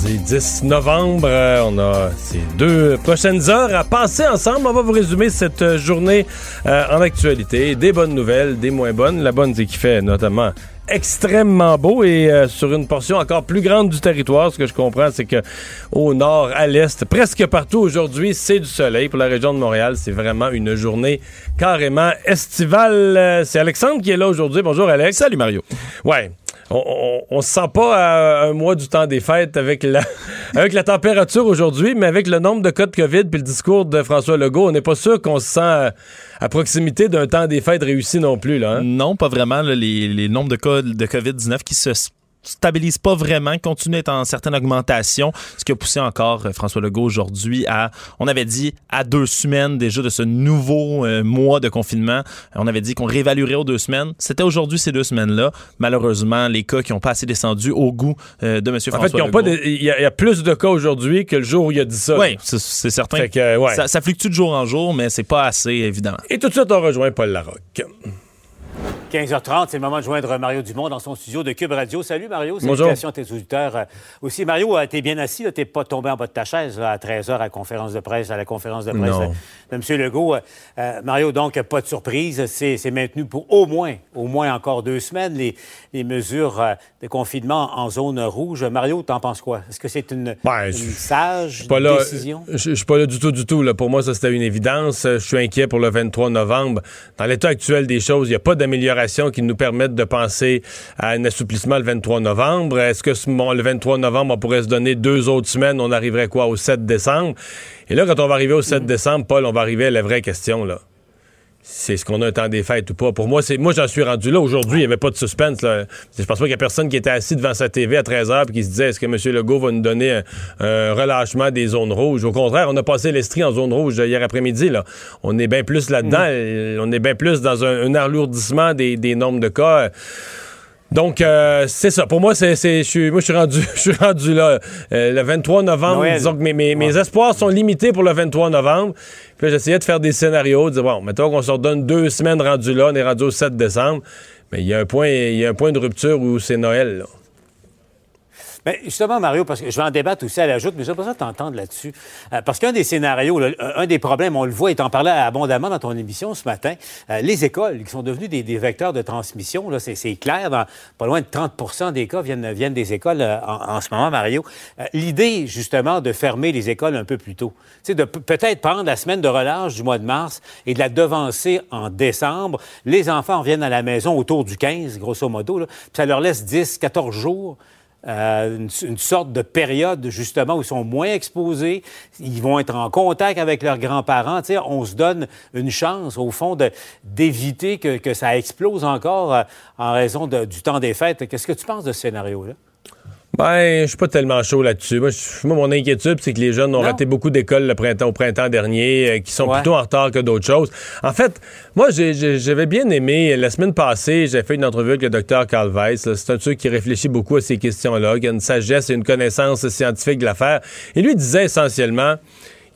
Mardi 10 novembre, euh, on a ces deux prochaines heures à passer ensemble. On va vous résumer cette journée euh, en actualité. Des bonnes nouvelles, des moins bonnes. La bonne, c'est qu'il fait notamment extrêmement beau et euh, sur une portion encore plus grande du territoire. Ce que je comprends, c'est que au nord, à l'est, presque partout aujourd'hui, c'est du soleil. Pour la région de Montréal, c'est vraiment une journée carrément estivale. Euh, C'est Alexandre qui est là aujourd'hui. Bonjour Alex. Salut Mario. Ouais. On, on, on se sent pas à un mois du temps des fêtes avec la, température aujourd'hui, mais avec le nombre de cas de COVID puis le discours de François Legault, on n'est pas sûr qu'on se sent à, proximité d'un temps des fêtes réussi non plus. Hein? Non, pas vraiment. les, les nombres de cas de COVID-19 qui se s- stabilisent pas vraiment, continuent d'être en certaine augmentation, ce qui a poussé encore euh, François Legault aujourd'hui à, on avait dit, à deux semaines déjà de ce nouveau euh, mois de confinement, on avait dit qu'on réévaluerait aux deux semaines. C'était aujourd'hui ces deux semaines-là. Malheureusement, les cas qui ont pas assez descendu au goût euh, de M. François En fait, ils ont Legault. pas il y, a- il y a plus de cas aujourd'hui que le jour où il a dit ça. Oui, c'est- certain. Fait que, ouais. ça, ça fluctue de jour en jour, mais c'est pas assez, évidemment. Et tout de suite, on rejoint Paul Larocque. 15h30, c'est le moment de joindre Mario Dumont dans son studio de Cube Radio. Salut Mario, Bonjour. salutations à tes auditeurs. Euh, aussi, Mario, euh, t'es bien assis, t'es pas tombé en bas de ta chaise là, à 13h à la conférence de presse, à la conférence de presse Non. de, M. Legault. Euh, Mario, donc, pas de surprise, c'est maintenu pour au moins, au moins encore deux semaines, les, les mesures de confinement en zone rouge. Mario, t'en penses quoi? Est-ce que c'est une, Ben, une sage pas là, décision? Je je suis pas là du tout, du tout. Là. Pour moi, ça, c'était une évidence. Je suis inquiet pour le 23 novembre. Dans l'état actuel des choses, il n'y a pas d'amélioration qui nous permette de penser à un assouplissement le 23 novembre. Est-ce que bon, le 23 novembre, on pourrait se donner deux autres semaines? On arriverait quoi, au 7 décembre? Et là, quand on va arriver au 7 décembre, Paul, on va arriver à la vraie question, là. C'est ce qu'on a un temps des fêtes ou pas. Pour moi, c'est moi j'en suis rendu là. Aujourd'hui, il n'y avait pas de suspense. Là. Je pense pas qu'il y a personne qui était assis devant sa TV à 13h et qui se disait est-ce que M. Legault va nous donner un, un relâchement des zones rouges? Au contraire, on a passé l'estrie en zone rouge hier après-midi. Là. On est bien plus là-dedans. Euh, On est bien plus dans un, un alourdissement des, des nombres de cas. Donc, euh, c'est ça. Pour moi, c'est, c'est, je suis, moi, je suis rendu, je suis rendu là. Euh, le 23 novembre, Noël. disons que mes, mes, mes espoirs sont limités pour le 23 novembre. Puis là, j'essayais de faire des scénarios, de dire, bon, mettons qu'on se redonne deux semaines rendu là, on est rendu au 7 décembre. Mais il y a un point, il y a un point de rupture où c'est Noël, là. Ben, justement, Mario, parce que je vais en débattre aussi à la joute, mais j'ai besoin de t'entendre là-dessus. Euh, parce qu'un des scénarios, là, un des problèmes, on le voit, et t'en parlais abondamment dans ton émission ce matin, euh, les écoles qui sont devenues des, vecteurs de transmission, là, c'est, c'est clair, dans pas loin de 30% des cas viennent, des écoles euh, en, ce moment, Mario. L'idée, justement, de fermer les écoles un peu plus tôt, sais, de peut-être prendre la semaine de relâche du mois de mars et de la devancer en décembre. Les enfants reviennent à la maison autour du 15, grosso modo, là, puis ça leur laisse 10, 14 jours euh, une, sorte de période justement où ils sont moins exposés, ils vont être en contact avec leurs grands-parents. On se donne une chance, au fond, d'éviter que, ça explose encore euh, en raison du temps des fêtes. Qu'est-ce que tu penses de ce scénario-là? Ben, je suis pas tellement chaud là-dessus. Moi, mon inquiétude, c'est que les jeunes ont Non. raté beaucoup d'écoles le printemps, au printemps dernier, euh, qui sont Ouais. plutôt en retard que d'autres choses. En fait, moi, j'avais bien aimé, la semaine passée, j'ai fait une entrevue avec le docteur Carl Weiss. C'est un truc qui réfléchit beaucoup à ces questions-là, qui a une sagesse et une connaissance scientifique de l'affaire. Et lui disait essentiellement,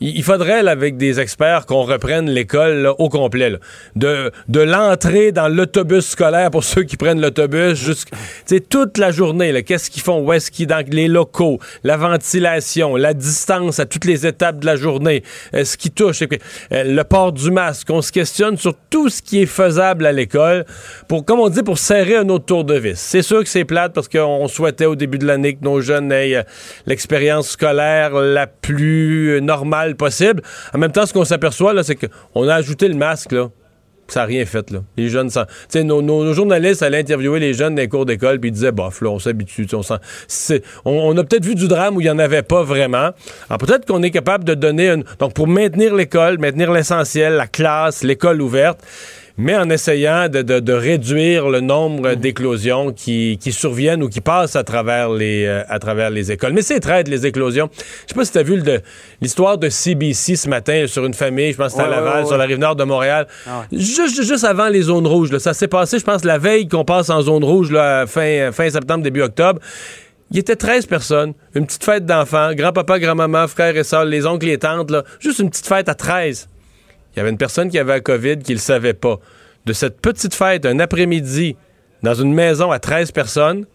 il faudrait, avec des experts, qu'on reprenne l'école au complet. De, de l'entrée dans l'autobus scolaire pour ceux qui prennent l'autobus, toute la journée. Qu'est-ce qu'ils font? Où est-ce qu'ils dans les locaux? La ventilation, la distance à toutes les étapes de la journée, euh, ce qui touche, euh, le port du masque. On se questionne sur tout ce qui est faisable à l'école pour, comme on dit, pour serrer un autre tour de vis. C'est sûr que c'est plate parce qu'on souhaitait au début de l'année que nos jeunes aient euh, l'expérience scolaire la plus euh, possible. En même temps, ce qu'on s'aperçoit, c'est qu'on a ajouté le masque, là. Ça n'a rien fait. Les jeunes, nos, nos- journalistes allaient interviewer les jeunes dans cours d'école, puis ils disaient, bof, là, on s'habitue, on, on, on a peut-être vu du drame où il n'y en avait pas vraiment. Alors, peut-être qu'on est capable de donner une. Donc, pour maintenir l'école, maintenir l'essentiel, la classe, l'école ouverte, mais en essayant de, réduire le nombre d'éclosions qui, surviennent ou qui passent à travers les, euh, à travers les écoles. Mais c'est traite, les éclosions. Je sais pas si tu as vu l'histoire de CBC ce matin sur une famille, je pense que c'était à Laval, sur la rive nord de Montréal. Ah juste, juste avant les zones rouges. Ça s'est passé, je pense, la veille qu'on passe en zone rouge, là, fin, fin septembre, début octobre. Il était 13 personnes, une petite fête d'enfants, grand-papa, grand-maman, frères et sœurs, les oncles et les tantes, là, juste une petite fête à 13. Il y avait une personne qui avait la COVID qui ne le savait pas. De cette petite fête, un après-midi, dans une maison à 13 personnes,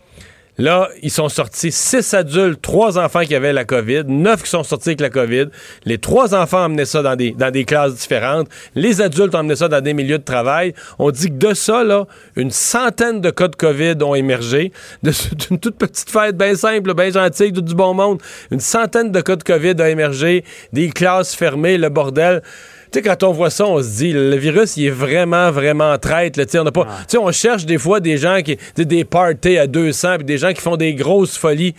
Là, ils sont sortis six adultes, trois enfants qui avaient la COVID, neuf qui sont sortis avec la COVID. Les trois enfants ont ça dans des, dans des classes différentes. Les adultes amené ça dans des milieux de travail. On dit que de ça, là, une centaine de cas de COVID ont émergé. D'une toute petite fête bien simple, bien gentille, tout du bon monde. Une centaine de cas de COVID ont émergé. Des classes fermées, le bordel. Tu sais, quand on voit ça, on se dit, le virus, il est vraiment, vraiment traître. Tu sais, on, pas, on cherche des fois des gens qui, des parties à 200, puis des gens qui font des grosses folies.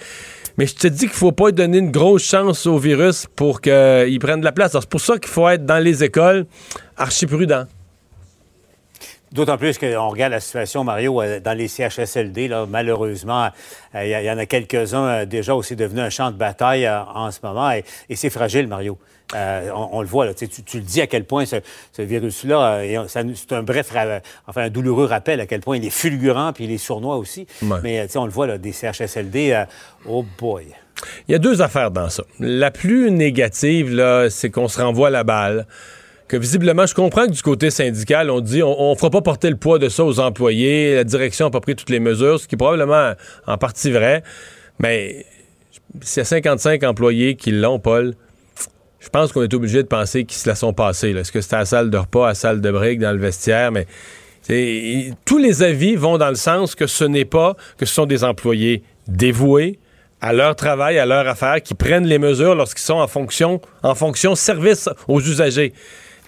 Mais je te dis qu'il faut pas donner une grosse chance au virus pour qu'il prenne de la place. C'est pour ça qu'il faut être dans les écoles archi prudent. D'autant plus qu'on regarde la situation, Mario, euh, dans les CHSLD, là, malheureusement, euh, il y, en a quelques-uns euh, déjà aussi devenus un champ de bataille en ce moment. et c'est fragile, Mario. Euh, on, le voit, là, tu, le dis à quel point ce, virus-là, euh, c'est un bref, enfin un douloureux rappel à quel point il est fulgurant puis il est sournois aussi. Mais on le voit, là, des CHSLD, euh, oh boy. Il y a deux affaires dans ça. La plus négative, là, c'est qu'on se renvoie la balle. Que visiblement, je comprends que du côté syndical, on dit on ne fera pas porter le poids de ça aux employés, la direction n'a pas pris toutes les mesures, ce qui est probablement en partie vrai. Mais s'il y a 55 employés qui l'ont, Paul, je pense qu'on est obligé de penser qu'ils se la sont. Est-ce que c'était à la salle de repas, à la salle de briques, dans le vestiaire? Mais tous les avis vont dans le sens que ce n'est pas que ce sont des employés dévoués à leur travail, à leur affaire, qui prennent les mesures lorsqu'ils sont en fonction, en fonction service aux usagers.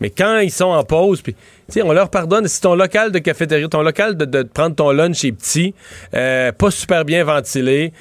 Mais quand ils sont en pause, puis on leur pardonne si ton local de cafétéria, ton local de, prendre ton lunch est petit, euh, pas super bien ventilé,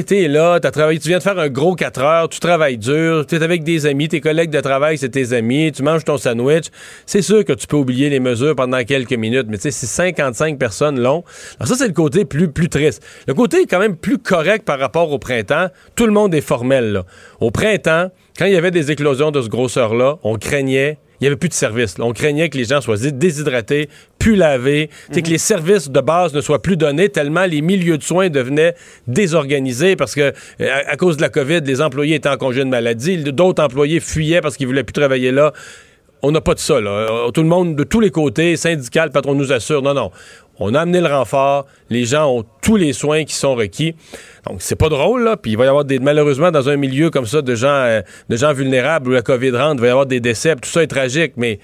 tu sais, là, as travaillé, tu viens de faire un gros 4 heures, tu travailles dur, tu es avec des amis, tes collègues de travail, c'est tes amis, tu manges ton sandwich. C'est sûr que tu peux oublier les mesures pendant quelques minutes, mais tu sais, si 55 personnes l'ont, alors ça, c'est le côté plus, plus triste. Le côté quand même plus correct par rapport au printemps, tout le monde est formel, là. Au printemps, quand il y avait des éclosions de ce grosseur-là, on craignait il n'y avait plus de services. On craignait que les gens soient déshydratés, plus lavés, que mhm. les services de base ne soient plus donnés tellement les milieux de soins devenaient désorganisés parce que euh, à, cause de la COVID, les employés étaient en congé de maladie, d'autres employés fuyaient parce qu'ils voulaient plus travailler là. On n'a pas de ça, là. Euh, tout le monde, de tous les côtés, syndical, patron nous assure. Non, non. On a amené le renfort. Les gens ont tous les soins qui sont requis. Donc, c'est pas drôle, là. Puis il va y avoir des. Malheureusement, dans un milieu comme ça de gens, euh, de gens vulnérables où la COVID rentre, il va y avoir des décès. Tout ça est tragique, mais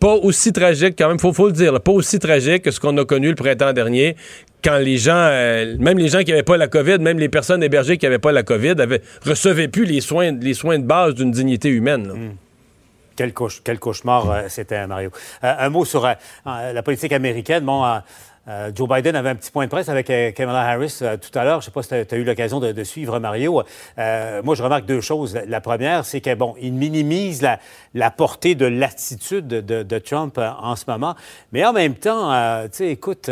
pas aussi tragique, quand même, faut, faut le dire, pas aussi tragique que ce qu'on a connu le printemps dernier, quand les gens, euh, même les gens qui n'avaient pas la COVID, même les personnes hébergées qui n'avaient pas la COVID, avaient, recevaient plus les soins, de base d'une dignité humaine. Hmm. Quel, cauchemar euh, c'était, Mario. un mot sur la politique américaine. Bon, euh, Joe Biden avait un petit point de presse avec euh, Kamala Harris euh, tout à l'heure. Je ne sais pas si tu as, eu l'occasion de, suivre Mario. moi, je remarque deux choses. La première, c'est que bon, il minimise la, portée de l'attitude de, Trump en ce moment, mais en même temps, tu sais, écoute,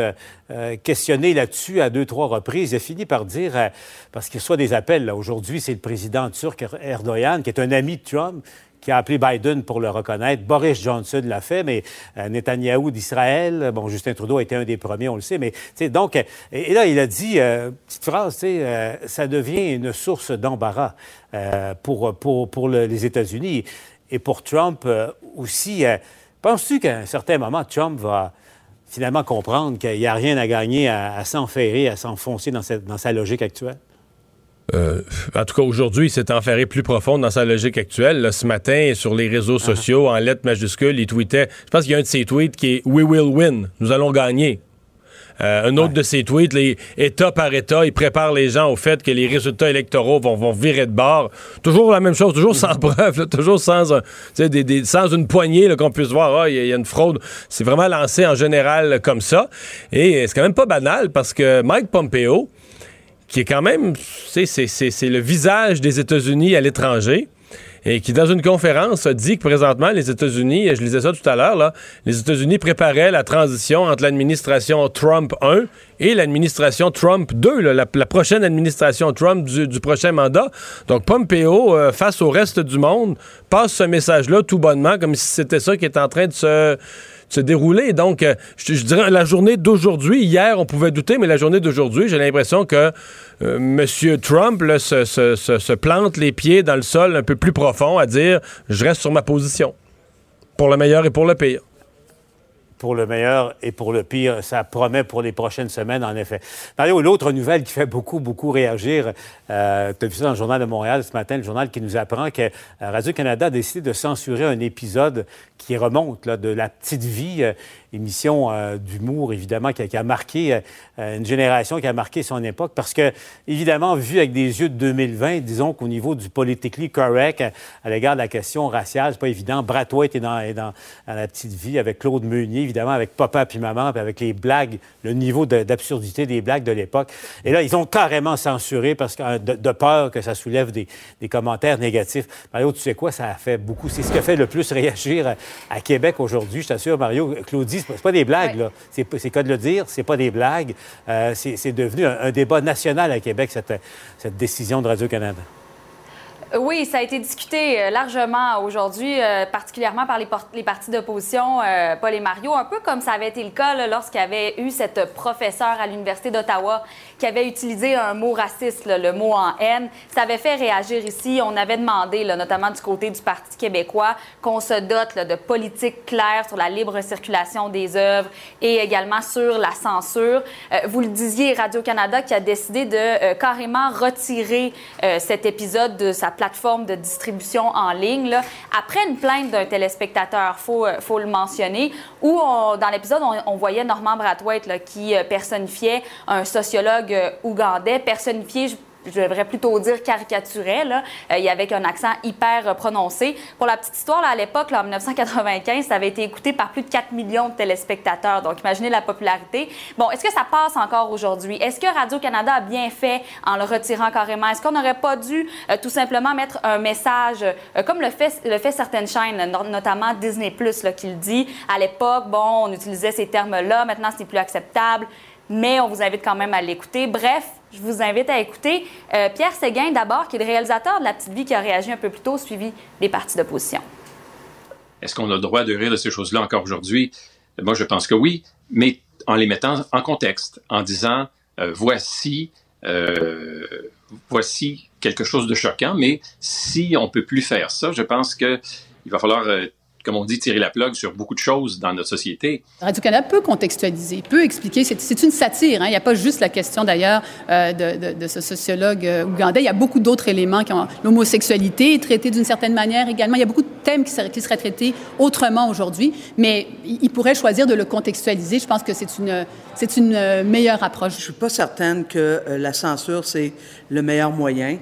questionner là-dessus à deux trois reprises, il a par dire parce qu'il soit des appels. Aujourd'hui, c'est le président turc Erdogan qui est un ami de Trump qui a appelé Biden pour le reconnaître. Boris Johnson l'a fait, mais euh, Netanyahou d'Israël, bon, Justin Trudeau a été un des premiers, on le sait, mais donc, et, là, il a dit, euh, petite phrase, euh, ça devient une source d'embarras pour, pour, pour les États-Unis et pour Trump aussi. Penses-tu qu'à un certain moment, Trump va finalement comprendre qu'il n'y a rien à gagner à, à s'enferrer, à s'enfoncer dans, dans sa logique actuelle? Euh, en tout cas, aujourd'hui, il s'est enferré plus profond dans sa logique actuelle. ce matin, sur les réseaux ah. sociaux, en lettres majuscules, il tweetait, je pense qu'il y a un de ses tweets qui est We will win, nous allons gagner. Euh, un autre de ses tweets, les, État par État, il prépare les gens au fait que les résultats électoraux vont, vont virer de bord. Toujours la même chose, toujours sans preuve, toujours sans, un, des, sans une poignée qu'on puisse voir, ah, il y, a une fraude. C'est vraiment lancé en général comme ça. Et c'est quand même pas banal parce que Mike Pompeo, qui est quand même, c'est le visage des États-Unis à l'étranger. et qui, dans une conférence, a dit que présentement, les États-Unis, je lisais ça tout à l'heure, les États-Unis préparaient la transition entre l'administration Trump 1 et l'administration Trump 2, la, prochaine administration Trump du, prochain mandat. Donc, Pompeo, euh, face au reste du monde, passe ce message-là tout bonnement, comme si c'était ça qui est en train de se se dérouler. Donc, euh, je, dirais la journée d'aujourd'hui, hier, on pouvait douter, mais la journée d'aujourd'hui, j'ai l'impression que euh, M. Trump se, se, plante les pieds dans le sol un peu plus profond à dire je reste sur ma position. Pour le meilleur et pour le pire pour le meilleur et pour le pire. Ça promet pour les prochaines semaines, en effet. Mario, l'autre nouvelle qui fait beaucoup, beaucoup réagir, euh, tu as vu ça dans le Journal de Montréal ce matin, le journal qui nous apprend que euh, Radio-Canada a décidé de censurer un épisode qui remonte de La Petite Vie, euh, émission euh, d'humour, évidemment, qui a, marqué une génération, qui a marqué son époque, parce que, évidemment, vu avec des yeux de 2020, disons qu'au niveau du politically correct à, l'égard de la question raciale, c'est pas évident. Bratois était dans, dans, dans, La Petite Vie avec Claude Meunier, évidemment, avec papa puis maman, puis avec les blagues, le niveau d'absurdité des blagues de l'époque. Et là, ils ont carrément censuré parce de, peur que ça soulève des, commentaires négatifs. Mario, tu sais quoi, ça a fait beaucoup. C'est ce qui a fait le plus réagir à, Québec aujourd'hui. Je t'assure, Mario, Claudie, c'est pas des blagues, là. C'est cas de le dire, c'est pas des blagues. Euh, c'est devenu un, débat national à Québec, cette, cette décision de Radio-Canada. Oui, ça a été discuté euh, largement aujourd'hui, euh, particulièrement par les, les partis d'opposition, euh, Paul et Mario, un peu comme ça avait été le cas lorsqu'il y avait eu cette professeure à l'Université d'Ottawa qui avait utilisé un mot raciste, le mot en haine. Ça avait fait réagir ici. On avait demandé, notamment du côté du Parti québécois, qu'on se dote de politiques claires sur la libre circulation des œuvres et également sur la censure. vous le disiez, Radio-Canada qui a décidé de carrément retirer cet épisode de sa plateforme de distribution en ligne, après une plainte d'un téléspectateur, il faut, euh, le mentionner, où dans l'épisode, on, voyait Norman Brathwaite qui euh, personnifiait un sociologue euh, ougandais, personnifié, je devrais plutôt dire caricaturait, là, euh, avait un accent hyper prononcé. Pour la petite histoire, à l'époque, en 1995, ça avait été écouté par plus de 4 millions de téléspectateurs. Donc, imaginez la popularité. Bon, est-ce que ça passe encore aujourd'hui? Est-ce que Radio-Canada a bien fait en le retirant carrément? Est-ce qu'on n'aurait pas dû euh, tout simplement mettre un message, euh, comme le fait, certaines chaînes, notamment Disney+, là, qui le dit, à l'époque, bon, on utilisait ces termes-là, maintenant, c'est plus acceptable mais on vous invite quand même à l'écouter. Bref, je vous invite à écouter euh, Pierre Séguin d'abord, qui est le réalisateur de La Petite Vie, qui a réagi un peu plus tôt, suivi des partis d'opposition. Est-ce qu'on a le droit de rire de ces choses-là encore aujourd'hui? Moi, je pense que oui, mais en les mettant en contexte, en disant euh, voici, euh, voici quelque chose de choquant, mais si on peut plus faire ça, je pense qu'il va falloir comme on dit, tirer la plug sur beaucoup de choses dans notre société. Radio-Canada peut contextualiser, peut expliquer. C'est une satire. Hein. Il n'y a pas juste la question, d'ailleurs, euh, de, ce sociologue euh, ougandais. Il y a beaucoup d'autres éléments. qui ont L'homosexualité est traitée d'une certaine manière également. Il y a beaucoup de thèmes qui seraient, qui seraient traités autrement aujourd'hui, mais il pourrait choisir de le contextualiser. Je pense que c'est une, c'est une euh, meilleure approche. Je ne suis pas certaine que la censure, c'est le meilleur moyen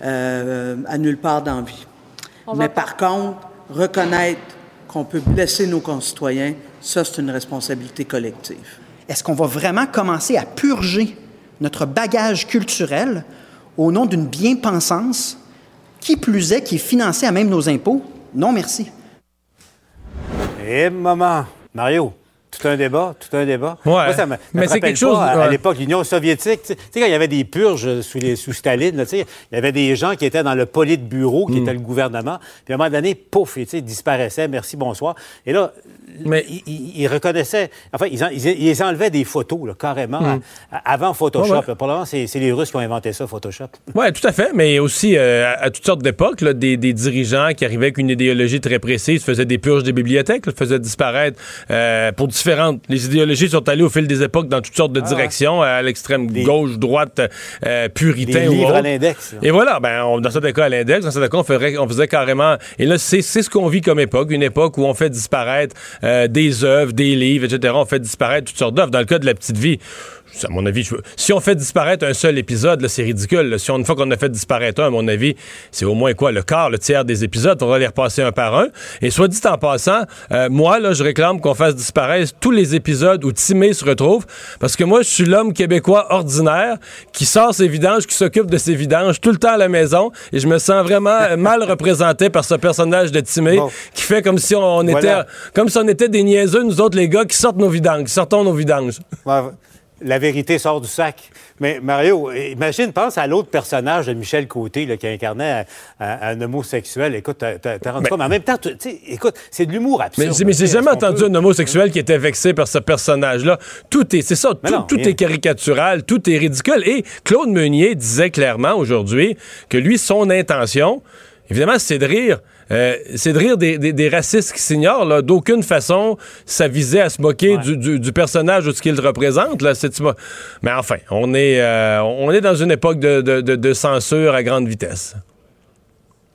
à nulle part d'envie. Mais par contre, reconnaître qu'on peut blesser nos concitoyens, ça, c'est une responsabilité collective. Est-ce qu'on va vraiment commencer à purger notre bagage culturel au nom d'une bien-pensance, qui plus est, qui est financée à même nos impôts? Non, merci. Eh, maman, Mario, tout un débat, tout un débat. Ouais. mais c'est quelque chose. À, l'époque, l'Union soviétique, tu sais, quand il y avait des purges sous, les, sous Staline, il y avait des gens qui étaient dans le bureau, qui mm. était le gouvernement, puis à un moment donné, pouf, ils disparaissaient, merci, bonsoir. Et là, mais ils, reconnaissaient, enfin, ils, ils, enlevaient des photos, carrément, hmm. avant Photoshop. Pour le moment, c'est les Russes qui ont inventé ça, Photoshop. Oui, tout à fait, mais aussi euh, à toutes sortes d'époques, des, dirigeants qui arrivaient avec une idéologie très précise faisaient des purges des bibliothèques, faisaient disparaître euh, pour différentes. Les idéologies sont allées au fil des époques dans toutes sortes de ah directions, à l'extrême gauche, droite, euh, puritain. Des livres à l'index. Et voilà, ben, dans certains cas à l'index, dans certains cas, on, ferait, on faisait carrément. Et là, c'est ce qu'on vit comme époque, une époque où on fait disparaître euh, des œuvres, des livres, etc. On fait disparaître toutes sortes d'œuvres. Dans le cas de La Petite Vie, à mon avis, si on fait disparaître un seul épisode, c'est ridicule. Si on, une fois qu'on a fait disparaître un, à mon avis, c'est au moins quoi, le quart, le tiers des épisodes, on va les repasser un par un. Et soit dit en passant, euh, moi, là, je réclame qu'on fasse disparaître tous les épisodes où Timé se retrouve, parce que moi, je suis l'homme québécois ordinaire qui sort ses vidanges, qui s'occupe de ses vidanges tout le temps à la maison, et je me sens vraiment mal représenté par ce personnage de Timé qui fait comme si on, était, comme si on était des niaiseux, nous autres, les gars, qui sortent nos vidanges, qui sortons nos vidanges la vérité sort du sac. Mais Mario, imagine, pense à l'autre personnage de Michel Côté là, qui incarnait un, homosexuel. Écoute, t'as rendu mais en même temps, écoute, c'est de l'humour absurde. Mais, j'ai jamais entendu un homosexuel qui était vexé par ce personnage-là. Tout est, c'est ça, tout, est caricatural, tout est ridicule. Et Claude Meunier disait clairement aujourd'hui que lui, son intention, évidemment, c'est de rire euh, c'est de rire des, racistes qui s'ignorent. D'aucune façon, ça visait à se moquer du, personnage ou de ce qu'il représente. Là. Mais enfin, on est, euh, on est dans une époque de, censure à grande vitesse.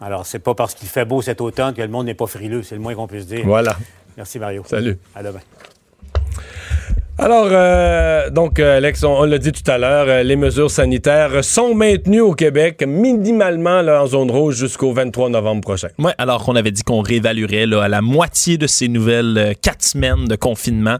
Alors, c'est pas parce qu'il fait beau cet automne que le monde n'est pas frileux. C'est le moins qu'on puisse dire. Voilà. Merci, Mario. Salut. À demain. Alors, euh, donc, euh, Alex, on, l'a dit tout à l'heure, euh, les mesures sanitaires sont maintenues au Québec, minimalement en zone rouge jusqu'au 23 novembre prochain. Oui, alors qu'on avait dit qu'on réévaluerait à la moitié de ces nouvelles quatre semaines de confinement.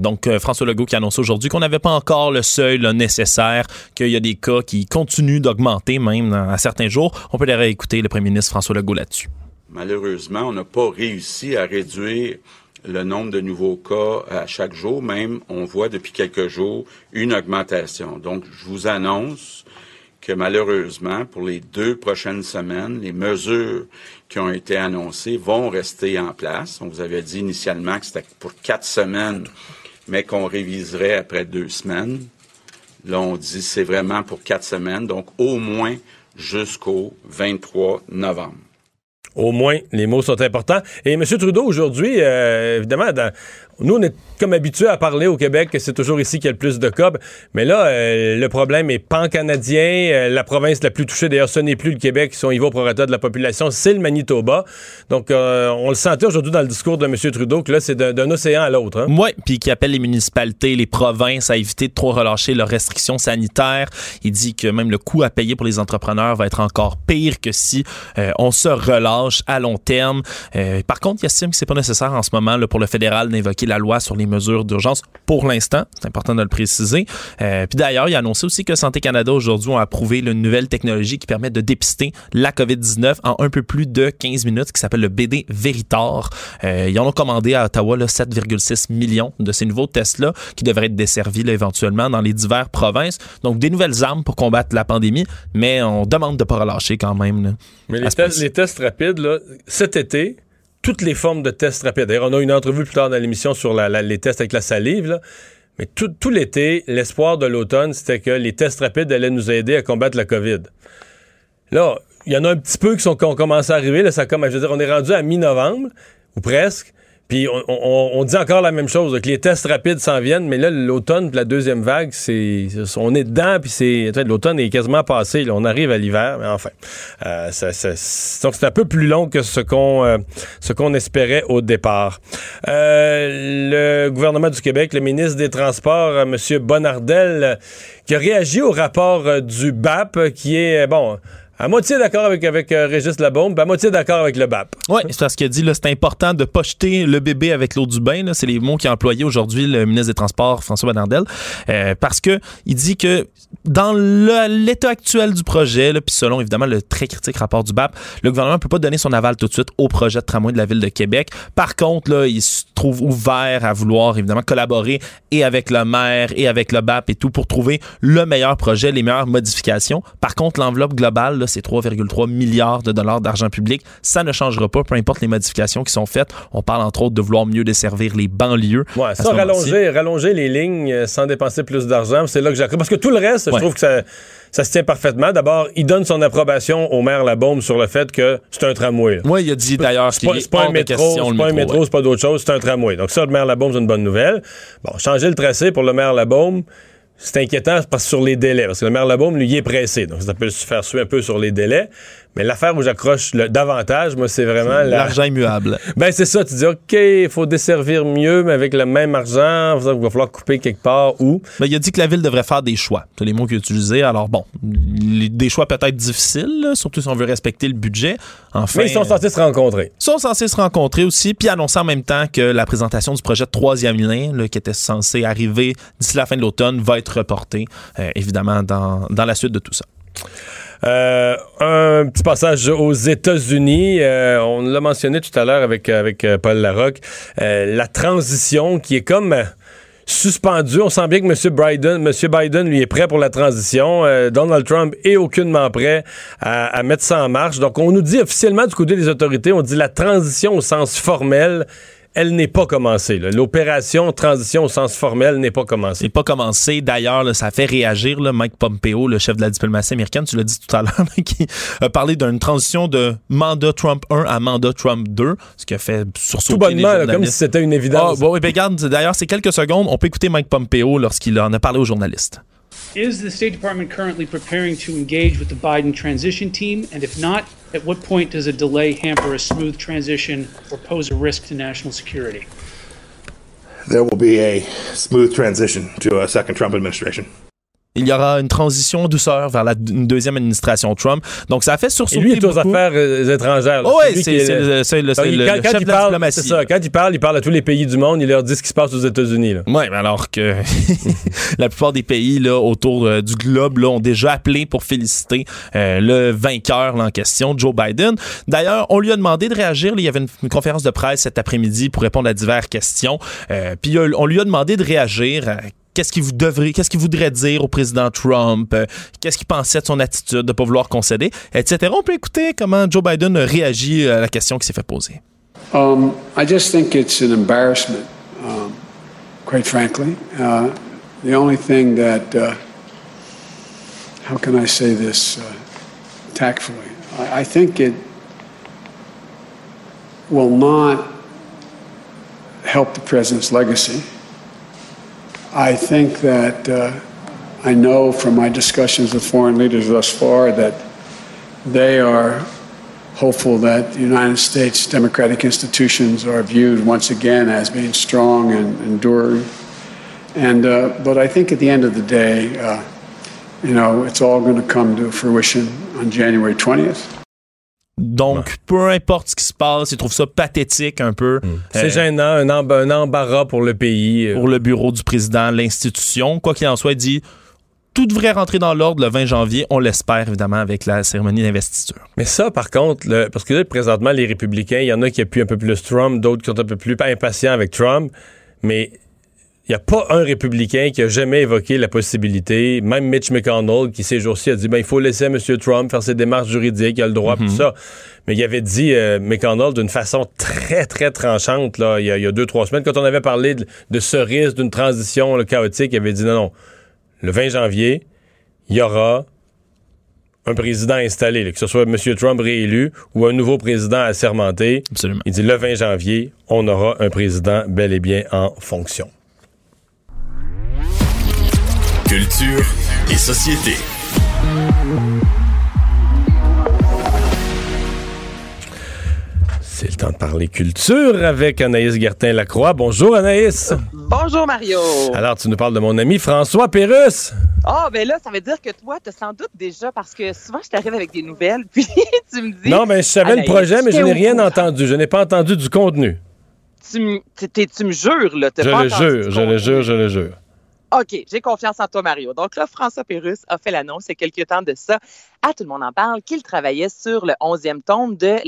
donc, François Legault qui annonce aujourd'hui qu'on n'avait pas encore le seuil nécessaire, qu'il y a des cas qui continuent d'augmenter même à certains jours. On peut les réécouter, le premier ministre François Legault là-dessus. Malheureusement, on n'a pas réussi à réduire le nombre de nouveaux cas à chaque jour. Même, on voit depuis quelques jours une augmentation. Donc, je vous annonce que malheureusement, pour les deux prochaines semaines, les mesures qui ont été annoncées vont rester en place. On vous avait dit initialement que c'était pour quatre semaines, mais qu'on réviserait après deux semaines. Là, on dit c'est vraiment pour quatre semaines, donc au moins jusqu'au 23 novembre. Au moins, les mots sont importants. Et M. Trudeau, aujourd'hui, euh, évidemment, dans, nous, on est comme habitués à parler au Québec que c'est toujours ici qu'il y a le plus de cas. Mais là, euh, le problème est pan-canadien. Euh, la province la plus touchée, d'ailleurs, ce n'est plus le Québec, niveau prorata de la population, c'est le Manitoba. Donc, euh, on le sentait aujourd'hui dans le discours de M. Trudeau que là, c'est d'un océan à l'autre. Hein? Oui, puis qui appelle les municipalités, les provinces à éviter de trop relâcher leurs restrictions sanitaires. Il dit que même le coût à payer pour les entrepreneurs va être encore pire que si on se relâche à long terme. par contre, il estime que c'est pas nécessaire en ce moment là, pour le fédéral d'invoquer la loi sur les mesures d'urgence pour l'instant. C'est important de le préciser. Euh, puis d'ailleurs, il a annoncé aussi que Santé Canada aujourd'hui ont approuvé une nouvelle technologie qui permet de dépister la COVID-19 en un peu plus de 15 minutes, qui s'appelle le BD Veritor. Euh, ils en ont commandé à Ottawa 7,6 millions de ces nouveaux tests-là qui devraient être desservis éventuellement dans les diverses provinces. Donc, des nouvelles armes pour combattre la pandémie, mais on demande de ne pas relâcher quand même. mais les tests, les tests, rapides, là, cet été, toutes les formes de tests rapides. D'ailleurs, on a une entrevue plus tard dans l'émission sur les tests avec la salive. Mais tout, l'été, l'espoir de l'automne, c'était que les tests rapides allaient nous aider à combattre la COVID. Là, il y en a un petit peu qui, sont, ont commencé à arriver. Là, ça comme, je veux dire, on est rendu à mi-novembre, ou presque. Puis on, dit encore la même chose, que les tests rapides s'en viennent, mais là, l'automne, la deuxième vague, c'est on est dedans, puis c'est l'automne est quasiment passé. on arrive à l'hiver, mais enfin, euh, donc c'est un peu plus long que ce qu'on euh, ce qu'on espérait au départ. Euh, le gouvernement du Québec, le ministre des Transports, M. Bonardel, qui a réagi au rapport du BAP, qui est bon à moitié d'accord avec, avec euh, Régis Labombe, à moitié d'accord avec le BAP. Oui, c'est parce qu'il a dit c'est important de pas jeter le bébé avec l'eau du bain. C'est les mots qu'a employé aujourd'hui le ministre des Transports, François Bernardel. Euh, parce que il dit que dans l'état actuel du projet, puis selon évidemment le très critique rapport du BAP, le gouvernement ne peut pas donner son aval tout de suite au projet de tramway de la ville de Québec. Par contre, là, il se trouve ouvert à vouloir évidemment collaborer et avec le maire et avec le BAP et tout pour trouver le meilleur projet, les meilleures modifications. Par contre, l'enveloppe globale, c'est 3,3 milliards de dollars d'argent public. Ça ne changera pas, peu importe les modifications qui sont faites. On parle entre autres de vouloir mieux desservir les banlieues. Ouais, ça, rallonger, rallonger les lignes euh, sans dépenser plus d'argent, c'est là que j'accroche. Parce que tout le reste, je trouve que ça, ça se tient parfaitement. D'abord, il donne son approbation au maire Labaume sur le fait que c'est un tramway. Oui, il a dit d'ailleurs c'est pas, pas, un métro, c'est pas un métro, c'est pas d'autre chose, c'est un tramway. Donc ça, le maire Labaume, c'est une bonne nouvelle. Bon, changer le tracé pour le maire Labaume, c'est inquiétant parce que sur les délais, parce que le maire Labaume, lui, est pressé. Donc, ça peut se faire suer un peu sur les délais. Mais l'affaire où j'accroche le davantage, moi, c'est vraiment la- L'argent immuable. Ben, c'est ça. Tu dis, OK, il faut desservir mieux, mais avec le même argent, il va falloir couper quelque part où. Ben, il a dit que la ville devrait faire des choix. C'est les mots qu'il a utilisés. Alors, bon, des choix peut-être difficiles, surtout si on veut respecter le budget. Enfin, Mais ils sont censés se rencontrer. sont censés se rencontrer aussi, puis annoncer en même temps que la présentation du projet de troisième lien, là, qui était censé arriver d'ici la fin de l'automne, va être reportée, euh, évidemment, dans, dans la suite de tout ça. Euh, un petit passage aux États-Unis. Euh, on l'a mentionné tout à l'heure avec, euh, Paul Larocque. La transition qui est comme suspendue. On sent bien que M. Biden, M. Biden, lui, est prêt pour la transition. Donald Trump est aucunement prêt à mettre ça en marche. Donc, on nous dit officiellement du côté des autorités, on dit la transition au sens formel, elle n'est pas commencée. L'opération transition au sens formel n'est pas commencée. C'est pas commencé. D'ailleurs, ça fait réagir là, Mike Pompeo, le chef de la diplomatie américaine, tu l'as dit tout à l'heure, qui a parlé d'une transition de mandat Trump 1 à mandat Trump 2, ce qui a fait sursauter Tout bonnement, les là, comme si c'était une Ah, évidence. bon, oui, ben, regarde, d'ailleurs, c'est quelques secondes. On peut écouter Mike Pompeo lorsqu'il en a parlé aux journalistes. Is the State Department currently preparing to engage with the Biden transition team? And if not, at what point does a delay hamper a smooth transition or pose a risk to national security? there will be a smooth transition to a second Trump administration. Il y aura une transition en douceur vers la, une deuxième administration Trump. Donc, ça a fait sursauter lui est aux affaires euh, étrangères. Oh, lui c'est le- le, c'est le- il- quand, le quand chef il de la parle, diplomatie. c'est ça, quand il parle, il parle à tous les pays du monde, il leur dit ce qui se passe aux États-Unis. Oui, mais alors que la plupart des pays là, autour euh, du globe là, ont déjà appelé pour féliciter euh, le vainqueur là, en question, Joe Biden. D'ailleurs, on lui a demandé de réagir. il y avait une, une conférence de presse cet après-midi pour répondre à diverses questions. Euh, Puis on lui a demandé de réagir. Qu'est-ce qu'il vous devrait, qu'est-ce qu'il voudrait dire au président Trump euh, Qu'est-ce qu'il pensait de son attitude de pas vouloir concéder, etc. On peut écouter comment Joe Biden a réagi à la question qui s'est fait poser. Um, I just think it's an embarrassment, um, quite frankly. Uh, the only thing that, uh, how can I say this uh, tactfully? I, I think it will not help the president's legacy. I think that uh, I know from my discussions with foreign leaders thus far that they are hopeful that the United States democratic institutions are viewed once again as being strong and enduring. And uh, but I think at the end of the day, uh, you know, it's all going to come to fruition on January 20th. Donc, peu importe ce qui se passe, il trouve ça pathétique un peu. C'est Euh, gênant, un, emb- un embarras pour le pays. euh. pour le bureau du président, l'institution. Quoi qu'il en soit, il dit tout devrait rentrer dans l'ordre le 20 janvier. On l'espère, évidemment, avec la cérémonie d'investiture. Mais ça, par contre, le- parce que là, présentement, les républicains, il y en a qui appuient un peu plus Trump, d'autres qui sont un peu plus impatients avec Trump, mais il n'y a pas un républicain qui a jamais évoqué la possibilité, même Mitch McConnell, qui ces jours-ci a dit, ben, il faut laisser M. Trump faire ses démarches juridiques, il a le droit, tout ça. Mais il avait dit, euh, McConnell, d'une façon très, très tranchante, là, il y, a, il y a deux, trois semaines, quand on avait parlé de, de ce risque d'une transition là, chaotique, il avait dit, non, non, le 20 janvier, il y aura un président installé, là, que ce soit M. Trump réélu ou un nouveau président assermenté. Absolument. Il dit le 20 janvier, on aura un président bel et bien en fonction. Culture et société. C'est le temps de parler culture avec Anaïs Gertin-Lacroix. Bonjour Anaïs. Bonjour Mario. Alors, tu nous parles de mon ami François Pérusse. Ah, ben là, ça veut dire que toi, tu sans doute déjà, parce que souvent, je t'arrive avec des nouvelles, puis tu me dis. Non, mais je savais le projet, mais je n'ai rien entendu. Je n'ai pas entendu du contenu. Tu me, t'es- tu me jures, là. Je pas le jure, je le jure, je le jure. OK, j'ai confiance en toi, Mario. Donc là, François Pérusse a fait l'annonce il y a quelques temps de ça. À tout le monde en parle, qu'il travaillait sur le 11e tome de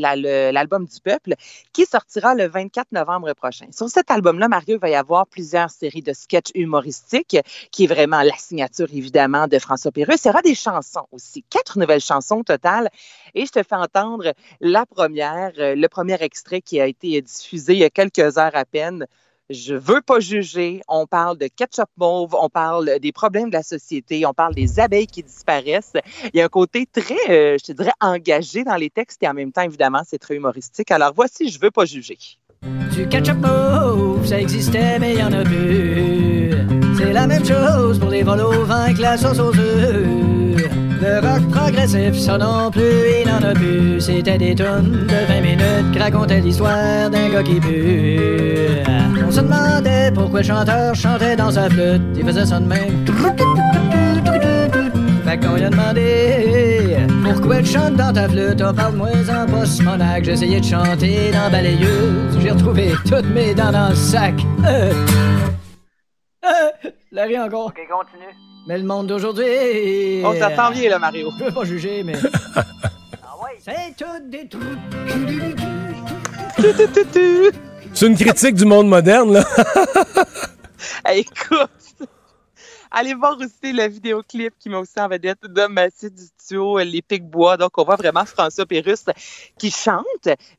l'album du peuple, qui sortira le 24 novembre prochain. Sur cet album-là, Mario, va y avoir plusieurs séries de sketchs humoristiques, qui est vraiment la signature, évidemment, de François Pérusse. Il y aura des chansons aussi, quatre nouvelles chansons au. Et je te fais entendre la première, euh, le premier extrait qui a été diffusé il y a quelques heures à peine. Je veux pas juger. On parle de ketchup mauve, on parle des problèmes de la société, on parle des abeilles qui disparaissent. Il y a un côté très, euh, je te dirais, engagé dans les textes et en même temps, évidemment, c'est très humoristique. Alors voici, je veux pas juger. Du ketchup mauve, ça existait, mais il y en a plus. C'est la même chose pour les vols au vin que la sauce aux œufs. Le rock progressif, ça non plus, il n'en a plus. C'était des tonnes de 20 minutes qui racontaient l'histoire d'un gars qui pue. On se demandait pourquoi le chanteur chantait dans sa flûte. Il faisait ça de même. Fait qu'on lui a demandé Pourquoi tu chantes dans ta flûte? On parle moins en post monac J'ai essayé de chanter dans balayeuse J'ai retrouvé toutes mes dents dans le sac euh. Euh, La rien encore Ok, continue. Mais le monde d'aujourd'hui On t'attend bien, là, Mario. Je veux pas juger, mais... C'est tout des trucs C'est une critique du monde moderne, là. Hey, écoute, allez voir aussi le vidéoclip qui m'a aussi en vedette de Massy du duo Les Pics-Bois. Donc, on voit vraiment François Pérusse qui chante,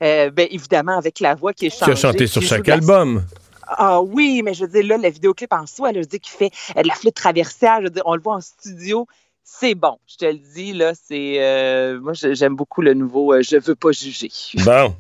euh, ben, évidemment avec la voix qui est Qui changée. a chanté sur qui chaque la- album. Ah oui, mais je veux dire, là, le vidéoclip en soi, là, je dis qu'il fait euh, de la flûte traversière, je veux dire, on le voit en studio. C'est bon, je te le dis, là, c'est... euh, moi, je- j'aime beaucoup le nouveau euh, Je veux pas juger ». Bon.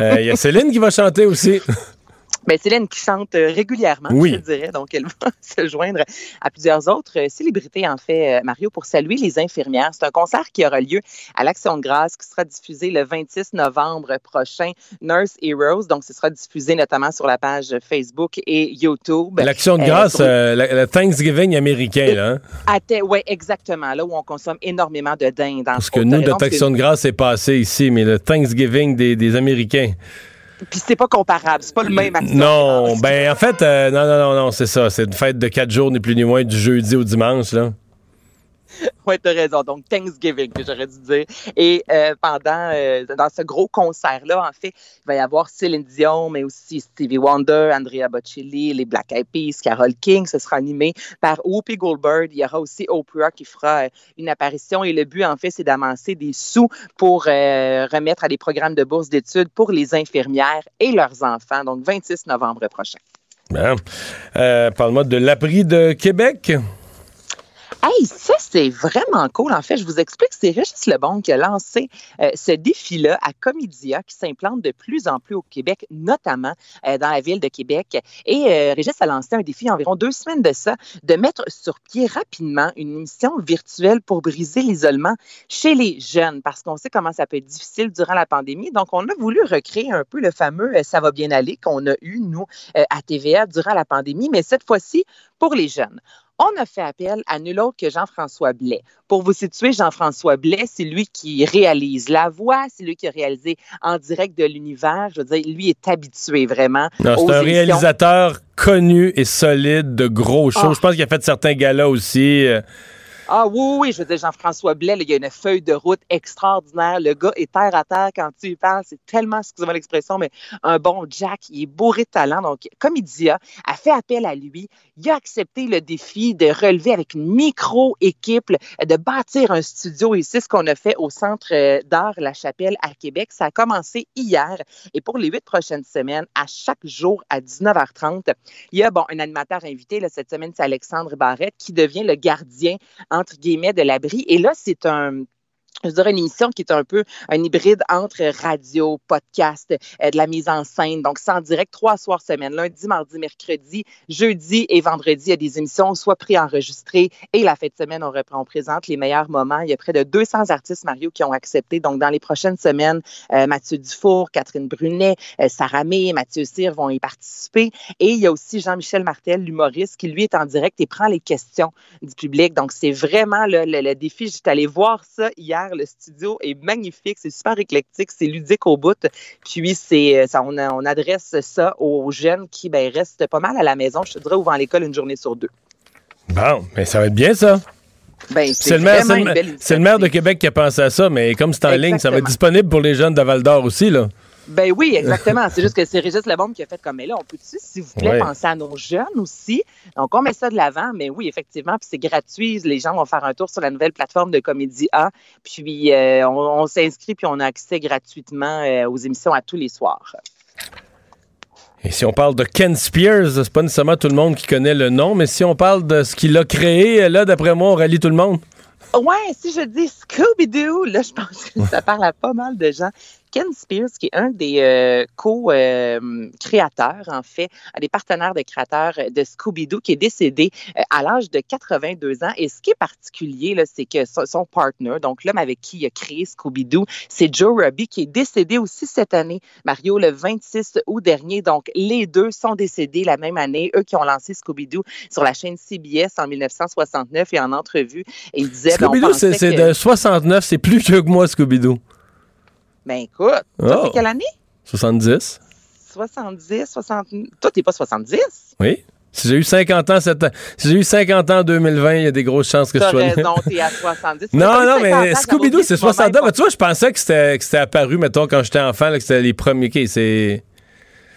Euh, Il y a Céline qui va chanter aussi. Ben, Céline qui chante euh, régulièrement, Oui. je dirais. Donc, elle va se joindre à plusieurs autres euh, célébrités, en fait, euh, Mario, pour saluer les infirmières. C'est un concert qui aura lieu à l'Action de grâce, qui sera diffusé le 26 novembre prochain, Nurse Heroes. Donc, ce sera diffusé notamment sur la page Facebook et YouTube. L'action de grâce, euh, le, Thanksgiving américain, là. hein? ouais, exactement, là où on consomme énormément de dinde. Parce que nous, notre action de grâce est passé ici, mais le Thanksgiving des, des Américains. Puis c'est pas comparable, c'est pas le même action. Non, ben en fait, euh, non, non, non, non, c'est ça. C'est une fête de quatre jours, ni plus ni moins, du jeudi au dimanche, là. Oui, tu as raison. Donc, Thanksgiving, j'aurais dû dire. Et euh, pendant, euh, dans ce gros concert-là, en fait, il va y avoir Céline Dion, mais aussi Stevie Wonder, Andrea Bocelli, les Black Eyed Peas, Carole King. Ce sera animé par Whoopi Goldberg. Il y aura aussi Oprah qui fera euh, une apparition. Et le but, en fait, c'est d'amasser des sous pour remettre à des programmes de bourse d'études pour les infirmières et leurs enfants. Donc, 26 novembre prochain. Euh, Parle-moi de l'abri de Québec. Hey, ça, c'est vraiment cool. En fait, je vous explique, c'est Régis Lebon qui a lancé euh, ce défi-là à Comédia qui s'implante de plus en plus au Québec, notamment euh, dans la ville de Québec. Et euh, Régis a lancé un défi environ deux semaines de ça, de mettre sur pied rapidement une émission virtuelle pour briser l'isolement chez les jeunes, parce qu'on sait comment ça peut être difficile durant la pandémie. Donc, on a voulu recréer un peu le fameux Ça va bien aller qu'on a eu, nous, à TVA durant la pandémie, mais cette fois-ci pour les jeunes. On a fait appel à nul autre que Jean-François Blais. Pour vous situer, Jean-François Blais, c'est lui qui réalise la voix, c'est lui qui a réalisé en direct de l'univers. Je veux dire, lui est habitué vraiment. C'est un émissions. réalisateur connu et solide de gros shows. Ah. Je pense qu'il a fait certains galas aussi. Ah oui, oui, je veux dire, Jean-François Blais, il y a une feuille de route extraordinaire. Le gars est terre à terre quand tu lui parles. C'est tellement, excusez-moi l'expression, mais un bon Jack. Il est bourré de talent. Donc, comme il dit, a fait appel à lui. Il a accepté le défi de relever avec une micro-équipe, de bâtir un studio. Et c'est ce qu'on a fait au Centre euh, d'art La Chapelle à Québec. Ça a commencé hier. Et pour les huit prochaines semaines, à chaque jour à 19h30, il y a, bon, un animateur invité. Là, cette semaine, c'est Alexandre Barrette qui devient le gardien entre guillemets, de l'abri. Et là, c'est un je dirais une émission qui est un peu un hybride entre radio, podcast, euh, de la mise en scène. Donc, c'est en direct trois soirs semaine, lundi, mardi, mercredi, jeudi et vendredi. Il y a des émissions soit préenregistrées et la fin de semaine, on reprend, on présente les meilleurs moments. Il y a près de 200 artistes, Mario, qui ont accepté. Donc, dans les prochaines semaines, euh, Mathieu Dufour, Catherine Brunet, euh, Sarah May, Mathieu Cyr vont y participer. Et il y a aussi Jean-Michel Martel, l'humoriste, qui lui est en direct et prend les questions du public. Donc, c'est vraiment le, le- le défi. J'étais allée voir ça hier. Le studio est magnifique. C'est super éclectique. C'est ludique au bout. Puis, c'est, euh, ça, on, adresse ça aux jeunes qui ben, restent pas mal à la maison. Je te dirais, à l'école une journée sur deux. Bon, mais ça va être bien, ça. Ben, C'est le, maire, le- maire de Québec qui a pensé à ça, mais comme c'est en ligne, ça va être disponible pour les jeunes de Val d'Or aussi, là. Ben oui, exactement. c'est juste que c'est Régis Lebombe qui a fait comme, mais là, on peut-tu, s'il vous plaît, Ouais. penser à nos jeunes aussi? Donc, on met ça de l'avant, mais oui, effectivement, puis c'est gratuit. Les gens vont faire un tour sur la nouvelle plateforme de Comédie A, puis euh, on, on s'inscrit, puis on a accès gratuitement euh, aux émissions à tous les soirs. Et si on parle de Ken Spears, c'est pas nécessairement tout le monde qui connaît le nom, mais si on parle de ce qu'il a créé, là, d'après moi, on rallie tout le monde. Ouais, si je dis Scooby-Doo, là, je pense que ça parle à pas mal de gens. Ken Spears, qui est un des euh, co-créateurs, en fait, un des partenaires de créateurs de Scooby-Doo, qui est décédé euh, à l'âge de 82 ans. Et ce qui est particulier, c'est que son, partner, donc l'homme avec qui il a créé Scooby-Doo, c'est Joe Ruby, qui est décédé aussi cette année, Mario, le 26 août dernier. Donc, les deux sont décédés la même année. Eux qui ont lancé Scooby-Doo sur la chaîne CBS en 1969 et en entrevue, ils disaient... Ben, Scooby-Doo, c'est de 69, c'est plus vieux que moi, Scooby-Doo. Ben écoute, oh. quelle année? 70. 70, 60. Toi, t'es pas 70? Oui. Si j'ai eu 50 ans cette... si j'ai eu 50 ans en 2020, il y a des grosses chances que je sois raison, t'es à 70. non, non, mais Scooby-Doo, c'est 60 ans. Mais tu vois, je pensais que c'était apparu, mettons, quand j'étais enfant, là, que c'était les premiers. Okay, c'est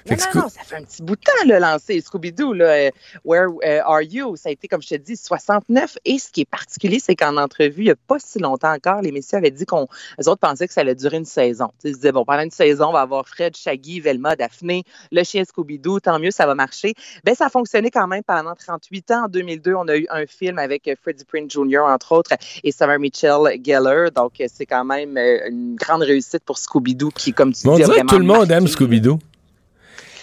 non, non, non, ça fait un petit bout de temps, le lancer Scooby-Doo, là, Where euh, Are You? Ça a été, comme je te dis, 69. Et ce qui est particulier, c'est qu'en entrevue, il n'y a pas si longtemps encore, les messieurs avaient dit qu'on, les autres pensaient que ça allait durer une saison. ils disaient, bon, pendant une saison, on va avoir Fred, Shaggy, Velma, Daphné, le chien Scooby-Doo, tant mieux, ça va marcher. Ben, ça a fonctionné quand même pendant 38 ans. En 2002, on a eu un film avec euh, Freddie Prinze Jr., entre autres, et Sarah Mitchell Geller. Donc, euh, c'est quand même une grande réussite pour Scooby-Doo qui, comme tu on dis, dirait que tout le monde aime Scooby-Doo.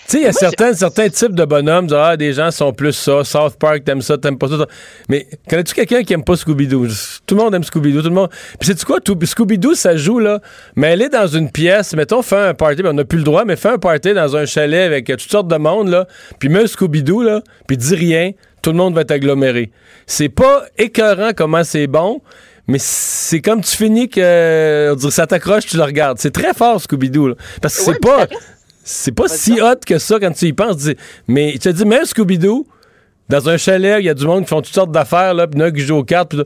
Tu sais, il y a certains, certains types de bonhommes, ah, des gens sont plus ça, South Park, t'aimes ça, t'aimes pas ça. Mais connais-tu quelqu'un qui aime pas Scooby-Doo? Tout le monde aime Scooby-Doo, tout le monde. Puis sais-tu quoi? Scooby-Doo, ça joue, là, mais elle est dans une pièce, mettons, fait un party, ben, on n'a plus le droit, mais fait un party dans un chalet avec toutes sortes de monde, là, puis mets un Scooby-Doo, là, puis dis rien, tout le monde va être aggloméré. C'est pas écœurant comment c'est bon, mais c'est comme tu finis que on dirait, ça t'accroche, tu le regardes. C'est très fort, Scooby-Doo, parce que c'est pas... C'est pas si hot que ça quand tu y penses. Mais je te dis, même Scooby-Doo, dans un chalet, il y a du monde qui font toutes sortes d'affaires, là, puis il y en a qui jouent aux cartes, puis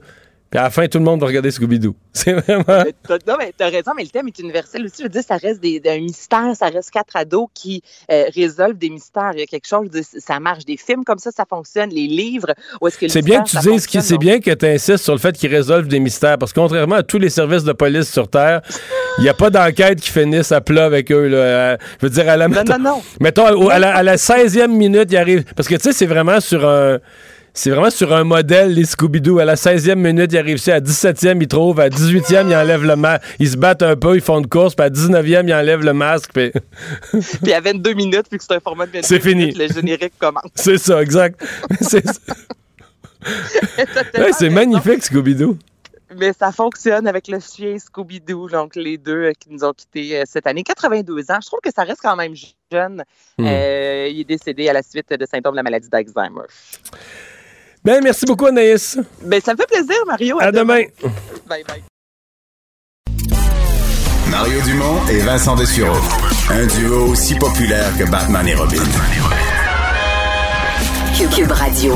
à la fin, tout le monde va regarder Scooby-Doo. C'est vraiment. Non, mais t'as raison, mais le thème est universel aussi. Je veux dire, ça reste des, un mystère, ça reste quatre ados qui euh, résolvent des mystères. Il y a quelque chose, de, ça marche. Des films comme ça, ça fonctionne. Les livres, où est-ce que C'est bien que tu dises c'est bien que tu insistes sur le fait qu'ils résolvent des mystères, parce que contrairement à tous les services de police sur Terre, il n'y a pas d'enquête qui finisse à plat avec eux. Là. Je veux dire, à la, non, non, non. mettons, à la, à la 16e minute, il arrive. Parce que tu sais, c'est vraiment sur un. C'est vraiment sur un modèle, les Scooby-Doo. À la 16e minute, il arrive à 17e, il trouve. À 18e, il enlève le masque. Ils se battent un peu, ils font une course. Puis à 19e, il enlève le masque. Puis, puis à 22 minutes, puis que c'est un format de 22 C'est fini. le générique commence. C'est ça, exact. c'est ouais, magnifique, Scooby-Doo mais ça fonctionne avec le chien Scooby-Doo, donc les deux euh, qui nous ont quittés euh, cette année. 82 ans, je trouve que ça reste quand même jeune. Hmm. Euh, il est décédé à la suite de symptômes de la maladie d'Alzheimer. Ben, merci beaucoup, Anaïs. Ben, ça me fait plaisir, Mario. À, demain. Bye bye. Mario Dumont et Vincent Dessureau. Un duo aussi populaire que Batman et Robin. Cube Radio.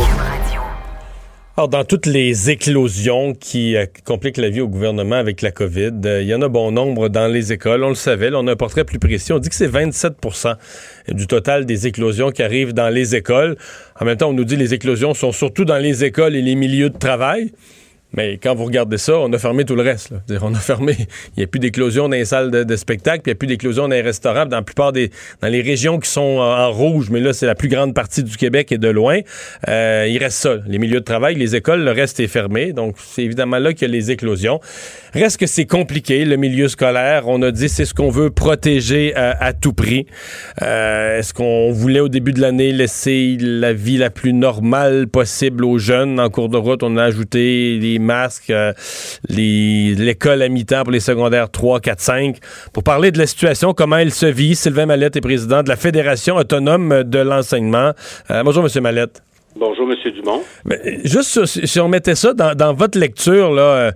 Alors, dans toutes les éclosions qui euh, compliquent la vie au gouvernement avec la COVID, euh, il y en a bon nombre dans les écoles. On le savait, on a un portrait plus précis. On dit que c'est 27 du total des éclosions qui arrivent dans les écoles. En même temps, on nous dit que les éclosions sont surtout dans les écoles et les milieux de travail. Mais quand vous regardez ça, on a fermé tout le reste. On a fermé. Il n'y a plus d'éclosion dans les salles de, spectacle, puis il n'y a plus d'éclosion dans les restaurants. Dans la plupart des. Dans les régions qui sont en, rouge, mais là, c'est la plus grande partie du Québec et de loin. Euh, il reste ça. Les milieux de travail, les écoles, le reste est fermé. Donc, c'est évidemment là qu'il y a les éclosions. Reste que c'est compliqué, le milieu scolaire. On a dit c'est ce qu'on veut protéger euh, à, tout prix. Euh, est-ce qu'on voulait au début de l'année laisser la vie la plus normale possible aux jeunes? En cours de route, on a ajouté les masques, euh, l'école à mi-temps pour les secondaires 3, 4, 5. Pour parler de la situation, comment elle se vit, Sylvain Mallette est président de la Fédération autonome de l'enseignement. Euh, bonjour, M. Mallette. Bonjour, M. Dumont. juste si on mettait ça dans, votre lecture, là, euh,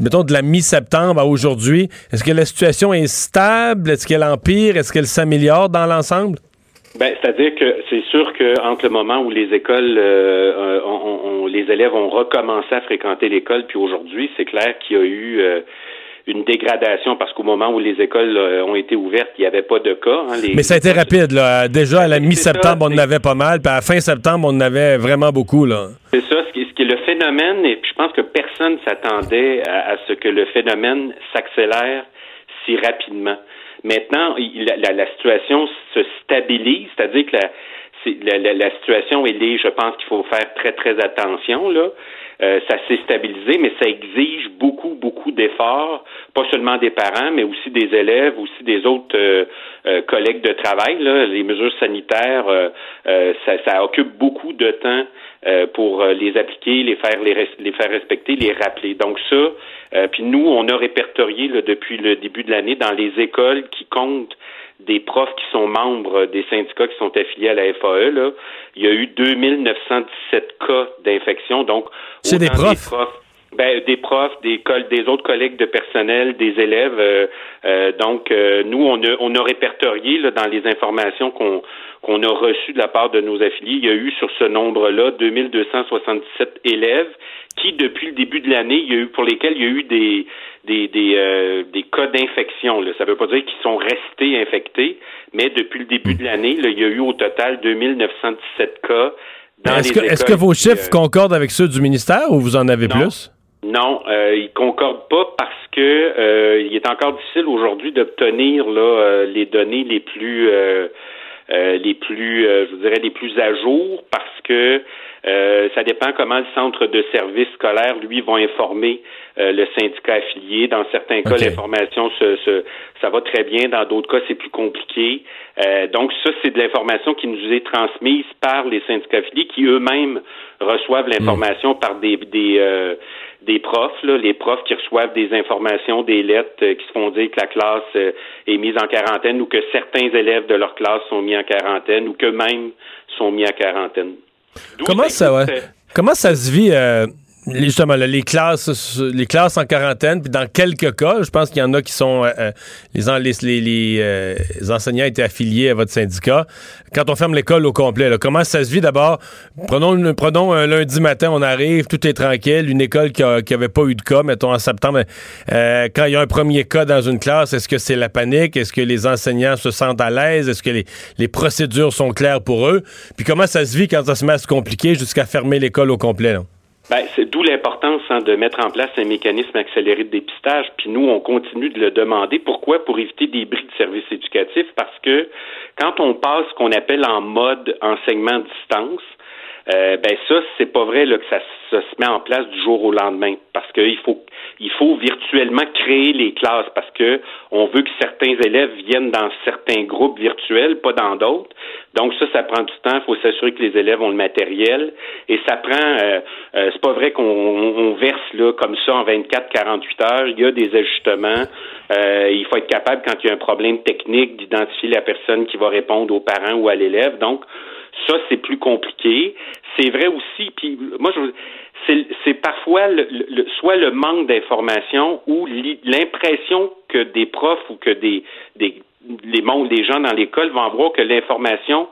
mettons de la mi-septembre à aujourd'hui, est-ce que la situation est stable? Est-ce qu'elle empire? Est-ce qu'elle s'améliore dans l'ensemble? Ben, c'est-à-dire que c'est sûr qu'entre le moment où les écoles, euh, on, les élèves ont recommencé à fréquenter l'école, puis aujourd'hui, c'est clair qu'il y a eu euh, une dégradation parce qu'au moment où les écoles euh, ont été ouvertes, il n'y avait pas de cas. Hein, Mais ça a été rapide. Là. Déjà, à la mi-septembre, on en avait pas mal, puis à la fin septembre, on en avait vraiment beaucoup. Là. C'est ça. Ce qui, ce qui, est le phénomène, et puis je pense que personne s'attendait à, ce que le phénomène s'accélère si rapidement. Maintenant, la, la, situation se stabilise, c'est-à-dire que la, situation, est, je pense qu'il faut faire très, très attention, là. Euh, ça s'est stabilisé, mais ça exige beaucoup, beaucoup d'efforts, pas seulement des parents, mais aussi des élèves, aussi des autres euh, euh, collègues de travail. Là. Les mesures sanitaires, ça, ça, occupe beaucoup de temps pour les appliquer, les faire, les, les, faire respecter, les rappeler. Donc ça, puis nous, on a répertorié là, depuis le début de l'année dans les écoles qui comptent des profs qui sont membres des syndicats qui sont affiliés à la FAE, là, il y a eu 2917 cas d'infection. Donc, c'est des profs. Ben, des profs, des, des autres collègues de personnel, des élèves. Euh, euh, donc, euh, nous, on a, on a répertorié là, dans les informations qu'on qu'on a reçues de la part de nos affiliés, il y a eu sur ce nombre-là 2277 élèves qui, depuis le début de l'année, il y a eu pour lesquels il y a eu des des, des, euh, des cas d'infection. Ça ne veut pas dire qu'ils sont restés infectés, mais depuis le début de l'année, il y a eu au total 2917 cas est-ce que, Est-ce que vos chiffres euh, concordent avec ceux du ministère ou vous en avez plus? Non, euh, ils concordent pas parce que euh, il est encore difficile aujourd'hui d'obtenir là les données les plus les plus je dirais les plus à jour parce que euh, ça dépend comment le centre de service scolaire, lui, va informer euh, le syndicat affilié. Dans certains cas, l'information, se, ça va très bien. Dans d'autres cas, c'est plus compliqué. Euh, donc, ça, c'est de l'information qui nous est transmise par les syndicats affiliés qui eux-mêmes reçoivent l'information par des, des, des profs, là, les profs qui reçoivent des informations, des lettres qui se font dire que la classe est mise en quarantaine ou que certains élèves de leur classe sont mis en quarantaine ou qu'eux-mêmes sont mis en quarantaine. Comment ça, ouais? Comment ça se vit, euh, justement, les classes les classes en quarantaine, puis dans quelques cas, je pense qu'il y en a qui sont... Euh, euh, les, les, enseignants étaient affiliés à votre syndicat. Quand on ferme l'école au complet, comment ça se vit? D'abord? Prenons, prenons un lundi matin, on arrive, tout est tranquille, une école qui n'avait pas eu de cas, mettons en septembre. quand il y a un premier cas dans une classe, est-ce que c'est la panique? Est-ce que les enseignants se sentent à l'aise? Est-ce que les, les procédures sont claires pour eux? Puis comment ça se vit quand ça se met à se compliquer jusqu'à fermer l'école au complet? Là? Ben, c'est d'où l'importance hein, de mettre en place un mécanisme accéléré de dépistage. Puis nous, on continue de le demander. Pourquoi? Pour éviter des bris de services éducatifs. Parce que quand on passe ce qu'on appelle en mode enseignement distance, euh, ben ça, c'est pas vrai là, que ça, se met en place du jour au lendemain. Parce qu'il faut il faut virtuellement créer les classes parce que on veut que certains élèves viennent dans certains groupes virtuels, pas dans d'autres. Donc ça, ça prend du temps. Il faut s'assurer que les élèves ont le matériel. Et ça prend euh, euh c'est pas vrai qu'on verse là comme ça en 24-48 heures. Il y a des ajustements. Euh, il faut être capable, quand il y a un problème technique, d'identifier la personne qui va répondre aux parents ou à l'élève. Donc, ça, c'est plus compliqué. C'est vrai aussi, puis moi, c'est parfois le, soit le manque d'information ou l'impression que des profs ou que des, des, les, gens dans l'école vont voir que l'information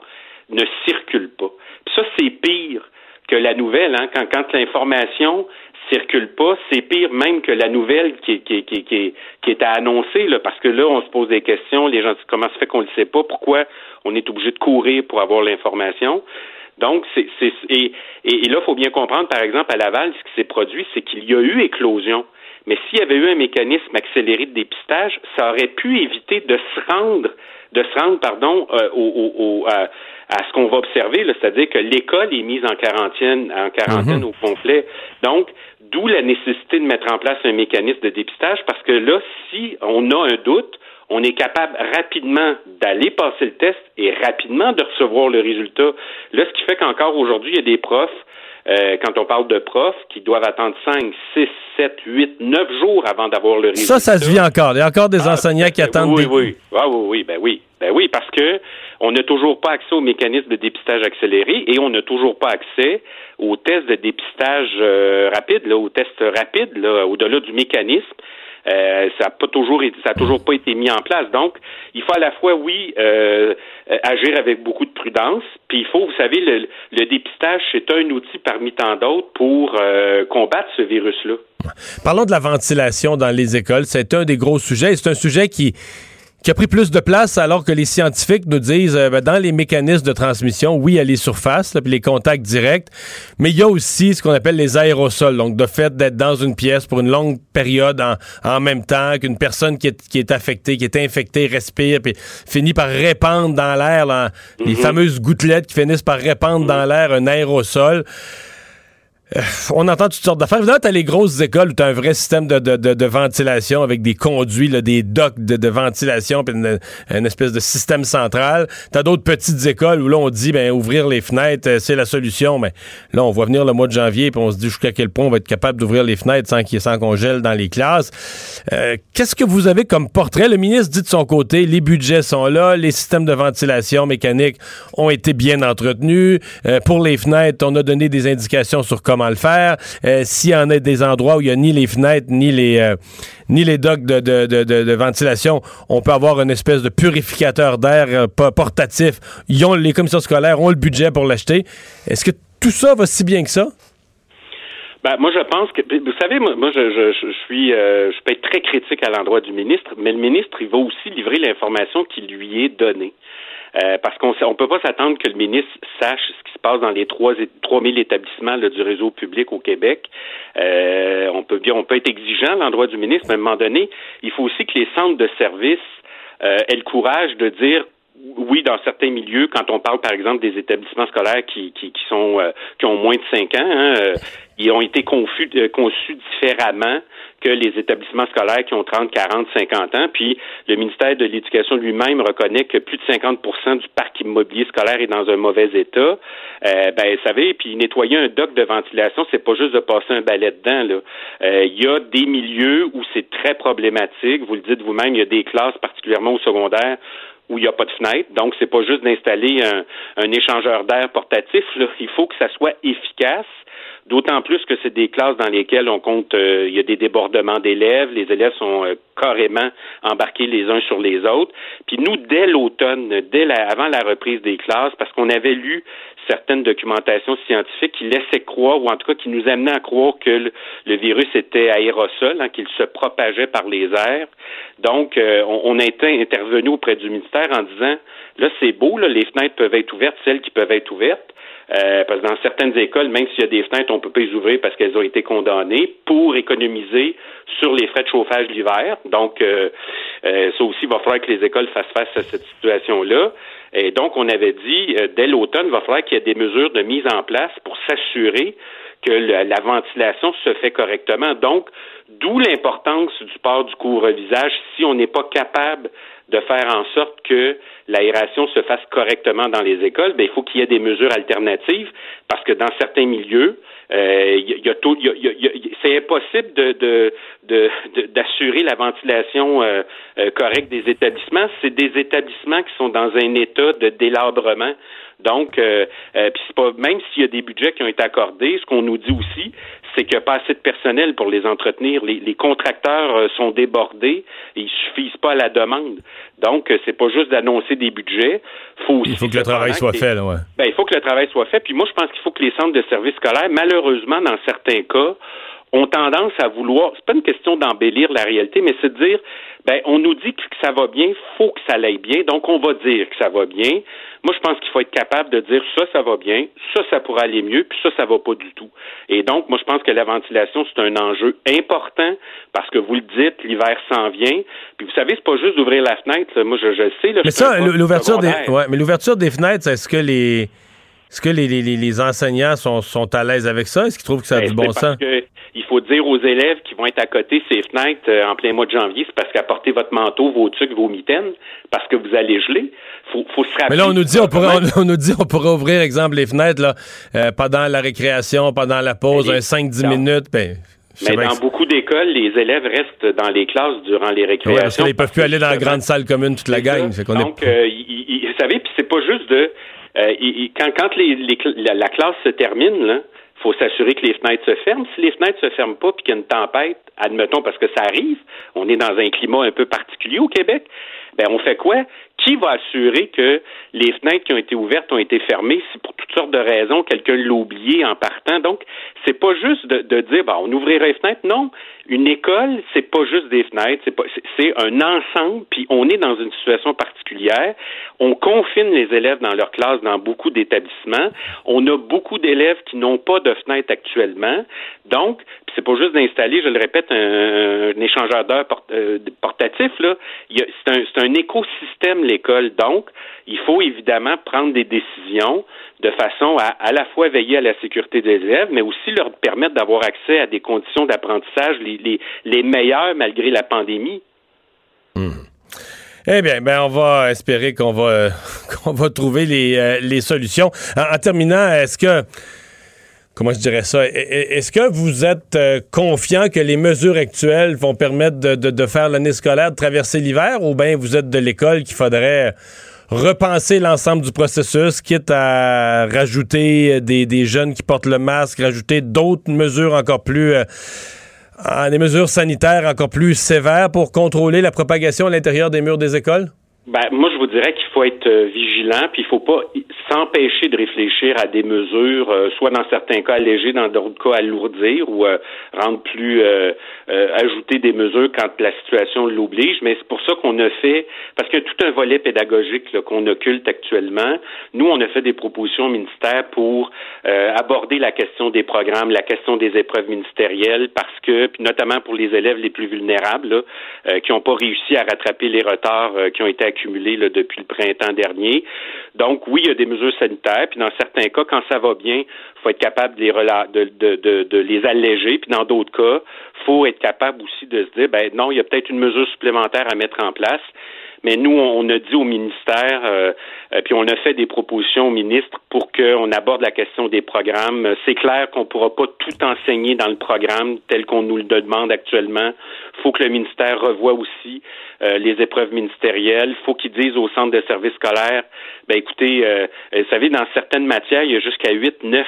ne circule pas. ça, c'est pire que la nouvelle, hein, quand, quand l'information circule pas, c'est pire même que la nouvelle qui, qui, qui, qui, qui est à annoncer, là, parce que là, on se pose des questions, les gens disent comment se fait qu'on ne le sait pas, pourquoi on est obligé de courir pour avoir l'information? Donc, c'est, et, et, là, il faut bien comprendre, par exemple, à Laval, ce qui s'est produit, c'est qu'il y a eu éclosion. Mais s'il y avait eu un mécanisme accéléré de dépistage, ça aurait pu éviter de se rendre, de se rendre, pardon, euh, au, au, à, ce qu'on va observer, c'est-à-dire que l'école est mise en quarantaine, en quarantaine mhm. au complet. Donc, d'où la nécessité de mettre en place un mécanisme de dépistage, parce que là, si on a un doute, on est capable rapidement d'aller passer le test et rapidement de recevoir le résultat. Là, ce qui fait qu'encore aujourd'hui, il y a des profs, euh, quand on parle de profs, qui doivent attendre 5, 6, 7, 8, 9 jours avant d'avoir le résultat. Ça, ça se vit encore. Il y a encore des ah, enseignants qui attendent. Oui, oui. Ah, oui, oui, ben oui. Ben oui, parce que on n'a toujours pas accès au mécanisme de dépistage accéléré et on n'a toujours pas accès aux tests de dépistage euh, rapide, là, aux tests rapides, là, au-delà du mécanisme. Euh, ça n'a pas toujours toujours pas été mis en place. Donc, il faut à la fois, oui, euh, agir avec beaucoup de prudence, puis il faut, vous savez, le, dépistage, c'est un outil parmi tant d'autres pour euh, combattre ce virus-là. Parlons de la ventilation dans les écoles. C'est un des gros sujets. C'est un sujet qui qui a pris plus de place alors que les scientifiques nous disent euh, ben, dans les mécanismes de transmission, oui, il y a les surfaces, puis les contacts directs, mais il y a aussi ce qu'on appelle les aérosols. Donc, de fait d'être dans une pièce pour une longue période en, en même temps qu'une personne qui est, qui est affectée, qui est infectée, respire, puis finit par répandre dans l'air les mhm. fameuses gouttelettes qui finissent par répandre dans l'air un aérosol. Euh, on entend toutes sortes d'affaires. Évidemment, t'as les grosses écoles où t'as un vrai système de, de, de, ventilation avec des conduits, là, des docks de, ventilation, puis une, espèce de système central. T'as d'autres petites écoles où là, on dit, ben, ouvrir les fenêtres, euh, c'est la solution. Mais là, on voit venir le mois de janvier, puis on se dit jusqu'à quel point on va être capable d'ouvrir les fenêtres sans qu'il sans qu'on gèle dans les classes. Euh, qu'est-ce que vous avez comme portrait? Le ministre dit de son côté, les budgets sont là, les systèmes de ventilation mécanique ont été bien entretenus. pour les fenêtres, on a donné des indications sur comment comment le faire. Euh, s'il y en a des endroits où il n'y a ni les fenêtres, ni les, euh, ni les docks de, ventilation, on peut avoir une espèce de purificateur d'air euh, portatif. Ils ont, les commissions scolaires ont le budget pour l'acheter. Est-ce que tout ça va si bien que ça? Ben, moi, je pense que, vous savez, moi, je, suis, je peux être très critique à l'endroit du ministre, mais le ministre, il va aussi livrer l'information qui lui est donnée. Euh, parce qu'on ne peut pas s'attendre que le ministre sache ce qui se passe dans les trois 3000 établissements du réseau public au Québec. Euh, on peut bien, on peut être exigeant à l'endroit du ministre, mais à un moment donné, il faut aussi que les centres de services euh, aient le courage de dire oui, dans certains milieux, quand on parle par exemple des établissements scolaires qui, qui, qui sont qui ont moins de cinq ans, hein, ils ont été confus, conçus différemment que les établissements scolaires qui ont 30, 40, 50 ans. Puis le ministère de l'Éducation lui-même reconnaît que plus de 50% du parc immobilier scolaire est dans un mauvais état. Euh, ben, vous savez, puis nettoyer un dock de ventilation, c'est pas juste de passer un balai dedans. Là. Euh, il y a des milieux où c'est très problématique. Vous le dites vous-même, il y a des classes, particulièrement au secondaire, où il n'y a pas de fenêtre. Donc, c'est pas juste d'installer un, un échangeur d'air portatif. Là. Il faut que ça soit efficace. D'autant plus que c'est des classes dans lesquelles on compte, euh, il y a des débordements d'élèves, les élèves sont euh, carrément embarqués les uns sur les autres. Puis nous, dès l'automne, dès avant la reprise des classes, parce qu'on avait lu certaines documentations scientifiques qui laissaient croire, ou en tout cas qui nous amenaient à croire que le, virus était aérosol, hein, qu'il se propageait par les airs. Donc, euh, on, on, a intervenu auprès du ministère en disant, là, c'est beau, là, les fenêtres peuvent être ouvertes, celles qui peuvent être ouvertes, euh, parce que dans certaines écoles, même s'il y a des fenêtres, on peut pas les ouvrir parce qu'elles ont été condamnées pour économiser sur les frais de chauffage l'hiver. Donc, euh, euh, ça aussi, il va falloir que les écoles fassent face à cette situation-là. Et donc, on avait dit, dès l'automne, il va falloir qu'il y ait des mesures de mise en place pour s'assurer que la ventilation se fait correctement. Donc, d'où l'importance du port du couvre-visage si on n'est pas capable de faire en sorte que l'aération se fasse correctement dans les écoles, ben, il faut qu'il y ait des mesures alternatives parce que dans certains milieux, euh, y a, c'est impossible de, d'assurer la ventilation euh, euh, correcte des établissements. C'est des établissements qui sont dans un état de délabrement. Donc, euh, euh puis pas, même s'il y a des budgets qui ont été accordés, ce qu'on nous dit aussi, c'est qu'il n'y a pas assez de personnel pour les entretenir. Les, les contracteurs euh, sont débordés et ils suffisent pas à la demande. Donc, euh, c'est pas juste d'annoncer des budgets. Faut il faut que le travail soit fait, là, ouais. Ben, il faut que le travail soit fait. Puis moi, je pense qu'il faut que les centres de services scolaires, malheureusement, dans certains cas, ont tendance à vouloir, c'est pas une question d'embellir la réalité, mais c'est de dire, ben, on nous dit que ça va bien, faut que ça aille bien, donc on va dire que ça va bien. Moi, je pense qu'il faut être capable de dire ça, ça va bien, ça, ça pourrait aller mieux, puis ça, ça va pas du tout. Et donc, moi, je pense que la ventilation, c'est un enjeu important parce que vous le dites, l'hiver s'en vient. Puis vous savez, c'est pas juste d'ouvrir la fenêtre. Moi, je, je sais. Là, mais ça, l'ouverture des, ouais, mais l'ouverture des fenêtres, est-ce que les est-ce que les, les, les, enseignants sont, sont à l'aise avec ça? Est-ce qu'ils trouvent que ça a ben, du bon sens? il faut dire aux élèves qui vont être à côté ces fenêtres euh, en plein mois de janvier, c'est parce qu'apportez votre manteau, vos trucs, vos mitaines, parce que vous allez geler. Faut, faut se rappeler. Mais là, on nous dit, on pourrait, on, nous dit, on pourrait ouvrir, exemple, les fenêtres, là, euh, pendant la récréation, pendant la pause, un 5-10 minutes, ben, mais dans beaucoup d'écoles, les élèves restent dans les classes durant les récréations. parce qu'ils peuvent plus aller dans la grande salle commune toute la gang. Donc, euh, vous savez, puis c'est pas juste de euh, quand, quand les, la, classe se termine, là, faut s'assurer que les fenêtres se ferment. Si les fenêtres se ferment pas puis qu'il y a une tempête, admettons parce que ça arrive, on est dans un climat un peu particulier au Québec, ben on fait quoi? Qui va assurer que les fenêtres qui ont été ouvertes ont été fermées si pour toutes sortes de raisons quelqu'un l'a oublié en partant? Donc, c'est pas juste de, dire ben, on ouvrirait les fenêtres, non. Une école, c'est pas juste des fenêtres, c'est pas, c'est un ensemble. Puis on est dans une situation particulière. On confine les élèves dans leur classe dans beaucoup d'établissements. On a beaucoup d'élèves qui n'ont pas de fenêtres actuellement. Donc, c'est pas juste d'installer, je le répète, un, échangeur d'heures euh, portatif. Là, c'est un, c'est un écosystème l'école. Donc, il faut évidemment prendre des décisions de façon à à la fois veiller à la sécurité des élèves, mais aussi leur permettre d'avoir accès à des conditions d'apprentissage les, les, les meilleures malgré la pandémie. Hmm. Eh bien, ben on va espérer qu'on va va trouver les, euh, les solutions. En, terminant, est-ce que comment je dirais ça? Est-ce que vous êtes euh, confiant que les mesures actuelles vont permettre de, faire l'année scolaire, de traverser l'hiver, ou bien vous êtes de l'école qu'il faudrait repenser l'ensemble du processus, quitte à rajouter des, des, jeunes qui portent le masque, rajouter d'autres mesures encore plus... Euh, des mesures sanitaires encore plus sévères pour contrôler la propagation à l'intérieur des murs des écoles? Ben, moi, je vous dirais qu'il faut être euh, vigilant, puis il faut pas s'empêcher de réfléchir à des mesures, euh, soit dans certains cas alléger, dans d'autres cas alourdir ou euh, rendre plus ajouter des mesures quand la situation l'oblige. Mais c'est pour ça qu'on a fait, parce qu'il y a tout un volet pédagogique qu'on occulte actuellement. Nous, on a fait des propositions au ministère pour aborder la question des programmes, la question des épreuves ministérielles, parce que, puis notamment pour les élèves les plus vulnérables, qui n'ont pas réussi à rattraper les retards qui ont été accumulé depuis le printemps dernier. Donc, oui, il y a des mesures sanitaires, puis dans certains cas, quand ça va bien, il faut être capable de les, de, de, de, les alléger, puis dans d'autres cas, faut être capable aussi de se dire, ben non, il y a peut-être une mesure supplémentaire à mettre en place. Mais nous, on a dit au ministère, euh, euh, puis on a fait des propositions au ministre pour qu'on aborde la question des programmes. C'est clair qu'on ne pourra pas tout enseigner dans le programme tel qu'on nous le demande actuellement. Il faut que le ministère revoie aussi euh, les épreuves ministérielles. Il faut qu'ils disent au centre de services scolaires, ben écoutez, vous savez, dans certaines matières, il y a jusqu'à 8, 9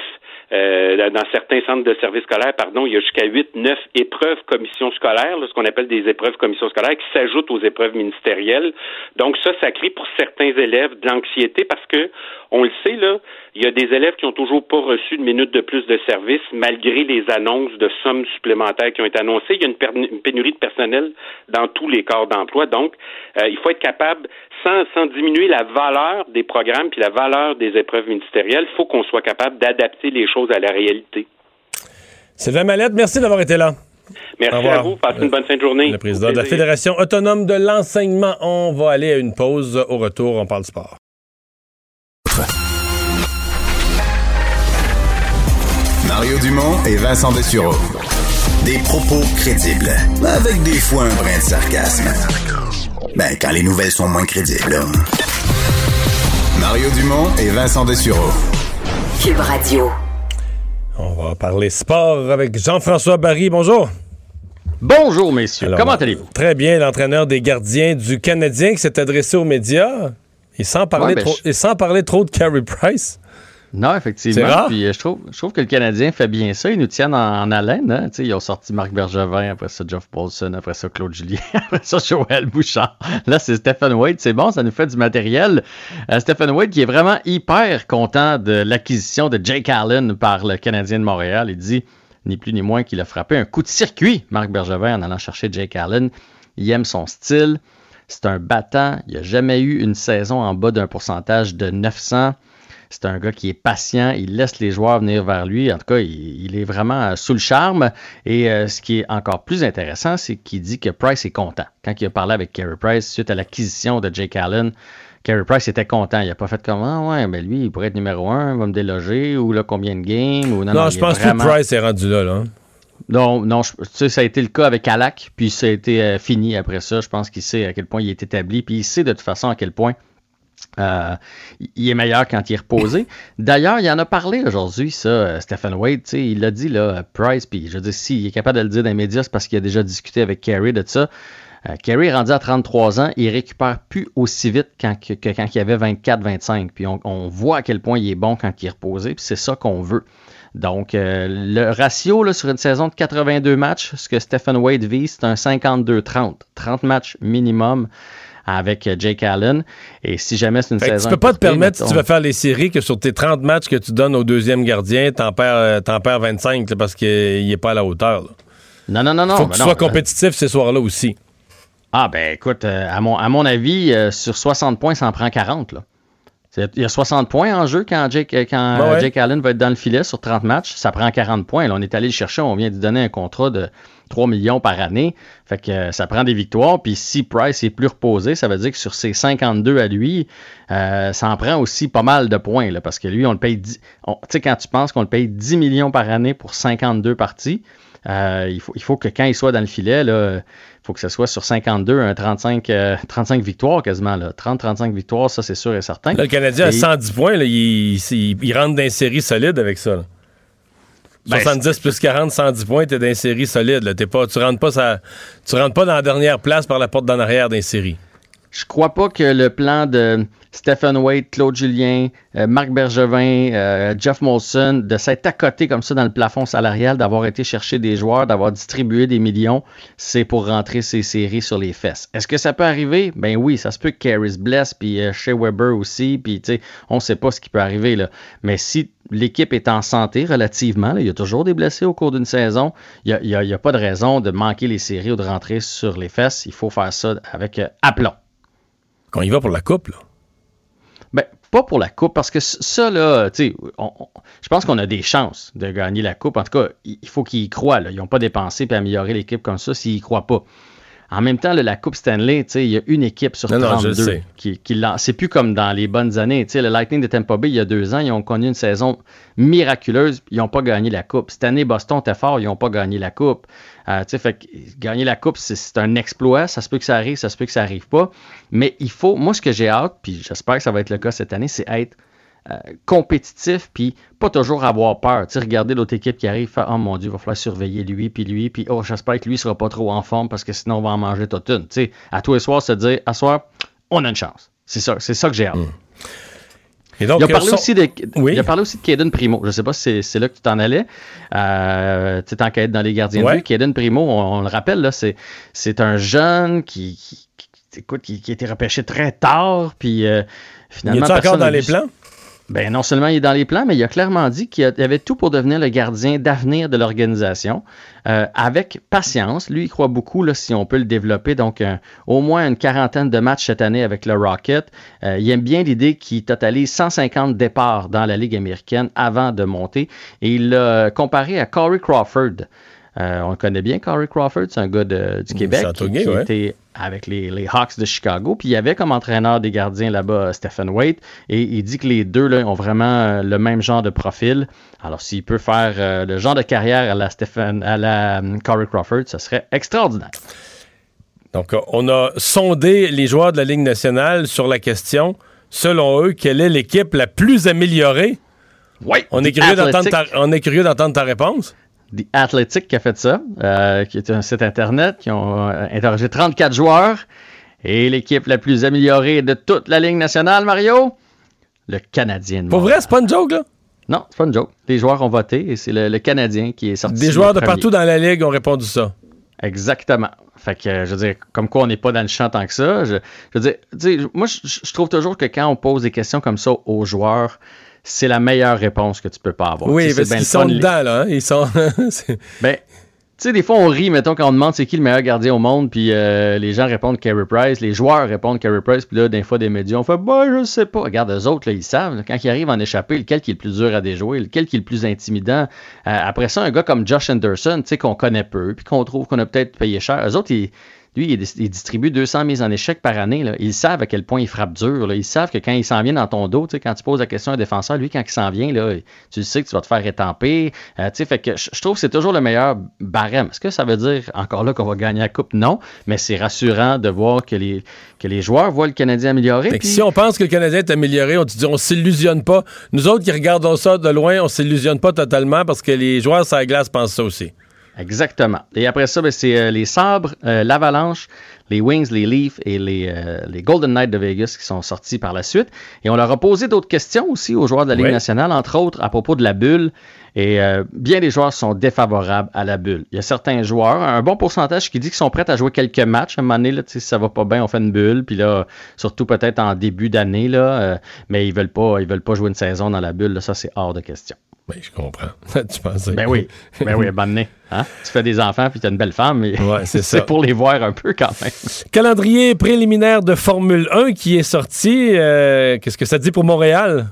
euh, dans certains centres de services scolaires, pardon, il y a jusqu'à 8, 9 épreuves commissions scolaires, ce qu'on appelle des épreuves commissions scolaires, qui s'ajoutent aux épreuves ministérielles. Donc ça, ça crée pour certains élèves de l'anxiété parce que, on le sait, là, il y a des élèves qui ont toujours pas reçu de minutes de plus de service malgré les annonces de sommes supplémentaires qui ont été annoncées. Il y a une, pénurie de personnel dans tous les corps d'emploi. Donc, euh, il faut être capable, sans, sans diminuer la valeur des programmes puis la valeur des épreuves ministérielles, il faut qu'on soit capable d'adapter les choses à la réalité. Sylvain Mallette, merci d'avoir été là. Merci à vous. Passez une bonne fin de journée. Le président de la Fédération autonome de l'enseignement. On va aller à une pause. Au retour, on parle sport. Mario Dumont et Vincent Dessureau. Des propos crédibles, avec des fois un brin de sarcasme. Ben, quand les nouvelles sont moins crédibles. Mario Dumont et Vincent Dessureau. Cube Radio. On va parler sport avec Jean-François Barry. Bonjour. Bonjour, messieurs. Comment allez-vous? Très bien. L'entraîneur des gardiens du Canadien qui s'est adressé aux médias. Et sans parler, ben, trop, et sans parler trop de Carey Price. Non, effectivement. Puis euh, je trouve, je trouve que le Canadien fait bien ça. Ils nous tiennent en, haleine. Hein. Ils ont sorti Marc Bergevin, après ça Jeff Paulson, après ça Claude Julien, après ça Joël Bouchard. Là, c'est Stephen Wade. C'est bon, ça nous fait du matériel. Euh, Stephen Wade qui est vraiment hyper content de l'acquisition de Jake Allen par le Canadien de Montréal. Il dit ni plus ni moins qu'il a frappé un coup de circuit, Marc Bergevin, en allant chercher Jake Allen. Il aime son style. C'est un battant. Il n'a jamais eu une saison en bas d'un pourcentage de 900. C'est un gars qui est patient, il laisse les joueurs venir vers lui. En tout cas, il, est vraiment sous le charme. Et euh, ce qui est encore plus intéressant, c'est qu'il dit que Price est content. Quand il a parlé avec Carey Price suite à l'acquisition de Jake Allen, Carey Price était content. Il n'a pas fait comme ah, ouais, mais lui, il pourrait être numéro un, il va me déloger, ou là, combien de games. Ou, non, non, je pense que Price est rendu là. là. Non, non, tu sais, ça a été le cas avec Alak, puis ça a été euh, fini après ça. Je pense qu'il sait à quel point il est établi, puis il sait de toute façon à quel point euh, il est meilleur quand il est reposé. D'ailleurs, il en a parlé aujourd'hui, ça, euh, Stephen Wade. Il l'a dit, là, Price, puis je dire, s'il est capable de le dire dans les médias, c'est parce qu'il a déjà discuté avec Kerry de ça. Euh, Kerry est rendu à 33 ans, il récupère plus aussi vite que, quand il avait 24-25. Puis on, voit à quel point il est bon quand il est reposé, puis c'est ça qu'on veut. Donc, le ratio sur une saison de 82 matchs, ce que Stephen Wade vise, c'est un 52-30. 30 matchs minimum avec euh, Jake Allen. Et si jamais c'est une saison. Tu peux pas te permettre, si tu veux faire les séries, que sur tes 30 matchs que tu donnes au deuxième gardien, t'en perds, euh, perds 25 parce qu'il n'est pas à la hauteur. Non, non, non, non. Faut que tu sois compétitif ces soirs-là aussi. Ah, ben écoute, à, mon, à mon avis, sur 60 points, ça en prend 40. Là. Il y a 60 points en jeu quand, Jake, quand ben Jake Allen va être dans le filet sur 30 matchs. Ça prend 40 points. Là, on est allé le chercher. On vient de donner un contrat de 3 millions par année. Fait que euh, ça prend des victoires. Puis si Price est plus reposé, ça veut dire que sur ses 52 à lui, euh, ça en prend aussi pas mal de points. Là, parce que lui, on le paye 10. Tu sais, quand tu penses qu'on le paye 10 millions par année pour 52 parties, euh, il, faut, il faut que quand il soit dans le filet, il faut que ce soit sur 52, un 35, 35 victoires quasiment. 30-35 victoires, ça c'est sûr et certain. le Canadien a 110 points, il, rentre dans une série solide avec ça. 70 ben, plus 40, 110 points, t'es dans série solide. T'es pas, tu rentres pas ça, tu rentres pas dans la dernière place par la porte d'en arrière d'un série. Je crois pas que le plan de Stephen Wade, Claude Julien, euh, Marc Bergevin, euh, Jeff Molson, de s'être à côté comme ça dans le plafond salarial, d'avoir été chercher des joueurs, d'avoir distribué des millions, c'est pour rentrer ces séries sur les fesses. Est-ce que ça peut arriver? Ben oui, ça se peut que Caris blesse, puis euh, Shea Weber aussi, puis tu sais, on sait pas ce qui peut arriver là. Mais si l'équipe est en santé relativement, il y a toujours des blessés au cours d'une saison, il n'y a, a, pas de raison de manquer les séries ou de rentrer sur les fesses. Il faut faire ça avec aplomb. Quand il va pour la coupe, là. Ben, pas pour la coupe, parce que ça, là, tu sais, je pense qu'on a des chances de gagner la coupe. En tout cas, il faut qu'ils y croient. Là. Ils n'ont pas dépensé pour améliorer l'équipe comme ça s'ils y croient pas. En même temps, la Coupe Stanley, il y a une équipe sur 32 qui, qui C'est plus comme dans les bonnes années. le Lightning de Tampa Bay, il y a deux ans, ils ont connu une saison miraculeuse. Ils n'ont pas gagné la Coupe. Cette année, Boston était fort, ils n'ont pas gagné la Coupe. Euh, fait gagner la Coupe, c'est un exploit. Ça se peut que ça arrive, ça se peut que ça arrive pas. Mais il faut, moi, ce que j'ai hâte, puis j'espère que ça va être le cas cette année, c'est être euh, compétitif, puis pas toujours avoir peur. Tu sais, regarder l'autre équipe qui arrive, faire, oh mon Dieu, il va falloir surveiller lui, puis lui, puis oh, j'espère que lui sera pas trop en forme parce que sinon on va en manger toute une. Tu sais, à tous les soirs, se dire, à soir, on a une chance. C'est ça, c'est ça que j'ai hâte. Hmm. il, a parlé aussi de, il a parlé aussi de Caden Primo. Je ne sais pas si c'est là que tu t'en allais. Euh, tu es en quête dans les gardiens de but. Caden Primo, on, le rappelle, là, c'est, c'est un jeune qui, écoute, qui, a été repêché très tard. Puis euh, finalement. Il est encore dans les plans? Ben, non seulement il est dans les plans, mais il a clairement dit qu'il avait tout pour devenir le gardien d'avenir de l'organisation. Euh, avec patience, lui, il croit beaucoup là, si on peut le développer. Donc, au moins une quarantaine de matchs cette année avec le Rocket. Euh, il aime bien l'idée qu'il totalise 150 départs dans la Ligue américaine avant de monter. Et il l'a comparé à Corey Crawford. Euh, on le connaît bien, Corey Crawford, c'est un gars du Québec qui, était avec les, Hawks de Chicago. Puis il y avait comme entraîneur des gardiens là-bas Stephen Waite. Et il dit que les deux là, ont vraiment euh, le même genre de profil. Alors s'il peut faire euh, le genre de carrière à la, Stephen, à la Corey Crawford, ce serait extraordinaire. Donc on a sondé les joueurs de la Ligue nationale sur la question, selon eux, quelle est l'équipe la plus améliorée? Oui. On est, curieux on est curieux d'entendre ta réponse. The Athletic qui a fait ça, euh, qui est un site internet, qui ont euh, interrogé 34 joueurs. Et l'équipe la plus améliorée de toute la Ligue nationale, Mario? Le Canadien. Pour vrai, c'est pas une joke, là? Non, c'est pas une joke. Les joueurs ont voté et c'est le, Canadien qui est sorti. Des joueurs de partout dans la Ligue ont répondu ça. Exactement. Fait que, je veux dire, comme quoi on n'est pas dans le champ tant que ça. Je, veux dire, moi, je, trouve toujours que quand on pose des questions comme ça aux joueurs, c'est la meilleure réponse que tu peux pas avoir. Oui, parce qu'ils sont dedans, là. Hein. Ils sont. ben, tu sais, des fois, on rit, mettons, quand on demande c'est qui le meilleur gardien au monde, puis euh, les gens répondent Carey Price, les joueurs répondent Carey Price, puis là, des fois, des médias, on fait, bah, je sais pas. Regarde, eux autres, là, ils savent, quand ils arrivent en échapper, lequel qui est le plus dur à déjouer, lequel qui est le plus intimidant. Euh, après ça, un gars comme Josh Anderson, tu sais, qu'on connaît peu, puis qu'on trouve qu'on a peut-être payé cher, eux autres, ils lui, il, distribue 200 mises en échec par année. Ils savent à quel point il frappe dur. Ils savent que quand il s'en vient dans ton dos, quand tu poses la question à un défenseur, lui, quand il s'en vient, là, tu sais que tu vas te faire étamper. Euh, fait que je trouve que c'est toujours le meilleur barème. Est-ce que ça veut dire encore là qu'on va gagner la coupe? Non, mais c'est rassurant de voir que les, que les joueurs voient le Canadien amélioré. Si on pense que le Canadien est amélioré, on te dit on s'illusionne pas. Nous autres qui regardons ça de loin, on s'illusionne pas totalement parce que les joueurs sur la glace pensent ça aussi. Exactement. Et après ça, ben, c'est euh, les Sabres, euh, l'Avalanche, les Wings, les Leafs et les, euh, les, Golden Knights de Vegas qui sont sortis par la suite. Et on leur a posé d'autres questions aussi aux joueurs de la Ligue nationale, entre autres à propos de la bulle. Et bien des joueurs sont défavorables à la bulle. Il y a certains joueurs, un bon pourcentage qui dit qu'ils sont prêts à jouer quelques matchs. À un moment donné, là, si ça va pas bien, on fait une bulle. Puis là, surtout peut-être en début d'année, là, mais ils veulent pas, ils veulent pas jouer une saison dans la bulle. ça, c'est hors de question. Ben, je comprends. tu pensais. Ben oui. Ben oui, bonne hein? Tu fais des enfants puis tu as une belle femme, mais c'est pour les voir un peu quand même. Calendrier préliminaire de Formule 1 qui est sorti. Euh, qu'est-ce que ça dit pour Montréal?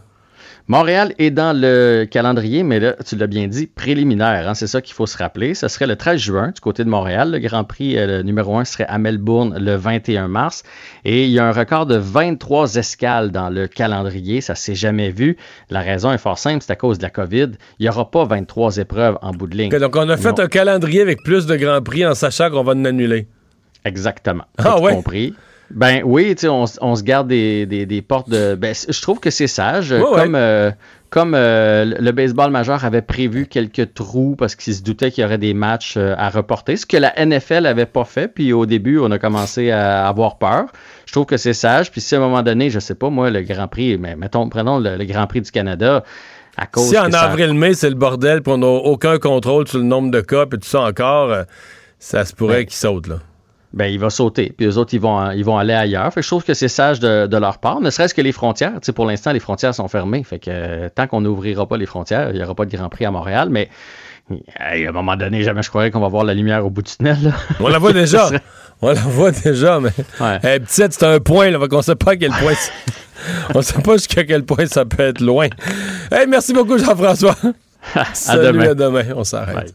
Montréal est dans le calendrier, mais là, tu l'as bien dit, préliminaire. Hein, c'est ça qu'il faut se rappeler. Ce serait le 13 juin du côté de Montréal. Le Grand Prix euh, numéro 1 serait à Melbourne le 21 mars. Et il y a un record de 23 escales dans le calendrier. Ça s'est jamais vu. La raison est fort simple, c'est à cause de la COVID. Il n'y aura pas 23 épreuves en bout de ligne. donc, on a fait un calendrier avec plus de Grands Prix en sachant qu'on va en annuler. Exactement. Ah, ouais? compris? Ben oui, on, on se garde des, portes de. Ben, je trouve que c'est sage. comme euh, comme euh, le baseball majeur avait prévu quelques trous parce qu'il se doutait qu'il y aurait des matchs euh, à reporter, ce que la NFL avait pas fait. Puis au début, on a commencé à avoir peur. Je trouve que c'est sage. Puis si à un moment donné, je sais pas, moi, le Grand Prix, mais mettons, prenons le, Grand Prix du Canada. À cause si en avril-mai, c'est le bordel, puis on n'a aucun contrôle sur le nombre de cas, puis tout ça encore, ça se pourrait qu'il saute, là ben, il va sauter. Puis eux autres, ils vont, ils vont aller ailleurs. Fait que je trouve que c'est sage de, leur part, ne serait-ce que les frontières. Tu sais, pour l'instant, les frontières sont fermées. Fait que euh, tant qu'on n'ouvrira pas les frontières, il n'y aura pas de Grand Prix à Montréal. Mais à un moment donné, jamais je croirais qu'on va voir la lumière au bout du tunnel. On la voit déjà. On la voit déjà, mais ouais. petite, c'est un point. Là, on ne sait pas à quel point. on sait pas jusqu'à quel point ça peut être loin. Hey, merci beaucoup, Jean-François. à demain. À demain. On s'arrête.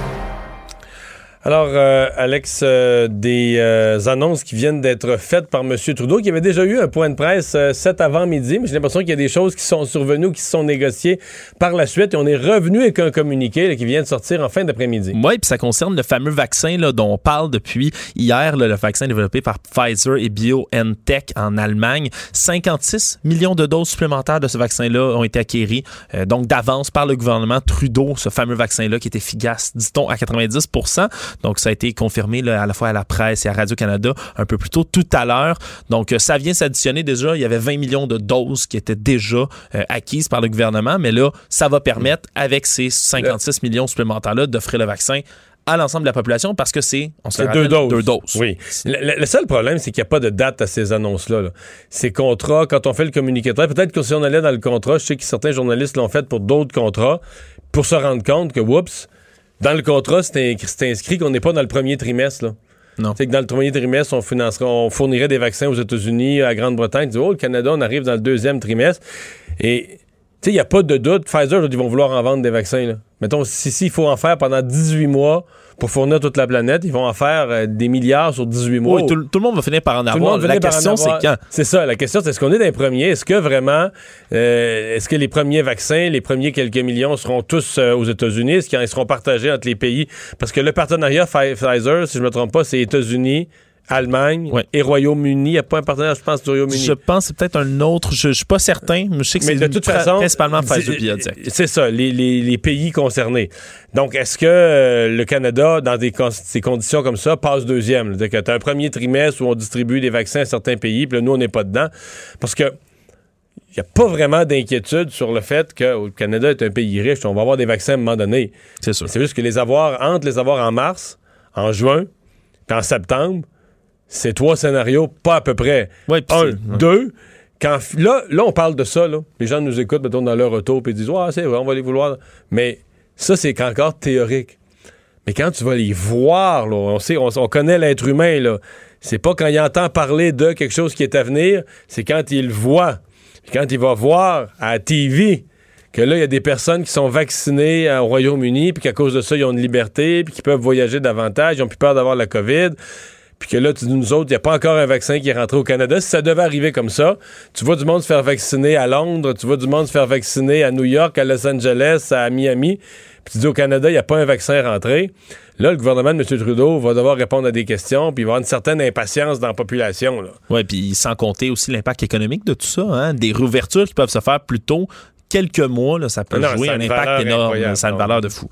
Alors, euh, Alex, euh, des euh, annonces qui viennent d'être faites par M. Trudeau, qui avait déjà eu un point de presse cet avant-midi, mais j'ai l'impression qu'il y a des choses qui sont survenues, qui se sont négociées par la suite, et on est revenu avec un communiqué qui vient de sortir en fin d'après-midi. Oui, puis ça concerne le fameux vaccin là, dont on parle depuis hier, le vaccin développé par Pfizer et BioNTech en Allemagne. 56 millions de doses supplémentaires de ce vaccin-là ont été acquéries, donc d'avance par le gouvernement Trudeau, ce fameux vaccin-là qui est efficace, dit-on, à 90 donc, ça a été confirmé à la fois à la presse et à Radio-Canada un peu plus tôt tout à l'heure. Donc, euh, ça vient s'additionner déjà. Il y avait 20 millions de doses qui étaient déjà euh, acquises par le gouvernement, mais là, ça va permettre, avec ces 56 millions supplémentaires-là, d'offrir le vaccin à l'ensemble de la population parce que c'est deux doses. Oui. Le, seul problème, c'est qu'il n'y a pas de date à ces annonces-là. Ces contrats, quand on fait le communiqué peut-être que si on allait dans le contrat, je sais que certains journalistes l'ont fait pour d'autres contrats, pour se rendre compte que, oups, dans le contrat, c'est inscrit qu'on n'est pas dans le premier trimestre. Là. Non. C'est que dans le premier trimestre, on, on fournirait des vaccins aux États-Unis, à Grande-Bretagne. Oh, le Canada, on arrive dans le deuxième trimestre. Et il n'y a pas de doute. Pfizer, ils vont vouloir en vendre des vaccins. Là. Mettons, si, si il faut en faire pendant 18 mois pour fournir toute la planète. Ils vont en faire euh, des milliards sur 18 mois. Oui, tout, le monde va finir par en avoir. La question, c'est quand? C'est ça. La question, c'est est-ce qu'on est des premiers? Est-ce que vraiment, euh, est-ce que les premiers vaccins, les premiers quelques millions seront tous euh, aux États-Unis? Est-ce qu'ils seront partagés entre les pays? Parce que le partenariat Pfizer, si je ne me trompe pas, c'est États-Unis, Allemagne et Royaume-Uni. Il n'y a pas un partenaire, je pense, du Royaume-Uni. Je pense que c'est peut-être un autre. Je ne suis pas certain, mais je sais que c'est de toute façon, principalement Pfizer C'est ça, les, pays concernés. Donc, est-ce que euh, le Canada, dans des, ces conditions comme ça, passe deuxième? C'est-à-dire que tu as un premier trimestre où on distribue des vaccins à certains pays, puis là, nous, on n'est pas dedans. Parce que il n'y a pas vraiment d'inquiétude sur le fait que le Canada est un pays riche. On va avoir des vaccins à un moment donné. C'est sûr. C'est juste que les avoir, entre les avoir en mars, en juin, puis en septembre, c'est trois scénarios, pas à peu près. Un, deux. Quand, là, là, on parle de ça. Là. Les gens nous écoutent, mettons, dans leur auto, puis ils disent Ouais, c'est vrai, on va les vouloir. Mais ça, c'est encore théorique. Mais quand tu vas les voir, là, on sait, on, connaît l'être humain, là. C'est pas quand il entend parler de quelque chose qui est à venir, c'est quand il le voit. quand il va voir à la TV que là, il y a des personnes qui sont vaccinées au Royaume-Uni, puis qu'à cause de ça, ils ont une liberté, puis qu'ils peuvent voyager davantage, ils ont plus peur d'avoir la COVID puis que là, tu dis, nous autres, il n'y a pas encore un vaccin qui est rentré au Canada. Si ça devait arriver comme ça, tu vois du monde se faire vacciner à Londres, tu vois du monde se faire vacciner à New York, à Los Angeles, à Miami, puis tu dis au Canada, il n'y a pas un vaccin rentré. Là, le gouvernement de M. Trudeau va devoir répondre à des questions, puis il va avoir une certaine impatience dans la population. Oui, puis sans compter aussi l'impact économique de tout ça, hein? des réouvertures qui peuvent se faire plus tôt quelques mois, là, ça peut Non, jouer ça un impact énorme. Ça a une valeur de fou.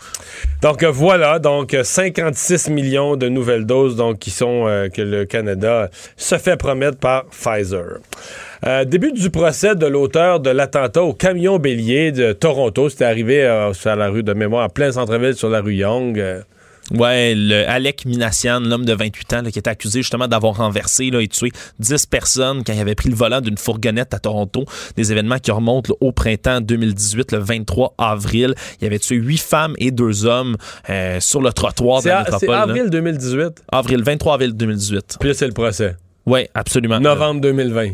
Donc euh, voilà, donc euh, 56 millions de nouvelles doses donc qui sont euh, que le Canada se fait promettre par Pfizer. Euh, début du procès de l'auteur de l'attentat au camion bélier de Toronto, c'était arrivé euh, sur la rue de mémoire en plein centre-ville sur la rue Young. Ouais, le Alec Minassian, l'homme de 28 ans, là, qui était accusé justement d'avoir renversé là, et tué 10 personnes quand il avait pris le volant d'une fourgonnette à Toronto. Des événements qui remontent là, au printemps 2018, le 23 avril. Il avait tué 8 femmes et 2 hommes euh, sur le trottoir de C'est la c'est métropole. là. avril 2018. Avril, 23 avril 2018. Puis là, c'est le procès. Oui, absolument. Novembre 2020.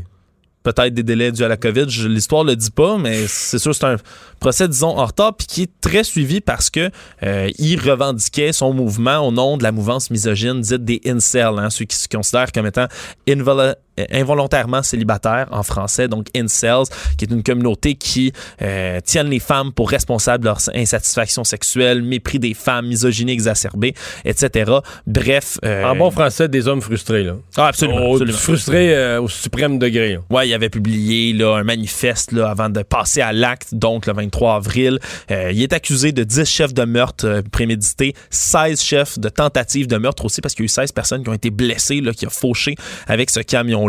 Peut-être des délais dus à la COVID. L'histoire le dit pas, mais c'est sûr c'est un procès, disons, en retard, puis qui est très suivi parce que euh, il revendiquait son mouvement au nom de la mouvance misogyne dite des incels, hein, ceux qui se considèrent comme étant invol- involontairement célibataires en français, donc incels, qui est une communauté qui euh, tiennent les femmes pour responsables de leur insatisfaction sexuelle, mépris des femmes, misogynie exacerbée, etc. Bref. euh, En bon français, des hommes frustrés. Là. Ah, absolument. Au- absolument. Frustrés euh, au suprême degré. là. Ouais, il avait publié là, un manifeste là, avant de passer à l'acte, donc le 23 avril. Euh, il est accusé de 10 chefs de meurtre euh, prémédités, 16 chefs de tentative de meurtre aussi, parce qu'il y a eu 16 personnes qui ont été blessées, là, qui ont fauché avec ce camion-là.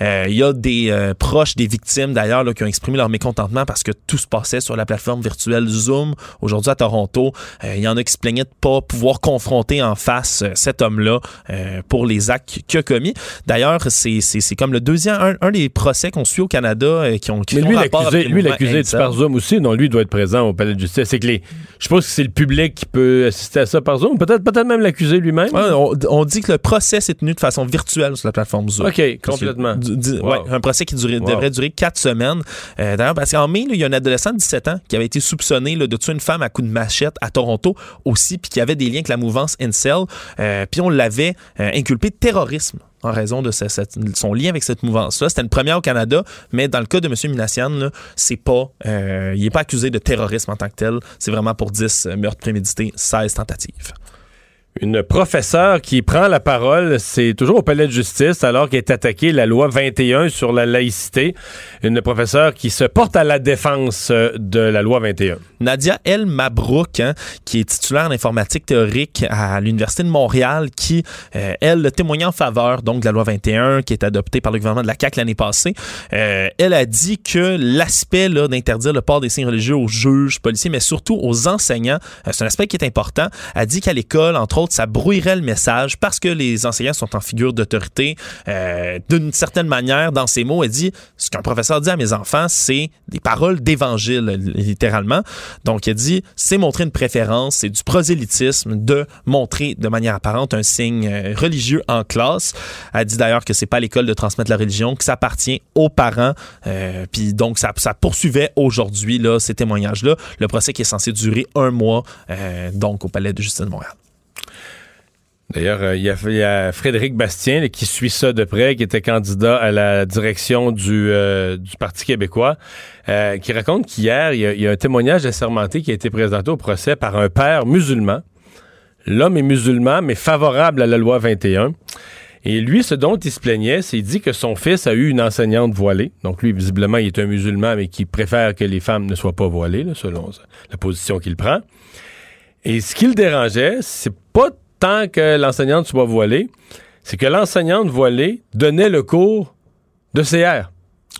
Euh, il y a des euh, proches des victimes, d'ailleurs, qui ont exprimé leur mécontentement parce que tout se passait sur la plateforme virtuelle Zoom, aujourd'hui à Toronto. Euh, il y en a qui se plaignaient de pas pouvoir confronter en face cet homme-là pour les actes qu'il a commis. D'ailleurs, c'est comme le deuxième, un, un des procès qu'on suit au Canada qui ont qui Mais lui, l'accusé, lui, l'accusé est par Zoom aussi. Non, lui doit être présent au palais de justice. C'est que les, je suppose que c'est le public qui peut assister à ça par Zoom. Peut-être, peut-être même l'accusé lui-même. Ouais, on, on dit que le procès s'est tenu de façon virtuelle sur la plateforme Zoom. OK, complètement. Du- du- Wow. ouais, un procès qui durait- Wow. devrait durer quatre semaines. Euh, D'ailleurs, parce qu'en mai, il y a un adolescent de 17 ans qui avait été soupçonné là, de tuer une femme à coups de machette à Toronto aussi, puis qui avait des liens avec la mouvance Incel. Euh, puis on l'avait euh, inculpé de terrorisme en raison de sa- son lien avec cette mouvance-là. C'était une première au Canada, mais dans le cas de M. Minassian, c'est pas, il n'est pas accusé de terrorisme en tant que tel. C'est vraiment pour 10 meurtres prémédités, 16 tentatives. Une professeure qui prend la parole, c'est toujours au palais de justice alors qu'est attaquée la loi 21 sur la laïcité. Une professeure qui se porte à la défense euh, de la loi 21. Nadia El Mabrouk, hein, qui est titulaire d'informatique théorique à l'Université de Montréal, qui, euh, elle, témoignait en faveur donc, de la loi 21 qui est adoptée par le gouvernement de la CAQ l'année passée. Euh, elle a dit que l'aspect là, d'interdire le port des signes religieux aux juges, policiers, mais surtout aux enseignants, euh, c'est un aspect qui est important. Elle dit qu'à l'école, entre autres, ça brouillerait le message parce que les enseignants sont en figure d'autorité. Euh, D'une certaine manière, dans ses mots, elle dit ce qu'un professeur dit à mes enfants, c'est des paroles d'évangile, littéralement. Donc, elle dit c'est montrer une préférence, c'est du prosélytisme de montrer de manière apparente un signe euh, religieux en classe. Elle dit d'ailleurs que c'est pas l'école de transmettre la religion, que ça appartient aux parents. Euh, Puis donc, ça, ça poursuivait aujourd'hui là, ces témoignages-là. Le procès qui est censé durer un mois, euh, donc au Palais de justice de Montréal. D'ailleurs, euh, il y, a- Frédéric Bastien qui suit ça de près, qui était candidat à la direction du, euh, Parti québécois, euh, qui raconte qu'hier, il y, a- un témoignage assermenté qui a été présenté au procès par un père musulman. L'homme est musulman, mais favorable à la loi 21. Et lui, ce dont il se plaignait, c'est qu'il dit que son fils a eu une enseignante voilée. Donc lui, visiblement, il est un musulman, mais qui préfère que les femmes ne soient pas voilées, selon la position qu'il prend. Et ce qui le dérangeait, c'est pas tant que l'enseignante soit voilée, c'est que l'enseignante voilée donnait le cours de CR.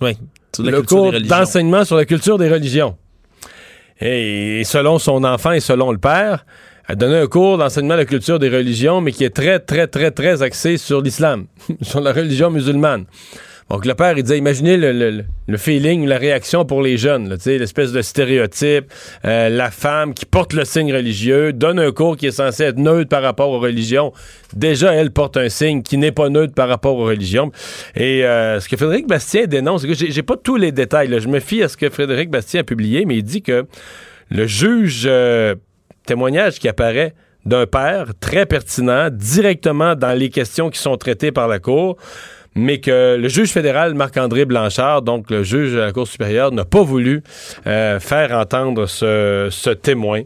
Oui, sur la le cours d'enseignement sur la culture des religions. Et selon son enfant et selon le père, elle donnait un cours d'enseignement de la culture des religions, mais qui est très, très, très, très axé sur l'islam, sur la religion musulmane. Donc le père, il disait, imaginez le, le- le feeling, la réaction pour les jeunes, l'espèce de stéréotype, euh, la femme qui porte le signe religieux, donne un cours qui est censé être neutre par rapport aux religions. Déjà, elle porte un signe qui n'est pas neutre par rapport aux religions. Et euh, ce que Frédéric Bastien dénonce, j'ai pas tous les détails, je me fie à ce que Frédéric Bastien a publié, mais il dit que le juge, euh, témoignage qui apparaît d'un père très pertinent, directement dans les questions qui sont traitées par la Cour, mais que le juge fédéral Marc-André Blanchard, donc le juge de la Cour supérieure, n'a pas voulu euh, faire entendre ce, ce témoin.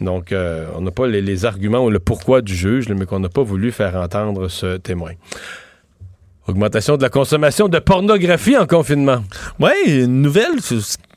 Donc, euh, on n'a pas les, les arguments ou le pourquoi du juge, mais qu'on n'a pas voulu faire entendre ce témoin. Augmentation de la consommation de pornographie en confinement. Oui, une nouvelle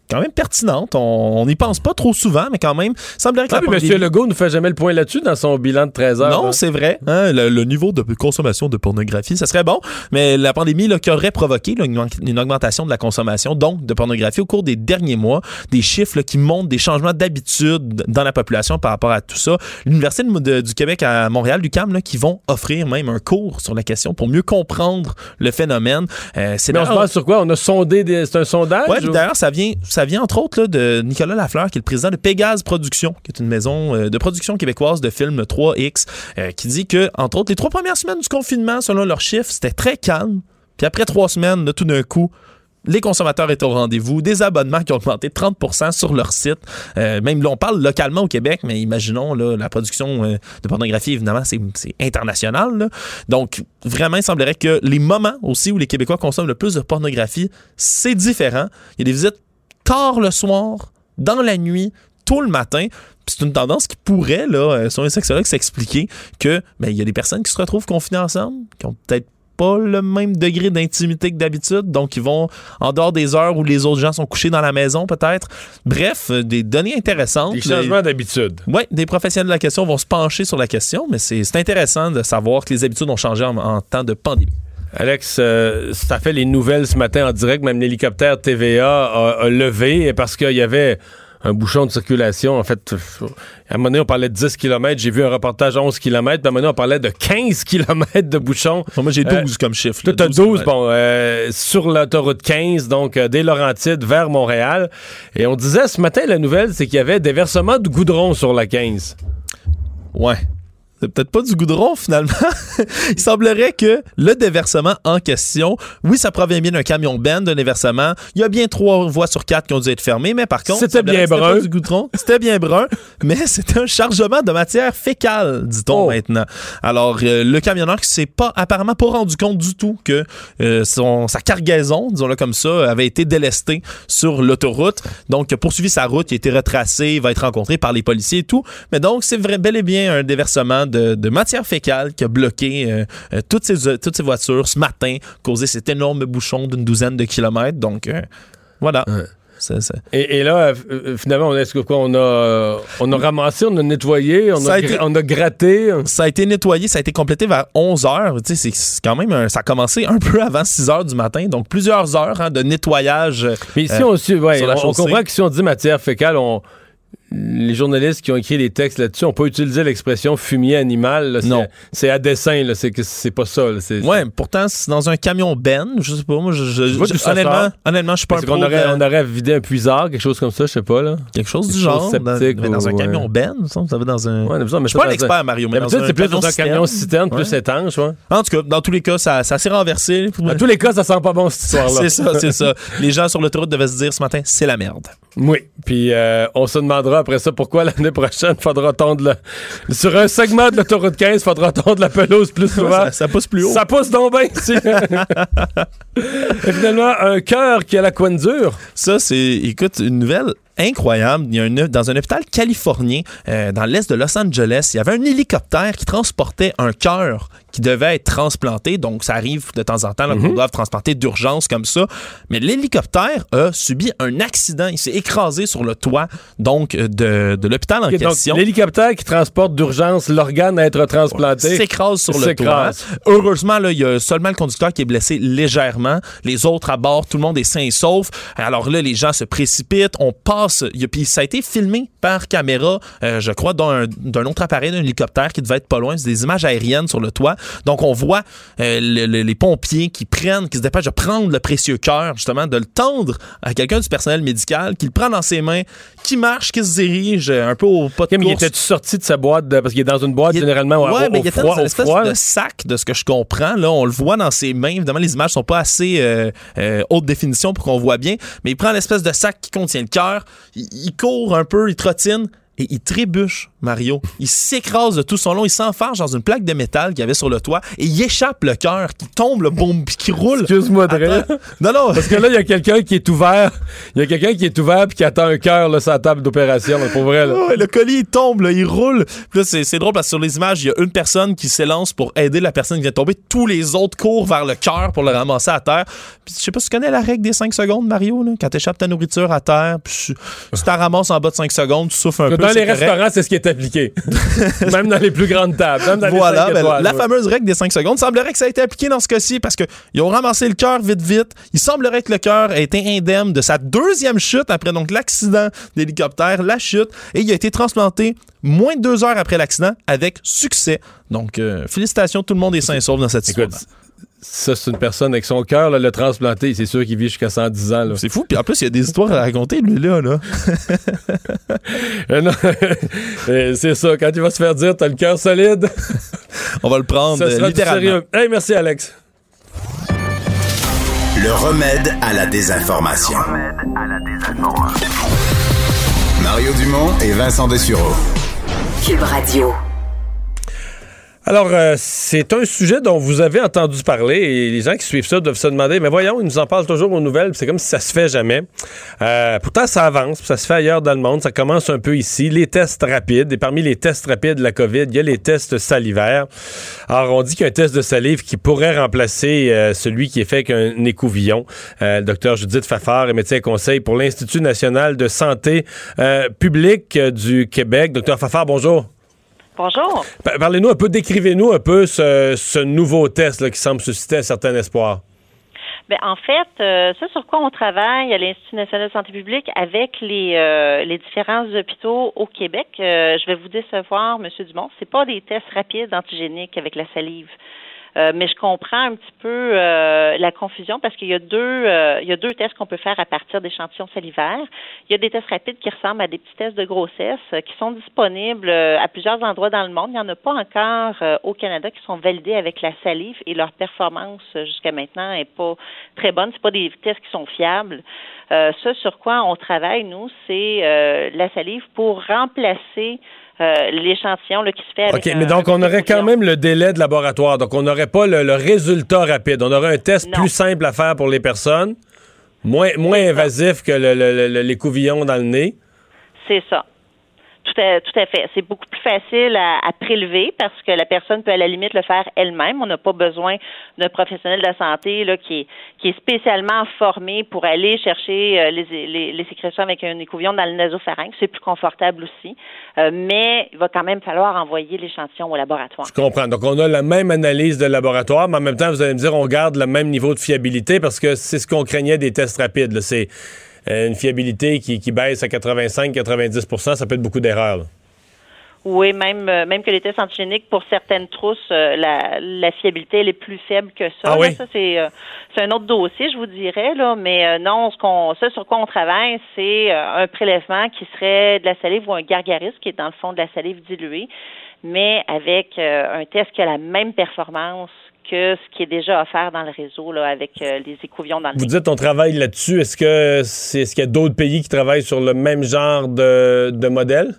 quand même pertinente. On n'y pense pas trop souvent, mais quand même, semblerait que ah, la M. Legault ne fait jamais le point là-dessus dans son bilan de 13 heures. Non, c'est vrai. Hein, le, niveau de consommation de pornographie, ça serait bon, mais la pandémie là, qui aurait provoqué une, augmentation de la consommation, donc de pornographie au cours des derniers mois, des chiffres qui montrent des changements d'habitude dans la population par rapport à tout ça. L'Université du Québec à Montréal, l'UQAM, qui vont offrir même un cours sur la question pour mieux comprendre le phénomène. Euh, mais on se base sur quoi? On a sondé, c'est un sondage? Oui, d'ailleurs, ça vient ça vient entre autres de Nicolas Lafleur, qui est le président de Pégase Productions, qui est une maison euh, de production québécoise de films 3X, euh, qui dit que, entre autres, les trois premières semaines du confinement, selon leurs chiffres, c'était très calme. Puis après trois semaines, de tout d'un coup, les consommateurs étaient au rendez-vous, des abonnements qui ont augmenté 30% sur leur site. Euh, même là, on parle localement au Québec, mais imaginons la production de pornographie, évidemment, c'est international. Donc, vraiment, il semblerait que les moments aussi où les Québécois consomment le plus de pornographie, c'est différent. Il y a des visites tard le soir, dans la nuit, tôt le matin. C'est une tendance qui pourrait, là, euh, sur un sexologue, s'expliquer que ben, il y a des personnes qui se retrouvent confinées ensemble, qui ont peut-être pas le même degré d'intimité que d'habitude, donc ils vont en dehors des heures où les autres gens sont couchés dans la maison, peut-être. Bref, euh, des données intéressantes. Des changements d'habitude. Oui, des professionnels de la question vont se pencher sur la question, mais c'est intéressant de savoir que les habitudes ont changé en temps de pandémie. Alex, euh, ça fait les nouvelles ce matin en direct. Même l'hélicoptère TVA a, levé parce qu'il y avait un bouchon de circulation. En fait, à un moment donné, on parlait de 10 km. J'ai vu un reportage à 11 km. Puis à un moment donné, on parlait de 15 km de bouchon. moi, j'ai 12 euh, comme chiffre. Tu as 12, bon, euh, sur l'autoroute 15, donc des Laurentides vers Montréal. Et on disait ce matin, la nouvelle, c'est qu'il y avait des versements de goudron sur la 15. Ouais. C'est peut-être pas du goudron finalement. Il semblerait que le déversement en question, oui, ça provient bien d'un camion Ben, d'un déversement. Il y a bien trois voies sur quatre qui ont dû être fermées, mais par contre, c'était bien brun. du goudron, c'était bien brun, mais c'était un chargement de matière fécale, dit-on oh. maintenant. Alors, euh, le camionneur qui s'est pas apparemment pas rendu compte du tout que euh, son, sa cargaison, disons-le comme ça, avait été délestée sur l'autoroute. Donc, il a poursuivi sa route, il a été retracé, il va être rencontré par les policiers et tout. Mais donc, c'est bel et bien un déversement de, matière fécale qui a bloqué euh, euh, toutes, ces, toutes ces voitures ce matin, causé cet énorme bouchon d'une douzaine de kilomètres. Donc, euh, voilà. Et, là, finalement, est-ce que quoi, on a, on a ramassé, on a nettoyé, on, a, on a, gratté? Ça a été nettoyé, ça a été complété vers 11 heures. c'est quand même, ça a commencé un peu avant 6 heures du matin, donc plusieurs heures hein, de nettoyage. Mais ici, on, on, comprend que si on dit matière fécale, on, les journalistes qui ont écrit des textes là-dessus n'ont pas utilisé l'expression fumier animal. non. C'est à dessein, c'est pas ça. ouais, pourtant, c'est dans un camion Ben. Je sais pas, moi, je, je, honnêtement, honnêtement, je suis pas un on aurait, on aurait vidé un puisard, quelque chose comme ça, je sais pas. Là. Quelque chose du genre. dans, dans un camion Ben, ça va dans un. Ouais, mais je suis pas un expert, Mario. Mais c'est plus dans un camion citerne, plus étanche. Ouais. En tout cas, dans tous les cas, ça, ça s'est renversé. Dans tous les cas, ça sent pas bon cette histoire-là. c'est ça, c'est ça. Les gens sur l'autoroute devaient se dire ce matin, c'est la merde. Oui. Puis euh, on se demandera après ça pourquoi l'année prochaine faudra tondre le... sur un segment de l'autoroute 15, faudra tondre la pelouse plus souvent? ça, pousse plus haut. Ça pousse donc bien ici. Et finalement, un cœur qui a la coin dure. Ça, c'est, écoute, une nouvelle incroyable. Il y a un, dans un hôpital californien, euh, dans l'est de Los Angeles, il y avait un hélicoptère qui transportait un cœur qui devait être transplanté. Donc, ça arrive de temps en temps qu'on mhm. doit transporter d'urgence comme ça. Mais l'hélicoptère a subi un accident. Il s'est écrasé sur le toit donc de, de l'hôpital en question. L'hélicoptère qui transporte d'urgence l'organe à être transplanté s'écrase sur le toit. Heureusement, il y a seulement le conducteur qui est blessé légèrement. Les autres à bord, tout le monde est sain et sauf. Alors là, les gens se précipitent. On passe. Puis ça a été filmé par caméra, euh, je crois, d'un autre appareil, d'un hélicoptère qui devait être pas loin. C'est des images aériennes sur le toit. Donc, on voit euh, les pompiers qui prennent, qui se dépêchent de prendre le précieux cœur, justement, de le tendre à quelqu'un du personnel médical, qui le prend dans ses mains, qui marche, qui se dirige un peu au pas de Il était sorti de sa boîte, parce qu'il est dans une boîte généralement ouais, au, mais il froid, dans une espèce de sac, de ce que je comprends. Là, on le voit dans ses mains. Évidemment, les images sont pas assez euh, euh, haute définition pour qu'on voit bien, mais il prend l'espèce de sac qui contient le cœur, il, il court un peu, il et il trébuche Mario. Il s'écrase de tout son long, il s'enfarge dans une plaque de métal qu'il y avait sur le toit et il échappe le cœur qui tombe, le boum, puis qui roule. Excuse-moi de Non, non. Parce que là, il y a quelqu'un qui est ouvert. Il y a quelqu'un qui est ouvert puis qui attend un cœur sur la table d'opération. Pour vrai, là. le colis, il tombe, là, il roule. Puis là, c'est drôle parce que sur les images, il y a une personne qui s'élance pour aider la personne qui vient de tomber. Tous les autres courent vers le cœur pour le ramasser à terre. Puis je sais pas si tu connais la règle des 5 secondes, Mario, là, quand t'échappes ta nourriture à terre, puis si tu la ramasses en bas de 5 secondes, tu souffres un peu. Dans les restaurants, c'est ce qui est appliqué. même dans les plus grandes tables. Même dans voilà, les ben, la fameuse règle des 5 secondes. semblerait que ça a été appliqué dans ce cas-ci parce qu'ils ont ramassé le cœur vite, vite. Il semblerait que le cœur ait été indemne de sa deuxième chute après donc l'accident d'hélicoptère, la chute, et il a été transplanté moins de deux heures après l'accident avec succès. Donc, euh, félicitations, tout le monde est sain et sauf dans cette histoire. Ça, c'est une personne avec son cœur, le transplanté. C'est sûr qu'il vit jusqu'à 110 ans. C'est fou. Puis en plus, il y a des histoires à raconter, lui-là. Là. Euh, euh, c'est ça. Quand il va se faire dire, t'as le cœur solide. On va le prendre littéralement. Hey, merci, Alex. Le remède à la désinformation. Le remède à la désinformation. Mario Dumont et Vincent Dessureau. Cube Radio. Alors, euh, c'est un sujet dont vous avez entendu parler et les gens qui suivent ça doivent se demander, mais voyons, ils nous en parlent toujours aux nouvelles, c'est comme si ça se fait jamais. Euh, pourtant, ça avance, ça se fait ailleurs dans le monde, ça commence un peu ici. Les tests rapides, et parmi les tests rapides de la COVID, il y a les tests salivaires. Alors, on dit qu'il y a un test de salive qui pourrait remplacer euh, celui qui est fait qu'un écouvillon. le docteur Judith Fafard est médecin conseil pour l'Institut national de santé publique du Québec. Docteur Fafard, bonjour. Bonjour. Parlez-nous un peu, décrivez-nous un peu ce, nouveau test qui semble susciter un certain espoir. Bien, en fait, euh, ce sur quoi on travaille à l'Institut national de santé publique avec les, euh, les différents hôpitaux au Québec, euh, je vais vous décevoir, M. Dumont, c'est pas des tests rapides antigéniques avec la salive. Euh, mais je comprends un petit peu euh, la confusion parce qu'il y a deux euh, il y a deux tests qu'on peut faire à partir d'échantillons salivaires. Il y a des tests rapides qui ressemblent à des petits tests de grossesse qui sont disponibles à plusieurs endroits dans le monde. Il n'y en a pas encore au Canada qui sont validés avec la salive et leur performance jusqu'à maintenant n'est pas très bonne. C'est pas des tests qui sont fiables. ce sur quoi on travaille, nous, c'est la salive pour remplacer euh, l'échantillon qui se fait avec OK, mais donc on aurait quand même le délai de laboratoire. Donc on n'aurait pas le, résultat rapide. On aurait un test plus simple à faire pour les personnes, moins, moins invasif que les couvillons dans le nez. C'est ça. Tout à, tout à fait. C'est beaucoup plus facile à, prélever parce que la personne peut à la limite le faire elle-même. On n'a pas besoin d'un professionnel de la santé là, qui, est, qui est spécialement formé pour aller chercher euh, les, les, sécrétions avec un écouvillon dans le nasopharynx. C'est plus confortable aussi. Euh, mais il va quand même falloir envoyer l'échantillon au laboratoire. Je comprends. Donc, on a la même analyse de laboratoire, mais en même temps, vous allez me dire, on garde le même niveau de fiabilité parce que c'est ce qu'on craignait des tests rapides. C'est une fiabilité qui, baisse à 85-90% ça peut être beaucoup d'erreurs. Oui, même, euh, même que les tests antigéniques, pour certaines trousses, euh, la, fiabilité elle est plus faible que ça. Ah ça, c'est, un autre dossier, je vous dirais. Là, mais non, ce qu'on, ça sur quoi on travaille, c'est un prélèvement qui serait de la salive ou un gargarisme, qui est dans le fond de la salive diluée, mais avec un test qui a la même performance que ce qui est déjà offert dans le réseau là, avec euh, les écouvillons dans le Vous dites on travaille là-dessus. Est-ce que c'est ce qu'il y a d'autres pays qui travaillent sur le même genre de, de modèle?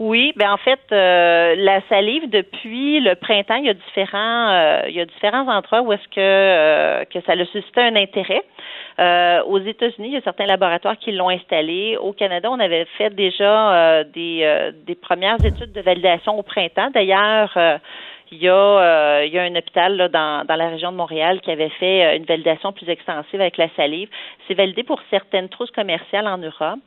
Oui, ben en fait, euh, la salive depuis le printemps, il y a différents, euh, il y a différents endroits où est-ce que que ça a suscité un intérêt. aux États-Unis, il y a certains laboratoires qui l'ont installé. Au Canada, on avait fait déjà des, des premières études de validation au printemps. D'ailleurs, il y a, euh, il y a un hôpital dans, la région de Montréal qui avait fait euh, une validation plus extensive avec la salive. C'est validé pour certaines trousses commerciales en Europe,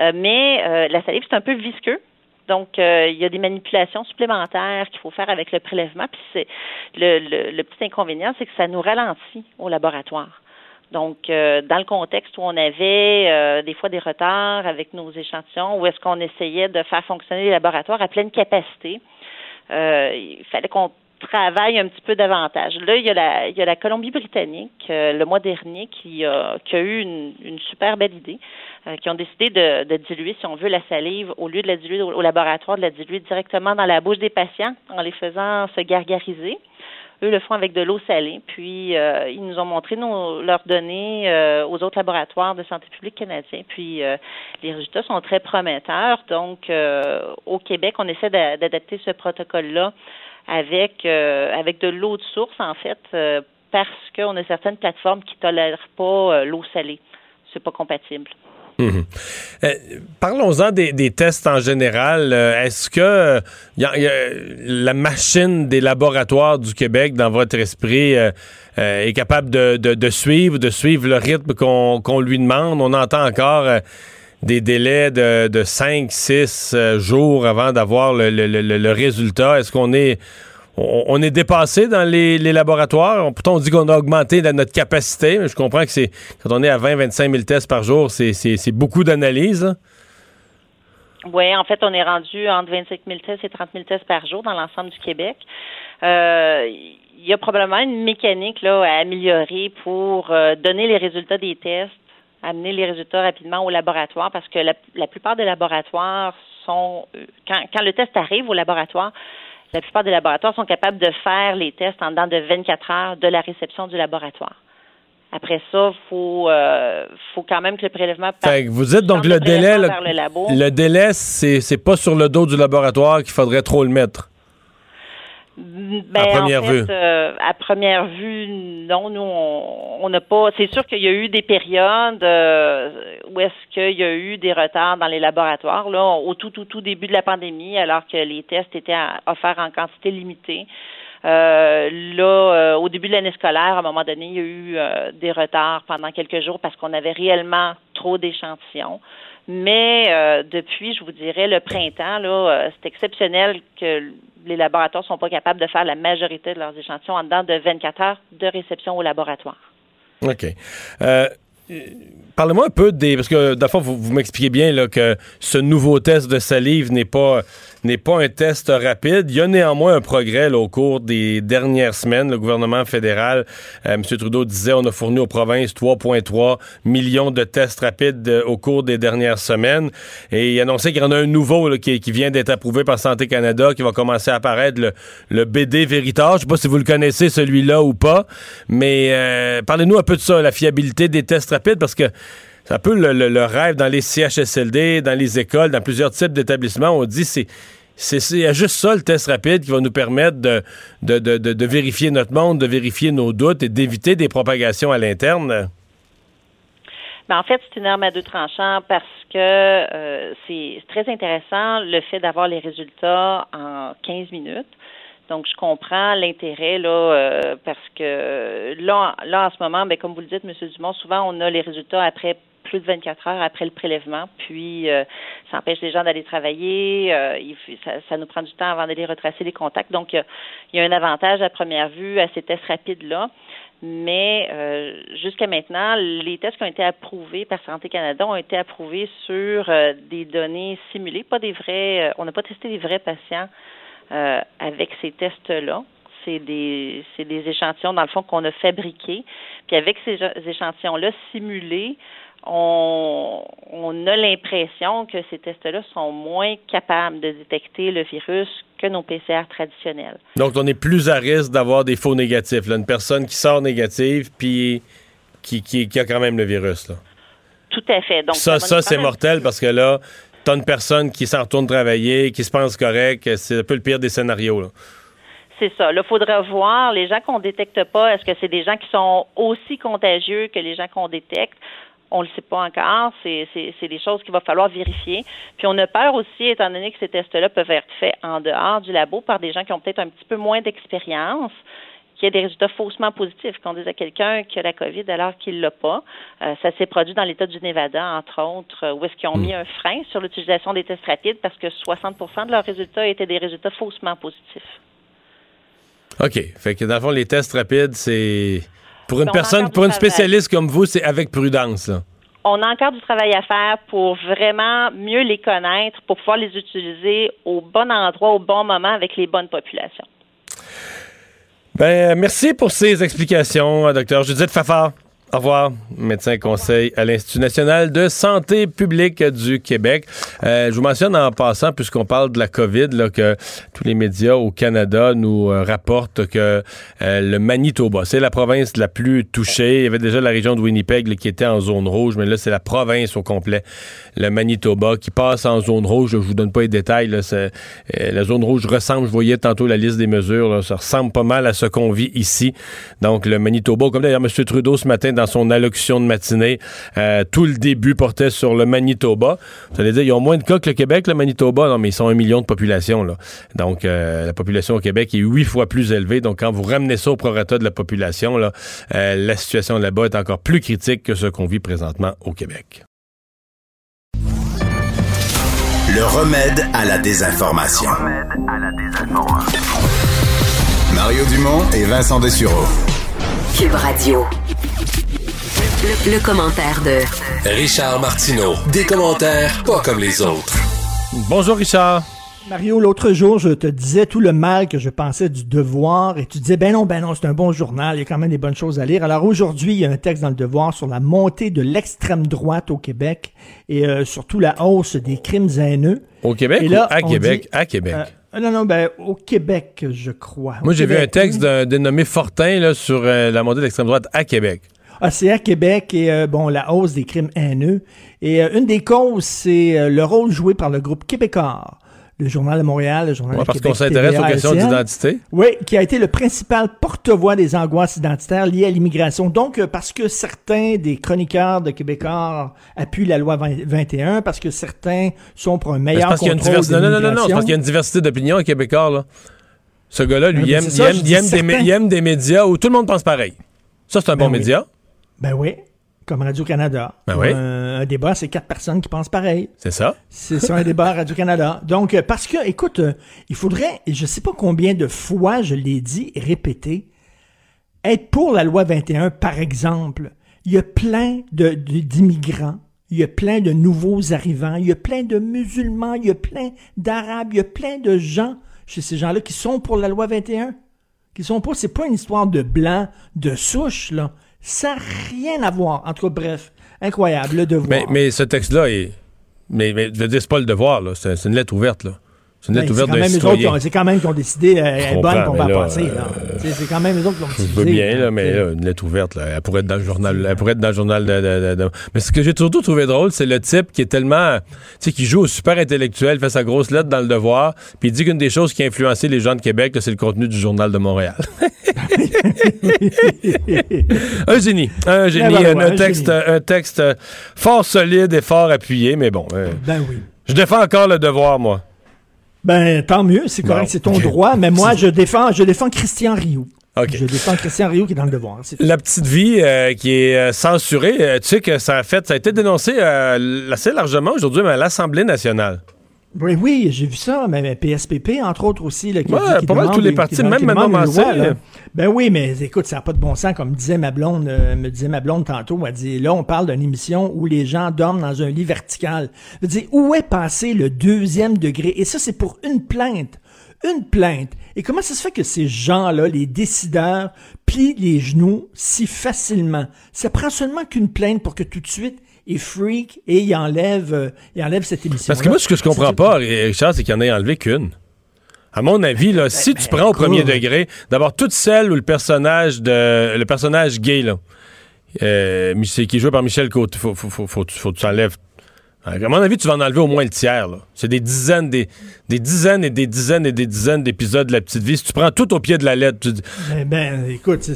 euh, mais la salive, c'est un peu visqueux. Donc, il y a des manipulations supplémentaires qu'il faut faire avec le prélèvement. Puis c'est le, le, petit inconvénient, c'est que ça nous ralentit au laboratoire. Donc, dans le contexte où on avait des fois des retards avec nos échantillons, où est-ce qu'on essayait de faire fonctionner les laboratoires à pleine capacité, il fallait qu'on travaille un petit peu davantage. Là, il y a la, y a la Colombie-Britannique euh, le mois dernier qui a, qui a eu une, une super belle idée, euh, qui ont décidé de, diluer, si on veut, la salive au lieu de la diluer au, laboratoire, de la diluer directement dans la bouche des patients en les faisant se gargariser. Eux le font avec de l'eau salée. Puis euh, ils nous ont montré nos, leurs données euh, aux autres laboratoires de santé publique canadiens. Puis euh, les résultats sont très prometteurs. Donc au Québec, on essaie d'adapter ce protocole-là avec avec de l'eau de source en fait, parce qu'on a certaines plateformes qui tolèrent pas l'eau salée. C'est pas compatible. Mhm. Euh, parlons-en des, tests en général. Euh, est-ce que la machine des laboratoires du Québec, dans votre esprit, euh, est capable de, suivre, de suivre le rythme qu'on lui demande? On entend encore des délais de, de 5, 6 jours avant d'avoir le, résultat. Est-ce qu'on est on, est dépassé dans les, laboratoires. pourtant, on dit qu'on a augmenté notre capacité, mais je comprends que c'est quand on est à 20-25 000 tests par jour, c'est beaucoup d'analyses. Oui, en fait, on est rendu entre 25 000 tests et 30 000 tests par jour dans l'ensemble du Québec. Euh, il y a probablement une mécanique là, à améliorer pour euh, donner les résultats des tests, amener les résultats rapidement au laboratoire, parce que la, plupart des laboratoires sont, euh, quand le test arrive au laboratoire, la plupart des laboratoires sont capables de faire les tests en dedans de 24 heures de la réception du laboratoire. Après ça, faut euh, faut quand même que le prélèvement fait vous dites donc le délai le, le, délai c'est c'est pas sur le dos du laboratoire qu'il faudrait trop le mettre. Ben, à première vue. Euh, à première vue, non, nous, on n'a pas. C'est sûr qu'il y a eu des périodes euh, où est-ce qu'il y a eu des retards dans les laboratoires, là, au tout, tout, tout début de la pandémie, alors que les tests étaient offerts en quantité limitée. Euh, là, au début de l'année scolaire, à un moment donné, il y a eu des retards pendant quelques jours parce qu'on avait réellement trop d'échantillons. Mais depuis, je vous dirais, le printemps, là, c'est exceptionnel que les laboratoires ne sont pas capables de faire la majorité de leurs échantillons en dedans de 24 heures de réception au laboratoire. OK. Euh, parlez-moi un peu des. Parce que, d'abord, vous, vous m'expliquez bien là, que ce nouveau test de salive n'est pas n'est pas un test rapide. Il y a néanmoins un progrès au cours des dernières semaines. Le gouvernement fédéral, euh, M. Trudeau disait, on a fourni aux provinces 3,3 millions de tests rapides euh, au cours des dernières semaines. Et il annonçait qu'il y en a un nouveau qui, vient d'être approuvé par Santé Canada, qui va commencer à apparaître, le, BD Veritas. Je sais pas si vous le connaissez, celui-là ou pas. Mais euh, parlez-nous un peu de ça, la fiabilité des tests rapides, parce que un peu le, rêve dans les CHSLD, dans les écoles, dans plusieurs types d'établissements. On dit c'est c'est juste ça le test rapide qui va nous permettre de, de, de, vérifier notre monde, de vérifier nos doutes et d'éviter des propagations à l'interne. Ben, en fait, c'est une arme à deux tranchants parce que euh, c'est très intéressant le fait d'avoir les résultats en 15 minutes. Donc, je comprends l'intérêt là euh, parce que là, là en ce moment, ben, comme vous le dites, M. Dumont, souvent on a les résultats après plus de 24 heures après le prélèvement. Puis, euh, ça empêche les gens d'aller travailler. Euh, ça, nous prend du temps avant d'aller retracer les contacts. Donc, il y, a un avantage à première vue à ces tests rapides-là. Mais euh, jusqu'à maintenant, les tests qui ont été approuvés par Santé Canada ont été approuvés sur des données simulées, pas des vrais. on n'a pas testé des vrais patients avec ces tests-là c'est des, des échantillons, dans le fond, qu'on a fabriqués. Puis avec ces échantillons-là simulés, on, a l'impression que ces tests-là sont moins capables de détecter le virus que nos PCR traditionnels. Donc, on est plus à risque d'avoir des faux négatifs. Une personne qui sort négative, puis qui, qui, a quand même le virus. Tout à fait. Donc, ça, ça, c'est mortel parce que là, t'as une personne qui s'en retourne travailler, qui se pense correct. C'est un peu le pire des scénarios. C'est ça. Là, il faudra voir les gens qu'on détecte pas. Est-ce que c'est des gens qui sont aussi contagieux que les gens qu'on détecte? On ne le sait pas encore. C'est, des choses qu'il va falloir vérifier. Puis on a peur aussi, étant donné que ces tests-là peuvent être faits en dehors du labo par des gens qui ont peut-être un petit peu moins d'expérience qu'il y ait des résultats faussement positifs, qu'on dise à quelqu'un qui a la COVID alors qu'il ne l'a pas. Euh, ça s'est produit dans l'État du Nevada, entre autres, où est-ce qu'ils ont mis un frein sur l'utilisation des tests rapides parce que 60% de leurs résultats étaient des résultats faussement positifs. OK. Fait que dans le fond, les tests rapides, c'est pour une personne, pour une spécialiste comme vous, c'est avec prudence. On a encore du travail à faire pour vraiment mieux les connaître, pour pouvoir les utiliser au bon endroit, au bon moment, avec les bonnes populations. Ben, merci pour ces explications, docteur Judith Fafard Au revoir. Médecin conseil à l'Institut national de santé publique du Québec. Euh, je vous mentionne en passant, puisqu'on parle de la COVID, que tous les médias au Canada nous euh, rapportent que euh, le Manitoba, c'est la province la plus touchée. Il y avait déjà la région de Winnipeg qui était en zone rouge, mais là, c'est la province au complet, le Manitoba, qui passe en zone rouge. Je vous donne pas les détails. La zone rouge ressemble, je voyais tantôt la liste des mesures, ça ressemble pas mal à ce qu'on vit ici. Donc, le Manitoba, comme d'ailleurs M. Trudeau ce matin dans son allocution de matinée, euh, tout le début portait sur le Manitoba. Vous allez dire, ils ont moins de cas que le Québec, le Manitoba? Non, mais ils sont un million de population. Là. Donc, euh, la population au Québec est huit fois plus élevée. Donc, quand vous ramenez ça au prorata de la population, là, euh, la situation là-bas est encore plus critique que ce qu'on vit présentement au Québec. Le remède à la désinformation. Le remède à la désinformation. Mario Dumont et Vincent Dessureau. Cube Radio. Le, commentaire de Richard Martineau. Des commentaires pas comme les autres. Bonjour Richard. Mario, l'autre jour, je te disais tout le mal que je pensais du devoir et tu disais, ben non, ben non, c'est un bon journal, il y a quand même des bonnes choses à lire. Alors aujourd'hui, il y a un texte dans le devoir sur la montée de l'extrême droite au Québec et euh, surtout la hausse des crimes haineux. Au Québec ou à Québec? à Québec. Euh, non, non, ben au Québec, je crois. Moi, j'ai vu un texte d'un dénommé Fortin là, sur euh, la montée de l'extrême droite à Québec. Ah, à Québec et bon la hausse des crimes haineux. Et une des causes, c'est le rôle joué par le groupe québécois le Journal de Montréal, le Journal ouais, Parce qu'on s'intéresse aux questions d'identité. Oui, qui a été le principal porte-voix des angoisses identitaires liées à l'immigration. Donc, euh, parce que certains des chroniqueurs de Québécois appuient la loi 21, parce que certains sont pour un meilleur parce contrôle qu'il y a une Non, non, non, non, parce qu'il y a une diversité d'opinions aux Québécois, là. Ce gars-là, lui, il, aime, il, aime, des, médias où tout le monde pense pareil. Ça, c'est un bon ben média. Ben oui comme Radio-Canada. Ben oui. un, débat, c'est quatre personnes qui pensent pareil. C'est ça. C'est ça, un débat à Radio-Canada. Donc, euh, parce que, écoute, euh, il faudrait, je sais pas combien de fois je l'ai dit et répété, être pour la loi 21, par exemple. Il y a plein d'immigrants, il y a plein de nouveaux arrivants, il y a plein de musulmans, il y a plein d'arabes, il y a plein de gens chez ces gens-là qui sont pour la loi 21. Qui sont pour, c'est pas une histoire de blanc, de souche, là. Ça n'a rien à voir. En tout cas, bref, incroyable, le devoir. Mais, ce texte-là est. Mais, mais je c'est pas le devoir. C'est une lettre ouverte. C'est une lettre ben, ouverte C'est quand même qu'ils ont décidé, euh, bonne, qu'on va passer. C'est quand même eux autres qui ont décidé. Je veux bien, là, mais là, une lettre ouverte, là, elle pourrait être dans le journal. Elle pourrait être dans le journal de. Mais ce que j'ai surtout trouvé drôle, c'est le type qui est tellement. Tu sais, qui joue au super intellectuel, fait sa grosse lettre dans le devoir, puis il dit qu'une des choses qui a influencé les gens de Québec, c'est le contenu du journal de Montréal. un génie. Un génie. Ben, un, texte, un texte fort solide et fort appuyé, mais bon. Euh, ben oui. Je défends encore le devoir, moi. Ben, tant mieux, c'est correct, c'est ton droit, mais moi, je défends, je défends Christian Rioux. Je défends Christian Rioux qui est dans le devoir. La petite vie euh, qui est euh, censurée, euh, tu sais que ça a fait, ça a été dénoncé assez largement aujourd'hui à l'Assemblée nationale. Oui, oui, j'ai vu ça, mais, PSPP, entre autres aussi. Là, qui pas mal tous les partis, même maintenant Ben oui, mais écoute, ça n'a pas de bon sens, comme disait ma blonde, euh, me disait ma blonde tantôt, elle dit, là, on parle d'une émission où les gens dorment dans un lit vertical. Je dire, où est passé le deuxième degré? Et ça, c'est pour une plainte. Une plainte. Et comment ça se fait que ces gens-là, les décideurs, plient les genoux si facilement? Ça prend seulement qu'une plainte pour que tout de suite, il freak et il enlève, euh, il enlève cette émission. Parce que moi, ce que je comprends pas, Richard, c'est qu'il en ait enlevé qu'une. À mon avis, là, si tu prends au premier degré, d'abord toute celle où le personnage de le personnage gay là, euh, qui est joué par Michel Côté, faut, faut, faut, faut, faut que tu enlèves à mon avis, tu vas en enlever au moins le tiers. C'est des dizaines, des, des, dizaines et des dizaines et des dizaines d'épisodes de La Petite Vie. Si tu prends tout au pied de la lettre, tu dis... Ben, ben écoute,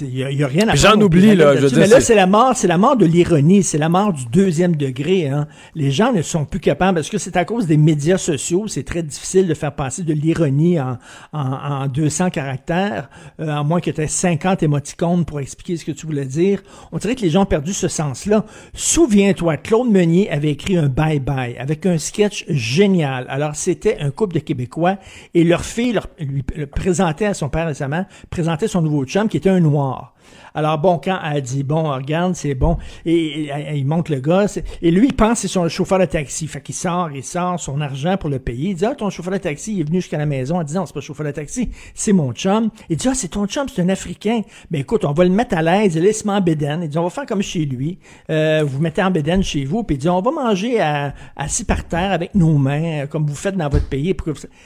il n'y a, rien à J'en oublie, là. Je mais là, c'est la mort, c'est la mort de l'ironie, c'est la mort du deuxième degré. Hein. Les gens ne sont plus capables, parce que c'est à cause des médias sociaux, c'est très difficile de faire passer de l'ironie en, en, 200 caractères, euh, à moins que tu aies 50 émoticônes pour expliquer ce que tu voulais dire. On dirait que les gens ont perdu ce sens-là. Souviens-toi, Claude Meunier avait écrit un bye-bye avec un sketch génial. Alors, c'était un couple de Québécois et leur fille lui présentait à son père récemment, présentait son nouveau chum qui était un noir. Alors bon, quand elle dit bon, regarde, c'est bon, et, il montre le gars, et lui il pense que c'est son chauffeur de taxi, fait qu'il sort, il sort son argent pour le payer. Il dit ah ton chauffeur de taxi il est venu jusqu'à la maison en disant c'est pas le chauffeur de taxi, c'est mon chum. Il dit ah c'est ton chum, c'est un Africain. Ben écoute, on va le mettre à l'aise, laisse-moi en bédaine. Il dit on va faire comme chez lui, euh, vous mettez en bédaine chez vous, puis il dit on va manger assis par terre avec nos mains comme vous faites dans votre pays.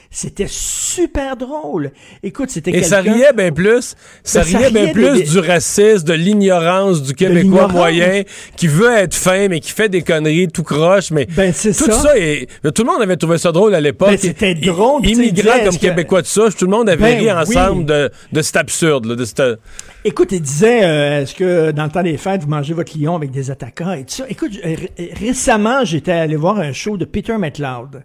C'était super drôle. Écoute, c'était Et ça riait bien plus, ça, ben, riait bien plus du racisme de l'ignorance du Québécois moyen qui veut être fin, mais qui fait des conneries tout croche. Mais ben, tout ça. et, tout le monde avait trouvé ça drôle à l'époque. Ben, c'était drôle. Immigrants comme Québécois de ça, tout le monde avait ben ri ensemble de, de cet absurde. de Écoute, il disait, euh, est-ce que dans le temps des fêtes, vous mangez votre lion avec des attaquants et tout ça? Écoute, récemment, j'étais allé voir un show de Peter McLeod.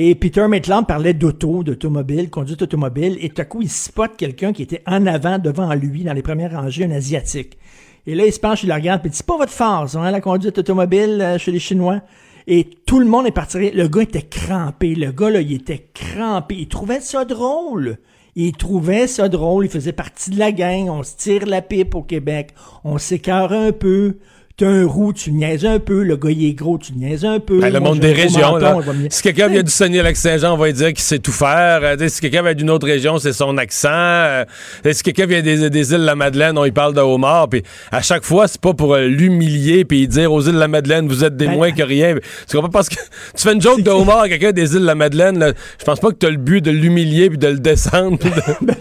Et Peter Maitland parlait d'auto, d'automobile, conduite automobile, et tout à coup, il spot quelqu'un qui était en avant, devant lui, dans les premières rangées, un Asiatique. Et là, il se penche, il la regarde, puis il dit, c'est pas votre force, hein, la conduite automobile euh, chez les Chinois. Et tout le monde est parti. Le gars était crampé. Le gars, là, il était crampé. Il trouvait ça drôle. Il trouvait ça drôle. Il faisait partie de la gang. On se tire la pipe au Québec. On s'écœure un peu t'es un roux, tu niaises un peu, le gars il est gros, tu niaises un peu. Ben, le monde des régions, là. Si quelqu'un vient du Saguenay-Lac-Saint-Jean, on va lui dire qu'il sait tout faire. Euh, si quelqu'un vient d'une autre région, c'est son accent. Euh, si quelqu'un vient des, des îles de la Madeleine, on y parle de homard. Puis à chaque fois, c'est pas pour euh, l'humilier puis dire aux îles de la Madeleine, vous êtes des ben, moins que rien. Tu comprends? Parce que tu fais une joke de homard à quelqu'un des îles de la Madeleine, je pense pas que t'as le but de l'humilier puis de le descendre. Ben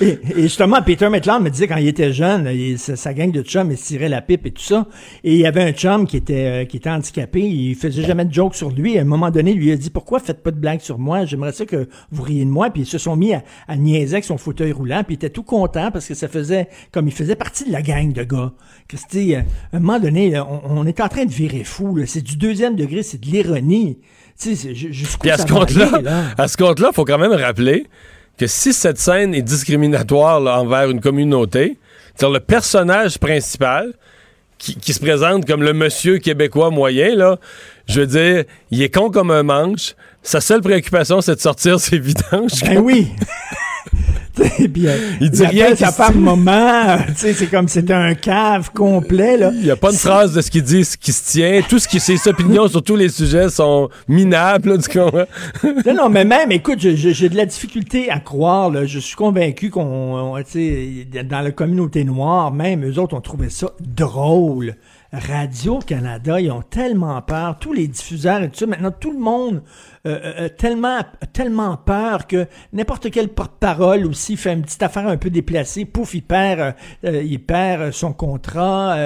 et, justement, Peter Maitland me disait quand il était jeune, sa, gang de chums, il se tirait la pipe et tout ça. Et il y avait un chum qui était, euh, qui était handicapé. Il faisait jamais de joke sur lui. À un moment donné, il lui a dit Pourquoi faites pas de blagues sur moi? J'aimerais ça que vous riez de moi. Puis ils se sont mis à, à niaiser avec son fauteuil roulant. Puis il était tout content parce que ça faisait comme il faisait partie de la gang de gars. Christy, euh, à un moment donné, on, on est en train de virer fou. C'est du deuxième degré, c'est de l'ironie. Tu sais, Puis à ce compte-là, à ce compte-là, faut quand même rappeler que si cette scène est discriminatoire envers une communauté, c'est le personnage principal, qui, se présente comme le monsieur québécois moyen, là, je veux dire, il est con comme un manche. Sa seule préoccupation, c'est de sortir ses vidanges. Ben oui! bien, il dit rien sa femme moment, c'est comme c'était un cave complet là. Il y a pas une phrase de ce qu'il dit, ce qui se tient, tout ce qui ses opinions sur tous les sujets sont minables du coup. non non, mais même écoute, j'ai de la difficulté à croire là, je suis convaincu qu'on dans la communauté noire même eux autres ont trouvé ça drôle. Radio-Canada, ils ont tellement peur, tous les diffuseurs et tout ça, maintenant tout le monde euh, euh, euh, tellement, tellement peur que n'importe quel porte-parole aussi fait une petite affaire un peu déplacée, pouf, il perd, il perd son contrat.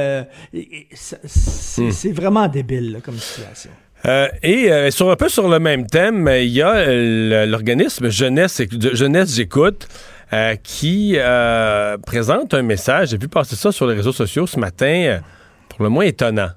Hmm. c'est vraiment débile comme situation. et sur un peu sur le même thème, il y a l'organisme Jeunesse, Jeunesse J'écoute. qui présente un message. J'ai vu passer ça sur les réseaux sociaux ce matin, le moins étonnant.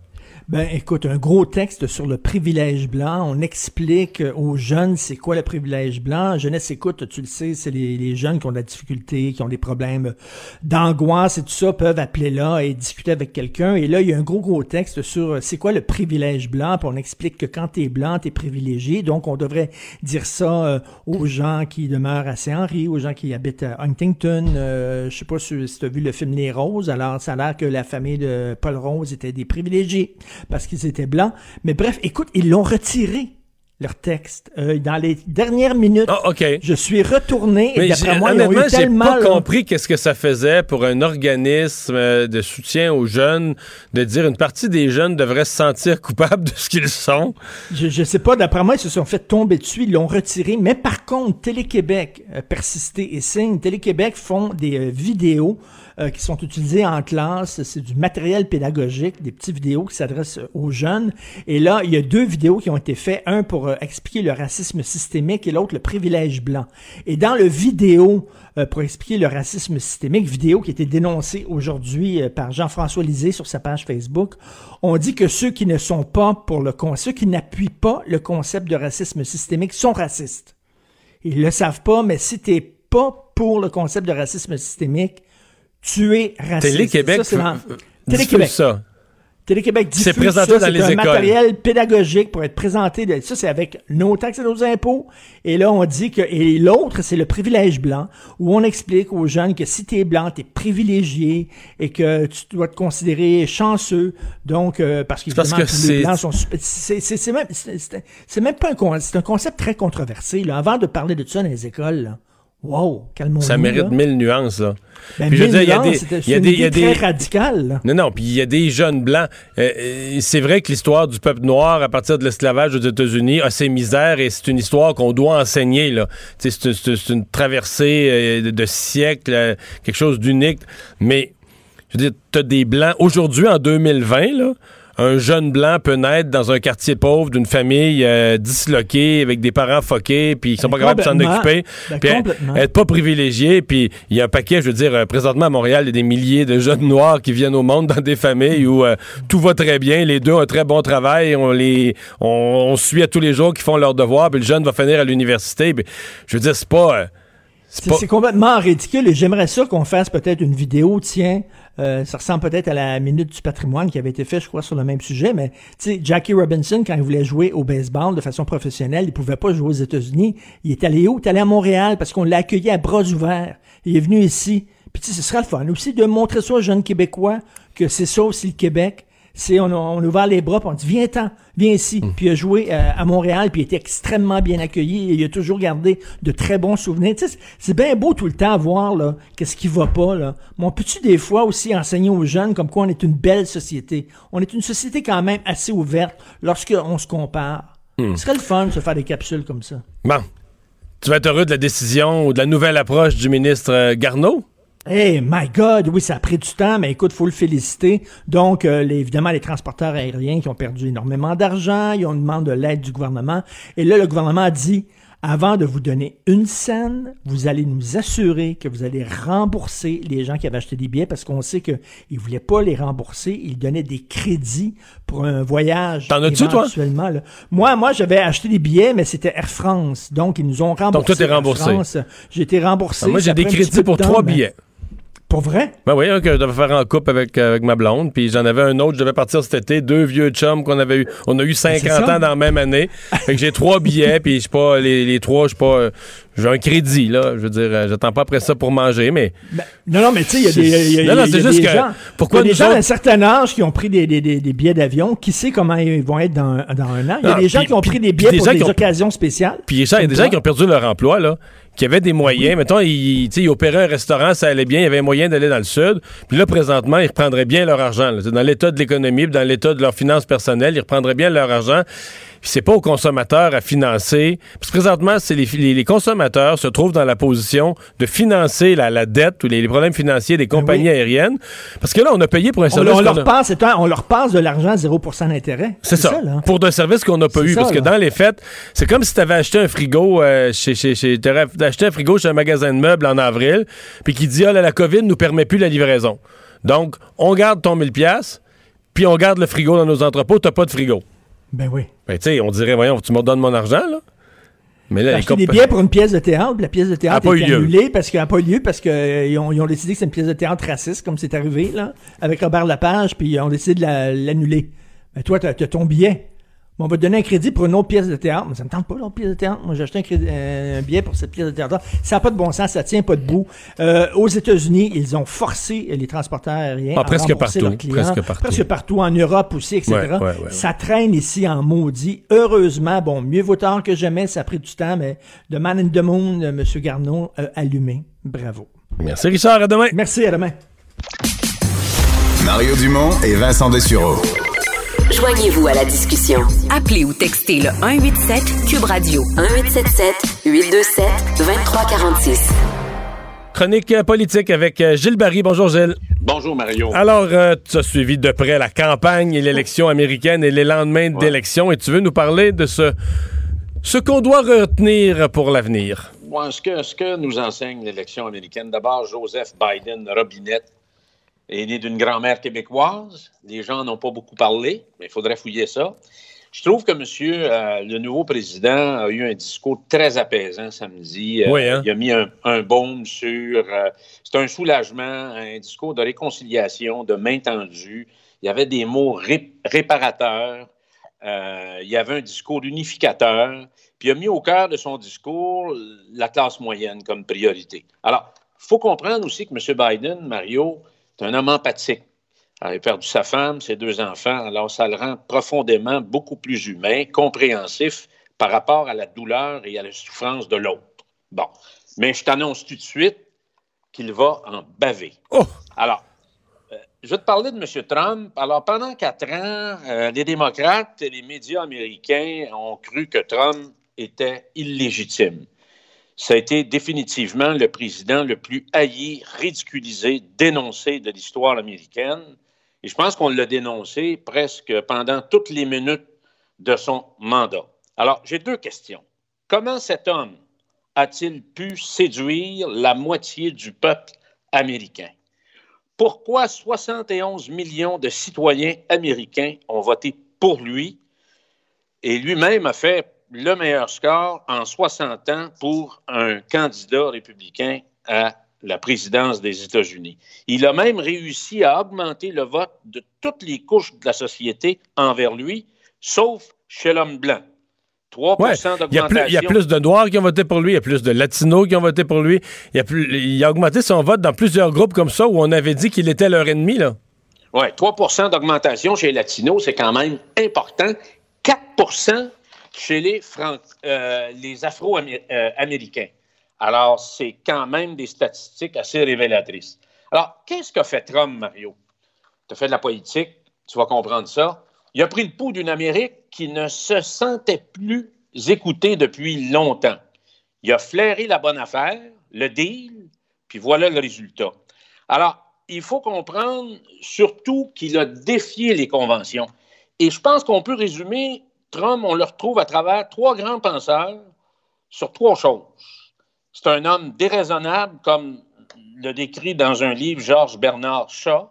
Ben, écoute, un gros texte sur le privilège blanc. On explique aux jeunes c'est quoi le privilège blanc. Jeunesse écoute, tu le sais, c'est les, jeunes qui ont de la difficulté, qui ont des problèmes d'angoisse et tout ça, peuvent appeler là et discuter avec quelqu'un. Et là, il y a un gros, gros texte sur c'est quoi le privilège blanc? Puis on explique que quand t'es blanc, t'es privilégié. Donc, on devrait dire ça euh, aux gens qui demeurent à Saint-Henri, aux gens qui habitent à Huntington. Euh, je sais pas si, si tu as vu le film Les Roses. Alors, ça a l'air que la famille de Paul Rose était des privilégiés parce qu'ils étaient blancs. Mais bref, écoute, ils l'ont retiré leur texte. Euh, dans les dernières minutes, oh, je suis retourné et d'après moi, ils j'ai pas compris qu'est-ce que ça faisait pour un organisme euh, de soutien aux jeunes de dire une partie des jeunes devraient se sentir coupables de ce qu'ils sont. Je, ne sais pas, d'après moi, ils se sont fait tomber dessus, ils l'ont retiré. Mais par contre, Télé-Québec a persisté et signe. Télé-Québec font des vidéos euh, qui sont utilisés en classe. C'est du matériel pédagogique, des petites vidéos qui s'adressent aux jeunes. Et là, il y a deux vidéos qui ont été faites, un pour euh, expliquer le racisme systémique et l'autre le privilège blanc. Et dans le vidéo euh, pour expliquer le racisme systémique, vidéo qui a été dénoncée aujourd'hui par Jean-François Lisée sur sa page Facebook, on dit que ceux qui ne sont pas pour le ceux qui n'appuient pas le concept de racisme systémique sont racistes. Ils le savent pas, mais si t'es pas pour le concept de racisme systémique, tu es raciste. Télé-Québec. Télé-Québec. ça. Télé-Québec diffuse C'est présenté ça, dans c'est les un écoles. matériel pédagogique pour être présenté. de- ça, c'est avec nos taxes et nos impôts. Et là, on dit que... Et l'autre, c'est le privilège blanc, où on explique aux jeunes que si t'es blanc, t'es privilégié et que tu dois te considérer chanceux. Donc, euh, parce que, parce que tous les c'est- blancs sont... C'est c'est- même, c'est- même pas un... C'est un concept très controversé. Là. Avant de parler de ça dans les écoles, là, wow, calmons-nous. Ça mérite là. mille nuances, là. Ben, Puis je veux mille dire, il y a des- c'est- il y a c'est des- une il y a idée des- très radicale. là. Non, non, puis il y a des jeunes blancs. Euh, euh, c'est vrai que l'histoire du peuple noir à partir de l'esclavage aux États-Unis a ses misères et c'est une histoire qu'on doit enseigner. Là. C'est, une traversée euh, de, de siècles, quelque chose d'unique. Mais, je veux dire, tu as des blancs. Aujourd'hui, en 2020, là, un jeune blanc peut naître dans un quartier pauvre d'une famille euh, disloquée avec des parents foqués puis ils sont pas capables de s'en occuper Ben, puis complètement. être pas privilégié puis il y a un paquet je veux dire euh, présentement à Montréal il y a des milliers de jeunes noirs qui viennent au monde dans des familles où euh, tout va très bien les deux ont un très bon travail on les on, on suit à tous les jours qui font leur devoir puis le jeune va finir à l'université puis je veux dire c'est pas euh, C'est c'est complètement ridicule et j'aimerais ça qu'on fasse peut-être une vidéo, tiens, euh, ça ressemble peut-être à la Minute du patrimoine qui avait été fait, je crois, sur le même sujet, mais Jackie Robinson, quand il voulait jouer au baseball de façon professionnelle, il pouvait pas jouer aux États-Unis. Il est allé où? Il est allé à Montréal parce qu'on l'a accueilli à bras ouverts. Il est venu ici. Puis ce serait le fun aussi de montrer ça aux jeunes Québécois que c'est ça aussi le Québec. C'est, on, a, on ouvert les bras, puis on dit, viens-t'en, viens ici. Puis il a joué euh, à Montréal, puis il était extrêmement bien accueilli, et il a toujours gardé de très bons souvenirs. C'est- bien beau tout le temps à voir, là, qu'est-ce qui va pas, là. Mais on peut-tu des fois aussi enseigner aux jeunes comme quoi on est une belle société? On est une société quand même assez ouverte lorsqu'on se compare. Hmm. Ce serait le fun de se faire des capsules comme ça. bon tu vas être heureux de la décision ou de la nouvelle approche du ministre euh, Garneau? Hey, my God, oui, ça a pris du temps, mais écoute, faut le féliciter. Donc, euh, les- évidemment, les transporteurs aériens qui ont perdu énormément d'argent, ils ont demandé de l'aide du gouvernement. Et là, le gouvernement a dit, avant de vous donner une scène, vous allez nous assurer que vous allez rembourser les gens qui avaient acheté des billets, parce qu'on sait qu'ils ne voulaient pas les rembourser. Ils donnaient des crédits pour un voyage. T'en as-tu, toi? là. Moi, moi, j'avais acheté des billets, mais c'était Air France. Donc, ils nous ont remboursé. toi, t'es remboursé. J'ai été remboursé. Moi j'ai des crédits de pour temps, trois mais- billets Pour vrai? Ben oui, hein, que je devais faire en couple avec, euh, avec ma blonde. Puis j'en avais un autre, je devais partir cet été. Deux vieux chums qu'on avait eu. On a eu 50 Ben, ça. ans dans la même année. fait que j'ai trois billets, puis je suis pas, les, les trois, je suis pas. euh, j'ai un crédit, là. Je veux dire, euh, j'attends pas après ça pour manger, mais. Non, non, mais tu sais, il y a des, il y a- Non, c'est juste des que- gens, pourquoi y a des nous gens autres- d'un certain âge qui ont pris des, des, des, billets d'avion. Qui sait comment ils vont être dans, dans un an? Il y a Ah, des gens qui ont pris des billets pour des ont- occasions spéciales. Puis il y a des gens qui ont perdu leur emploi, là, qui avaient des moyens. Mettons, ils, ils opéraient un restaurant, ça allait bien, il y avait moyen d'aller dans le sud. Puis là, présentement, ils reprendraient bien leur argent. là. Dans l'état de l'économie, dans l'état de leurs finances personnelles, ils reprendraient bien leur argent. Puis c'est pas aux consommateurs à financer. Puis présentement, c'est les, les- les consommateurs se trouvent dans la position de financer la, la dette ou les, les problèmes financiers des compagnies aériennes. Parce que là, on a payé pour un On, service. on leur a- passe, on leur passe de l'argent à 0 d'intérêt. c'est ça. là. Pour d'un service qu'on n'a pas eu. ça, parce que là. dans les faits, c'est comme si tu avais acheté un frigo euh, chez. chez, chez t'aurais acheté un frigo chez un magasin de meubles en avril, puis qui dit Ah là, la COVID nous permet plus la livraison. Donc, on garde ton 1000$, puis on garde le frigo dans nos entrepôts, t'as pas de frigo. Ben oui. Ben, tu sais, on dirait, voyons, tu me redonnes mon argent, là. Mais là, acheté des billets pour une pièce de théâtre, puis la pièce de A théâtre pas est eu lieu. annulée parce qu'elle n'a pas eu lieu parce qu'ils ont, ils ont décidé que c'est une pièce de théâtre raciste, comme c'est arrivé, là, avec Robert Lapage, puis ils ont décidé de la- l'annuler. Mais toi, tu as, ton billet. Bon, on va te donner un crédit pour une autre pièce de théâtre. Mais ça me tente pas, l'autre pièce de théâtre. Moi, j'ai acheté un, crédit- euh, un billet pour cette pièce de théâtre. Ça n'a pas de bon sens, ça tient pas debout. Euh, aux États-Unis, ils ont forcé les transporteurs aériens Ah, à presque partout, leurs clients. presque partout. Presque partout, en Europe aussi, etc. Ouais, ouais, ouais, ouais. Ça traîne ici en maudit. Heureusement, bon, mieux vaut tard que jamais, ça a pris du temps, mais The Man in the Moon, M. Garneau, a allumé. Bravo. Merci, Richard. À demain. Merci, à demain. Mario Dumont et Vincent Dessureau. Joignez-vous à la discussion. Appelez ou textez le 187 Cube Radio 1877 827 2346. Chronique euh, politique avec euh, Gilles Barry. Bonjour, Gilles. Bonjour Mario. Alors, euh, tu as suivi de près la campagne et l'élection américaine et les lendemains d'élection et tu veux nous parler de ce, ce qu'on doit retenir pour l'avenir. Moi, ce, que, ce que nous enseigne l'élection américaine, d'abord, Joseph Biden Robinette est né d'une grand-mère québécoise. Les gens n'ont pas beaucoup parlé, mais il faudrait fouiller ça. Je trouve que monsieur, euh, le nouveau président, a eu un discours très apaisant samedi. Euh, Oui, hein? Il a mis un, un baume sur. euh, c'est un soulagement, un discours de réconciliation, de main tendue. il y avait des mots réparateurs, euh, il y avait un discours unificateur, puis il a mis au cœur de son discours la classe moyenne comme priorité. Alors, il faut comprendre aussi que M. Biden, Mario, est un homme empathique. il a perdu sa femme, ses deux enfants, alors ça le rend profondément beaucoup plus humain, compréhensif par rapport à la douleur et à la souffrance de l'autre. Bon, mais je t'annonce tout de suite qu'il va en baver. Oh! Alors, je vais te parler de M. Trump. Alors, pendant quatre ans, euh, les démocrates et les médias américains ont cru que Trump était illégitime. Ça a été définitivement le président le plus haï, ridiculisé, dénoncé de l'histoire américaine. Et je pense qu'on l'a dénoncé presque pendant toutes les minutes de son mandat. Alors, j'ai deux questions. Comment cet homme a-t-il pu séduire la moitié du peuple américain? pourquoi 71 millions de citoyens américains ont voté pour lui et lui-même a fait le meilleur score en 60 ans pour un candidat républicain à la présidence des États-Unis. Il a même réussi à augmenter le vote de toutes les couches de la société envers lui, sauf chez l'homme blanc. 3 il, y a plus, il y a plus de Noirs qui ont voté pour lui, il y a plus de Latinos qui ont voté pour lui. Il, a plus, il a augmenté son vote dans plusieurs groupes comme ça où on avait dit qu'il était leur ennemi. Oui, 3% d'augmentation chez les Latinos, c'est quand même important. 4 chez les, euh, Afro-Américains. Alors, c'est quand même des statistiques assez révélatrices. Alors, qu'est-ce qu'a fait Trump, Mario? Tu as fait de la politique, tu vas comprendre ça. Il a pris le pouls d'une Amérique qui ne se sentait plus écoutée depuis longtemps. Il a flairé la bonne affaire, le deal, puis voilà le résultat. Alors, il faut comprendre surtout qu'il a défié les conventions. Et je pense qu'on peut résumer Trump, on le retrouve à travers trois grands penseurs sur trois choses. C'est un homme déraisonnable, comme le décrit dans un livre Georges Bernard Shaw.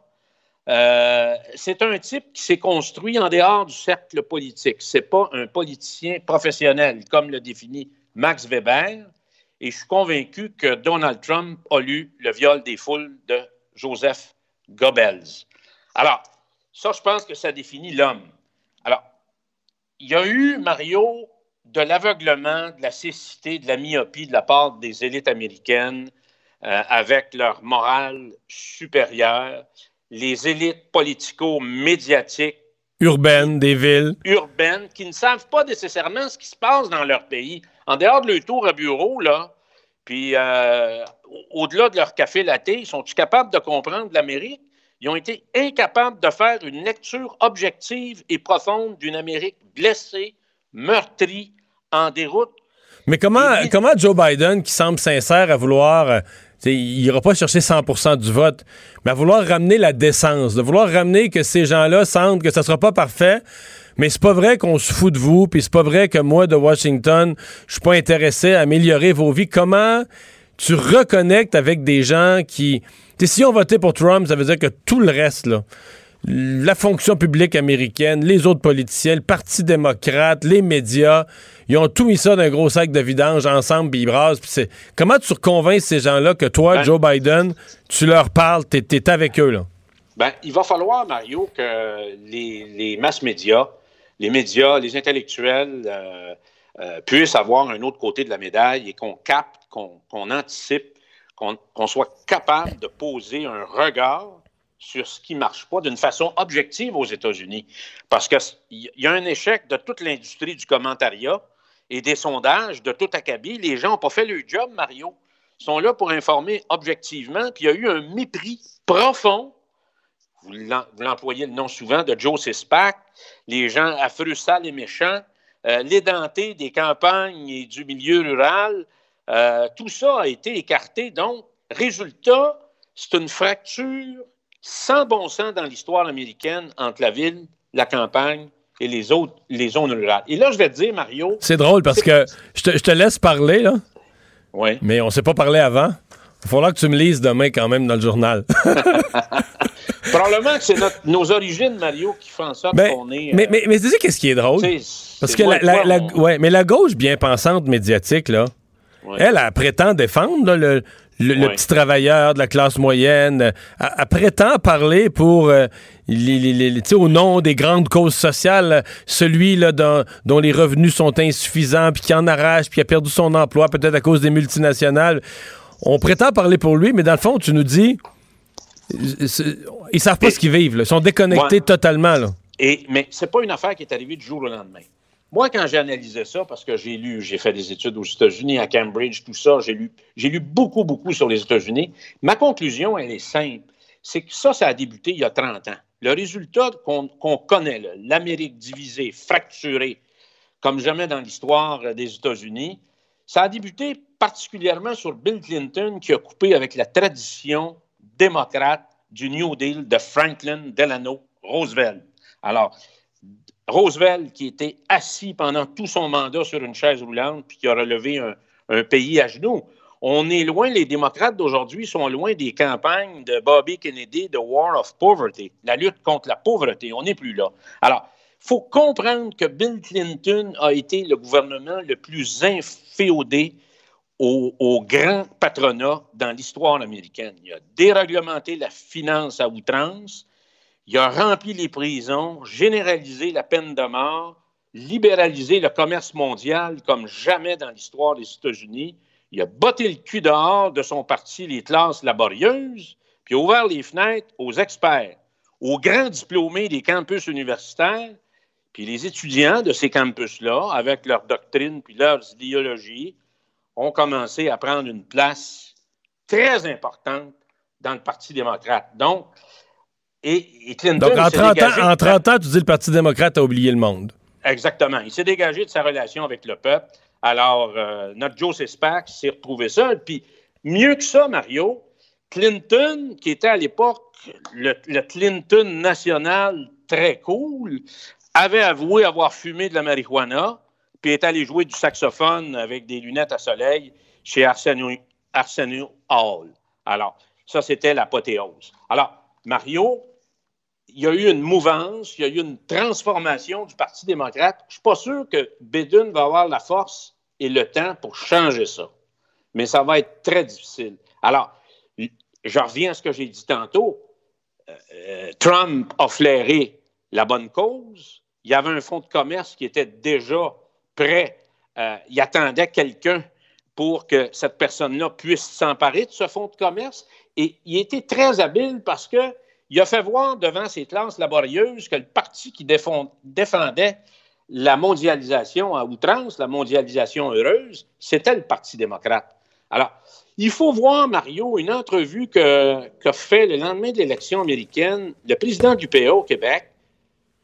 Euh, c'est un type qui s'est construit en dehors du cercle politique. Ce n'est pas un politicien professionnel, comme le définit Max Weber. Et je suis convaincu que Donald Trump a lu le viol des foules de Joseph Goebbels. Alors, ça, je pense que ça définit l'homme. Alors, il y a eu, Mario, de l'aveuglement, de la cécité, de la myopie de la part des élites américaines euh, avec leur morale supérieure les élites politico-médiatiques urbaines des villes. Urbaines qui ne savent pas nécessairement ce qui se passe dans leur pays. En dehors de leur tour à bureau, là, puis euh, au-delà de leur café latte, ils sont capables de comprendre l'Amérique? Ils ont été incapables de faire une lecture objective et profonde d'une Amérique blessée, meurtrie, en déroute. Mais comment, comment Joe Biden, qui semble sincère à vouloir euh, il n'ira pas chercher 100% du vote, mais à vouloir ramener la décence, de vouloir ramener que ces gens-là sentent que ça sera pas parfait, mais c'est pas vrai qu'on se fout de vous, puis c'est pas vrai que moi, de Washington, je suis pas intéressé à améliorer vos vies. Comment tu reconnectes avec des gens qui... si on votait pour Trump, ça veut dire que tout le reste, là, la fonction publique américaine, les autres politiciens, le Parti démocrate, les médias, ils ont tout mis ça dans un gros sac de vidange ensemble, puis ils Comment tu convaincs ces gens-là que toi, ben- Joe Biden, tu leur parles, tu es, avec eux, là? Ben, il va falloir, Mario, que les, masses médias, les médias, les intellectuels euh, euh, puissent avoir un autre côté de la médaille et qu'on capte, qu'on anticipe, qu'on soit capable de poser un regard sur ce qui ne marche pas d'une façon objective aux États-Unis. Parce qu'il y a un échec de toute l'industrie du commentariat et des sondages de tout acabit. Les gens n'ont pas fait leur job, Mario. Ils sont là pour informer objectivement. Puis il y a eu un mépris profond, vous l'employez le nom souvent, de Joe Sispac, les gens affreux, sales et méchants, euh, l'édenté des campagnes et du milieu rural. Euh, tout ça a été écarté. Donc, résultat, c'est une fracture sans bon sens dans l'histoire américaine entre la ville, la campagne et les autres, les zones rurales. Et là, je vais te dire, Mario. C'est drôle parce que je te, laisse parler, là. Oui. Mais on ne s'est pas parlé avant. Il faudra que tu me lises demain quand même dans le journal. Probablement que c'est nos origines, Mario, qui font ça ben, qu'on est. Mais, mais, mais, tu sais, qu'est-ce qui est drôle? Parce que la, ouais, mais la gauche bien pensante médiatique, là, elle, elle, prétend défendre le, le, petit travailleur de la classe moyenne, elle, prétend parler pour euh, au nom des grandes causes sociales, celui là, dont, les revenus sont insuffisants, puis qui en arrache, puis qui a perdu son emploi, peut-être à cause des multinationales. On prétend parler pour lui, mais dans le fond, tu nous dis, ils savent pas ce qu'ils vivent. Ils sont déconnectés totalement. Là. Et, mais c'est pas une affaire qui est arrivée du jour au lendemain. Moi, quand j'ai analysé ça, parce que j'ai lu, j'ai fait des études aux États-Unis, à Cambridge, tout ça, j'ai lu, beaucoup, beaucoup sur les États-Unis. Ma conclusion, elle est simple. C'est que ça, ça a débuté il y a 30 ans. Le résultat qu'on, connaît, l'Amérique divisée, fracturée, comme jamais dans l'histoire des États-Unis, ça a débuté particulièrement sur Bill Clinton, qui a coupé avec la tradition démocrate du New Deal de Franklin Delano Roosevelt. Alors, Roosevelt, qui était assis pendant tout son mandat sur une chaise roulante, puis qui a relevé un, pays à genoux. On est loin, les démocrates d'aujourd'hui sont loin des campagnes de Bobby Kennedy de War of Poverty, la lutte contre la pauvreté. On n'est plus là. Alors, il faut comprendre que Bill Clinton a été le gouvernement le plus inféodé au, au grand patronat dans l'histoire américaine. Il a déréglementé la finance à outrance, il a rempli les prisons, généralisé la peine de mort, libéralisé le commerce mondial comme jamais dans l'histoire des États-Unis. Il a botté le cul dehors de son parti, les classes laborieuses, puis a ouvert les fenêtres aux experts, aux grands diplômés des campus universitaires, puis les étudiants de ces campus-là, avec leurs doctrines puis leurs idéologies, ont commencé à prendre une place très importante dans le Parti démocrate. Donc, et, Clinton. Donc, en 30, ans, en 30 ans, tu dis le Parti démocrate a oublié le monde. Exactement. Il s'est dégagé de sa relation avec le peuple. Alors, euh, notre Joe Sespac s'est retrouvé seul. Puis, mieux que ça, Mario, Clinton, qui était à l'époque le, Clinton national très cool, avait avoué avoir fumé de la marijuana, puis est allé jouer du saxophone avec des lunettes à soleil chez Arsenio, Arsenio Hall. Alors, ça, c'était l'apothéose. Alors, Mario, il y a eu une mouvance, il y a eu une transformation du Parti démocrate. Je ne suis pas sûr que Biden va avoir la force et le temps pour changer ça. Mais ça va être très difficile. Alors, je reviens à ce que j'ai dit tantôt. Euh, Trump a flairé la bonne cause. Il y avait un fonds de commerce qui était déjà prêt. Euh, il attendait quelqu'un pour que cette personne-là puisse s'emparer de ce fonds de commerce. Et il était très habile parce que il a fait voir devant ces classes laborieuses que le parti qui défendait la mondialisation à outrance, la mondialisation heureuse, c'était le Parti démocrate. Alors, il faut voir, Mario, une entrevue que fait le lendemain de l'élection américaine le président du PA au Québec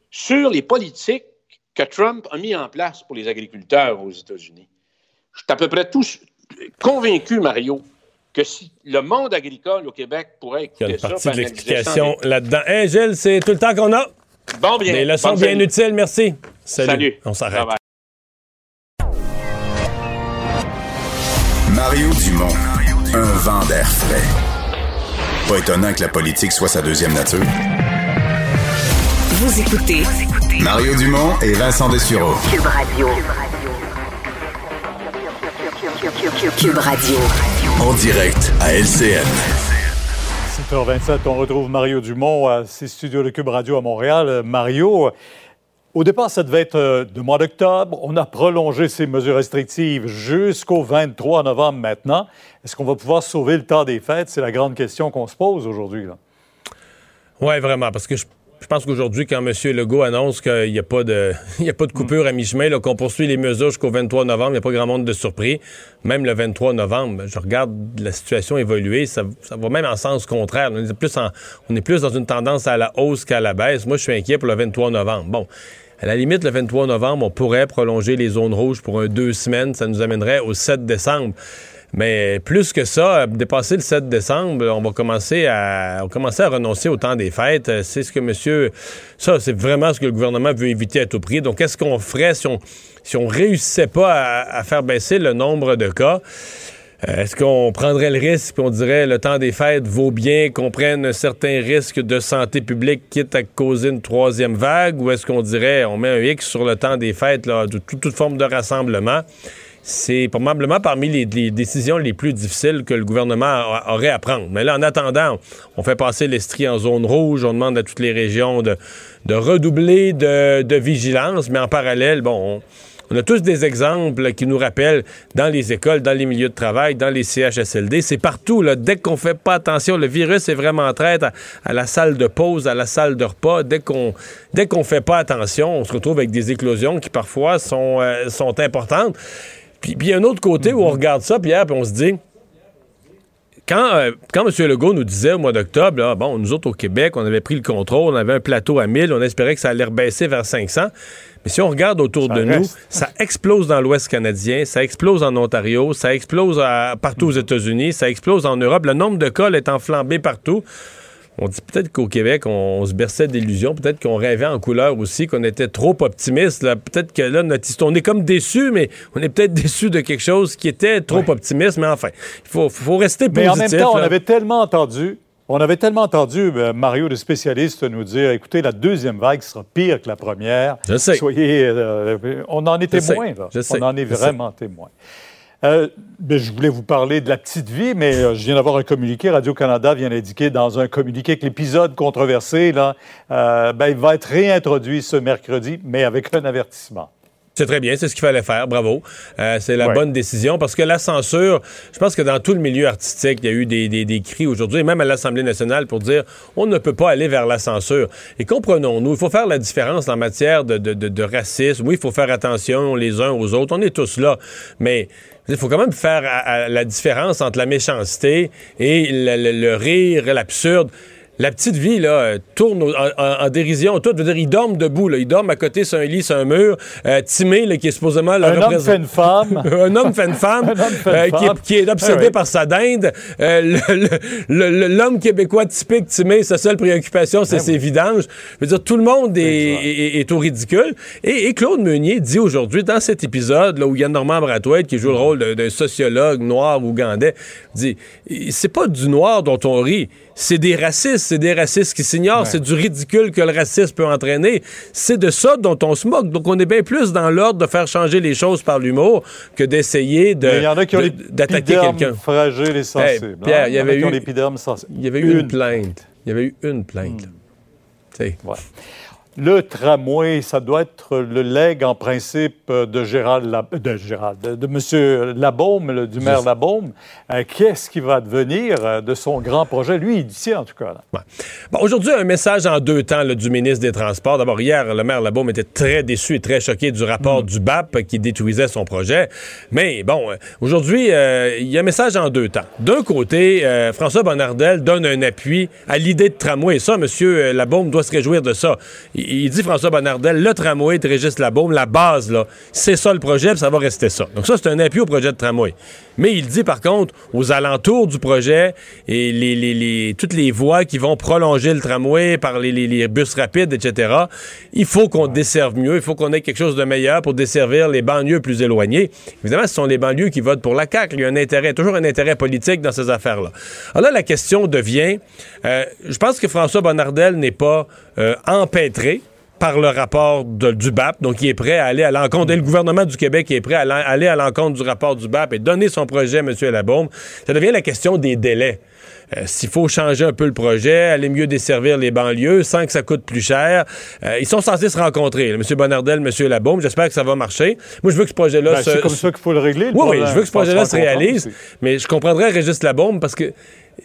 sur les politiques que Trump a mis en place pour les agriculteurs aux États-Unis. Je suis à peu près tous convaincu, Mario, que si le monde agricole au Québec pourrait écouter Il y a une partie de l'explication là-dedans. Hey, Gilles, c'est tout le temps qu'on a. Bon, bien. Des leçons bien utiles, merci. Salut. Salut. On s'arrête. Mario Dumont, un vent d'air frais. Pas étonnant que la politique soit sa deuxième nature. Vous écoutez Mario Dumont et Vincent Dessureau. Cube Radio. Cube Radio. En direct à LCN. 7h27, on retrouve Mario Dumont à ses studios de Cube Radio à Montréal. Euh, Mario, au départ, ça devait être euh, de mois d'octobre. On a prolongé ces mesures restrictives jusqu'au 23 novembre maintenant. Est-ce qu'on va pouvoir sauver le temps des fêtes? C'est la grande question qu'on se pose aujourd'hui. Oui, vraiment, parce que je je pense qu'aujourd'hui, quand M. Legault annonce qu'il n'y a, pas de, a pas de coupure à mi-chemin, qu'on poursuit les mesures jusqu'au 23 novembre, il n'y a pas grand monde de surpris. Même le 23 novembre, je regarde la situation évoluer, ça, va même en sens contraire. On est, plus on est plus dans une tendance à la hausse qu'à la baisse. Moi, je suis inquiet pour le 23 novembre. Bon, à la limite, le 23 novembre, on pourrait prolonger les zones rouges pour un deux semaines. Ça nous amènerait au 7 décembre. Mais plus que ça, dépasser le 7 décembre, on va commencer à, commencer à renoncer au temps des fêtes. C'est ce que monsieur. Ça, c'est vraiment ce que le gouvernement veut éviter à tout prix. Donc, qu'est-ce qu'on ferait si on si on réussissait pas à, faire baisser le nombre de cas? Euh, est-ce qu'on prendrait le risque et on dirait le temps des fêtes vaut bien qu'on prenne un certain risque de santé publique quitte à causer une troisième vague ou est-ce qu'on dirait on met un X sur le temps des fêtes là, de toute forme de rassemblement? C'est probablement parmi les, décisions les plus difficiles que le gouvernement aurait à prendre. Mais là, en attendant, on fait passer l'Estrie en zone rouge, on demande à toutes les régions de, redoubler de, vigilance, mais en parallèle, bon, on, a tous des exemples qui nous rappellent dans les écoles, dans les milieux de travail, dans les CHSLD, c'est partout. Là, dès qu'on fait pas attention, le virus est vraiment traite à, la salle de pause, à la salle de repas. Dès qu'on dès qu'on fait pas attention, on se retrouve avec des éclosions qui parfois sont, euh, sont importantes. Puis, il y a un autre côté où on mhm. regarde ça, Pierre, puis on se dit, quand, euh, quand M. Legault nous disait au mois d'octobre, bon, nous autres au Québec, on avait pris le contrôle, on avait un plateau à 1000, on espérait que ça allait rebaisser vers 500. Mais si on regarde autour de nous, ça explose dans l'Ouest canadien, ça explose en Ontario, ça explose partout aux États-Unis, ça explose en Europe. Le nombre de cas est enflambé partout on dit peut-être qu'au Québec, on, se berçait d'illusions, peut-être qu'on rêvait en couleur aussi, qu'on était trop optimiste. Peut-être que là, notre histoire, on est comme déçu, mais on est peut-être déçu de quelque chose qui était trop optimiste. Mais enfin, il faut, faut, rester positif. Mais en même temps, on avait tellement entendu, on avait tellement entendu euh, Mario, le spécialiste, nous dire écoutez, la deuxième vague sera pire que la première. Je sais. Soyez, euh, on en est témoin. On en est vraiment témoin. Euh, ben, je voulais vous parler de la petite vie, mais euh, je viens d'avoir un communiqué. Radio-Canada vient d'indiquer dans un communiqué que l'épisode controversé, là, euh, ben, il va être réintroduit ce mercredi, mais avec un avertissement. C'est très bien, c'est ce qu'il fallait faire, bravo. c'est la bonne décision parce que la censure, je pense que dans tout le milieu artistique, il y a eu des, des, cris aujourd'hui, et même à l'Assemblée nationale, pour dire on ne peut pas aller vers la censure. Et comprenons-nous, il faut faire la différence en matière de, de, de racisme. Oui, il faut faire attention les uns aux autres, on est tous là, mais il faut quand même faire la différence entre la méchanceté et le, le rire, l'absurde. La petite vie, là, euh, tourne en, dérision. Tout veut dire, ils dorment debout, là. Ils dorment à côté sur un lit, sur un mur. Euh, Timé, là, qui est supposément... un, homme fait une femme. un homme fait une femme. Euh, qui, est, obsédé ah par sa dinde. L'homme québécois typique, Timé, sa seule préoccupation, c'est ah ses vidanges. Je veux dire, tout le monde est, au ridicule. Et, Claude Meunier dit aujourd'hui, dans cet épisode, là, où il y a Normand Brathwaite, qui joue le rôle d'un sociologue noir ougandais, dit, c'est pas du noir dont on rit c'est des racistes, c'est des racistes qui s'ignorent, c'est du ridicule que le racisme peut entraîner. C'est de ça dont on se moque. Donc on est bien plus dans l'ordre de faire changer les choses par l'humour que d'essayer de d'attaquer quelqu'un. fragile et sensible. Pierre, il y avait eu il y avait eu une, plainte. Il y avait eu une plainte. Hmm. Le tramway, ça doit être le legs en principe de Gérald, de, Gérald, de, M. Labaume, du maire Labaume. Euh, qu'est-ce qui va devenir euh, de son grand projet, lui, ici en tout cas? Aujourd'hui, un message en deux temps du ministre des Transports. D'abord, hier, le maire Labaume était très déçu et très choqué du rapport mm. du BAP qui détruisait son projet. Mais bon, euh, aujourd'hui, il y a un message en deux temps. D'un côté, François Bonnardel donne un appui à l'idée de tramway. Ça, M. Labaume doit se réjouir de ça il dit François Bonnardel, le tramway de Régis Labaume, la base, là, c'est ça le projet, puis ça va rester ça. Donc ça, c'est un appui au projet de tramway. Mais il dit par contre, aux alentours du projet et les, toutes les voies qui vont prolonger le tramway par les, bus rapides, etc., il faut qu'on desserve mieux, il faut qu'on ait quelque chose de meilleur pour desservir les banlieues plus éloignées. Évidemment, ce sont les banlieues qui votent pour la CAQ. Il y a un intérêt, toujours un intérêt politique dans ces affaires-là. Alors là, la question devient, euh, je pense que François Bonnardel n'est pas euh, empêtré par le rapport du BAP, donc il est prêt à aller à l'encontre, et le gouvernement du Québec est prêt à aller à l'encontre du rapport du BAP et donner son projet à M. Labaume. Ça devient la question des délais. Euh, s'il faut changer un peu le projet, aller mieux desservir les banlieues sans que ça coûte plus cher. Euh, ils sont censés se rencontrer, M. Bonnardel, M. Labaume. J'espère que ça va marcher. Moi, je veux que ce projet-là... Ben, c'est comme ça qu'il faut le régler. oui, oui, je veux que ce projet-là se réalise. Mais je comprendrais Régis Labaume parce que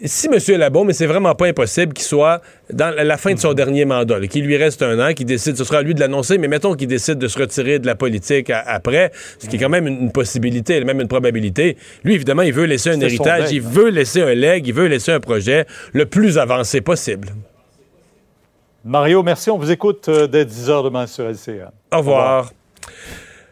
si M. Labaume, mais c'est vraiment pas impossible qu'il soit dans la fin de son dernier mandat, qu'il lui reste un an, qu'il décide, ce sera à lui de l'annoncer, mais mettons qu'il décide de se retirer de la politique après, ce qui est quand même une, possibilité, même une probabilité. Lui, évidemment, il veut laisser un héritage, il veut laisser un leg, il veut laisser un projet le plus avancé possible. Mario, merci. On vous écoute euh, dès 10 h demain sur LCA. Au revoir.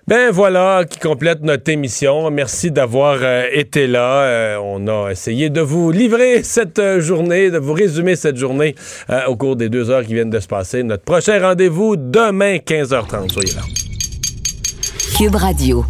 Ben voilà qui complète notre émission. Merci d'avoir euh, été là. Euh, on a essayé de vous livrer cette euh, journée, de vous résumer cette journée au cours des deux heures qui viennent de se passer. Notre prochain rendez-vous demain 15h30. Soyez là. Cube Radio.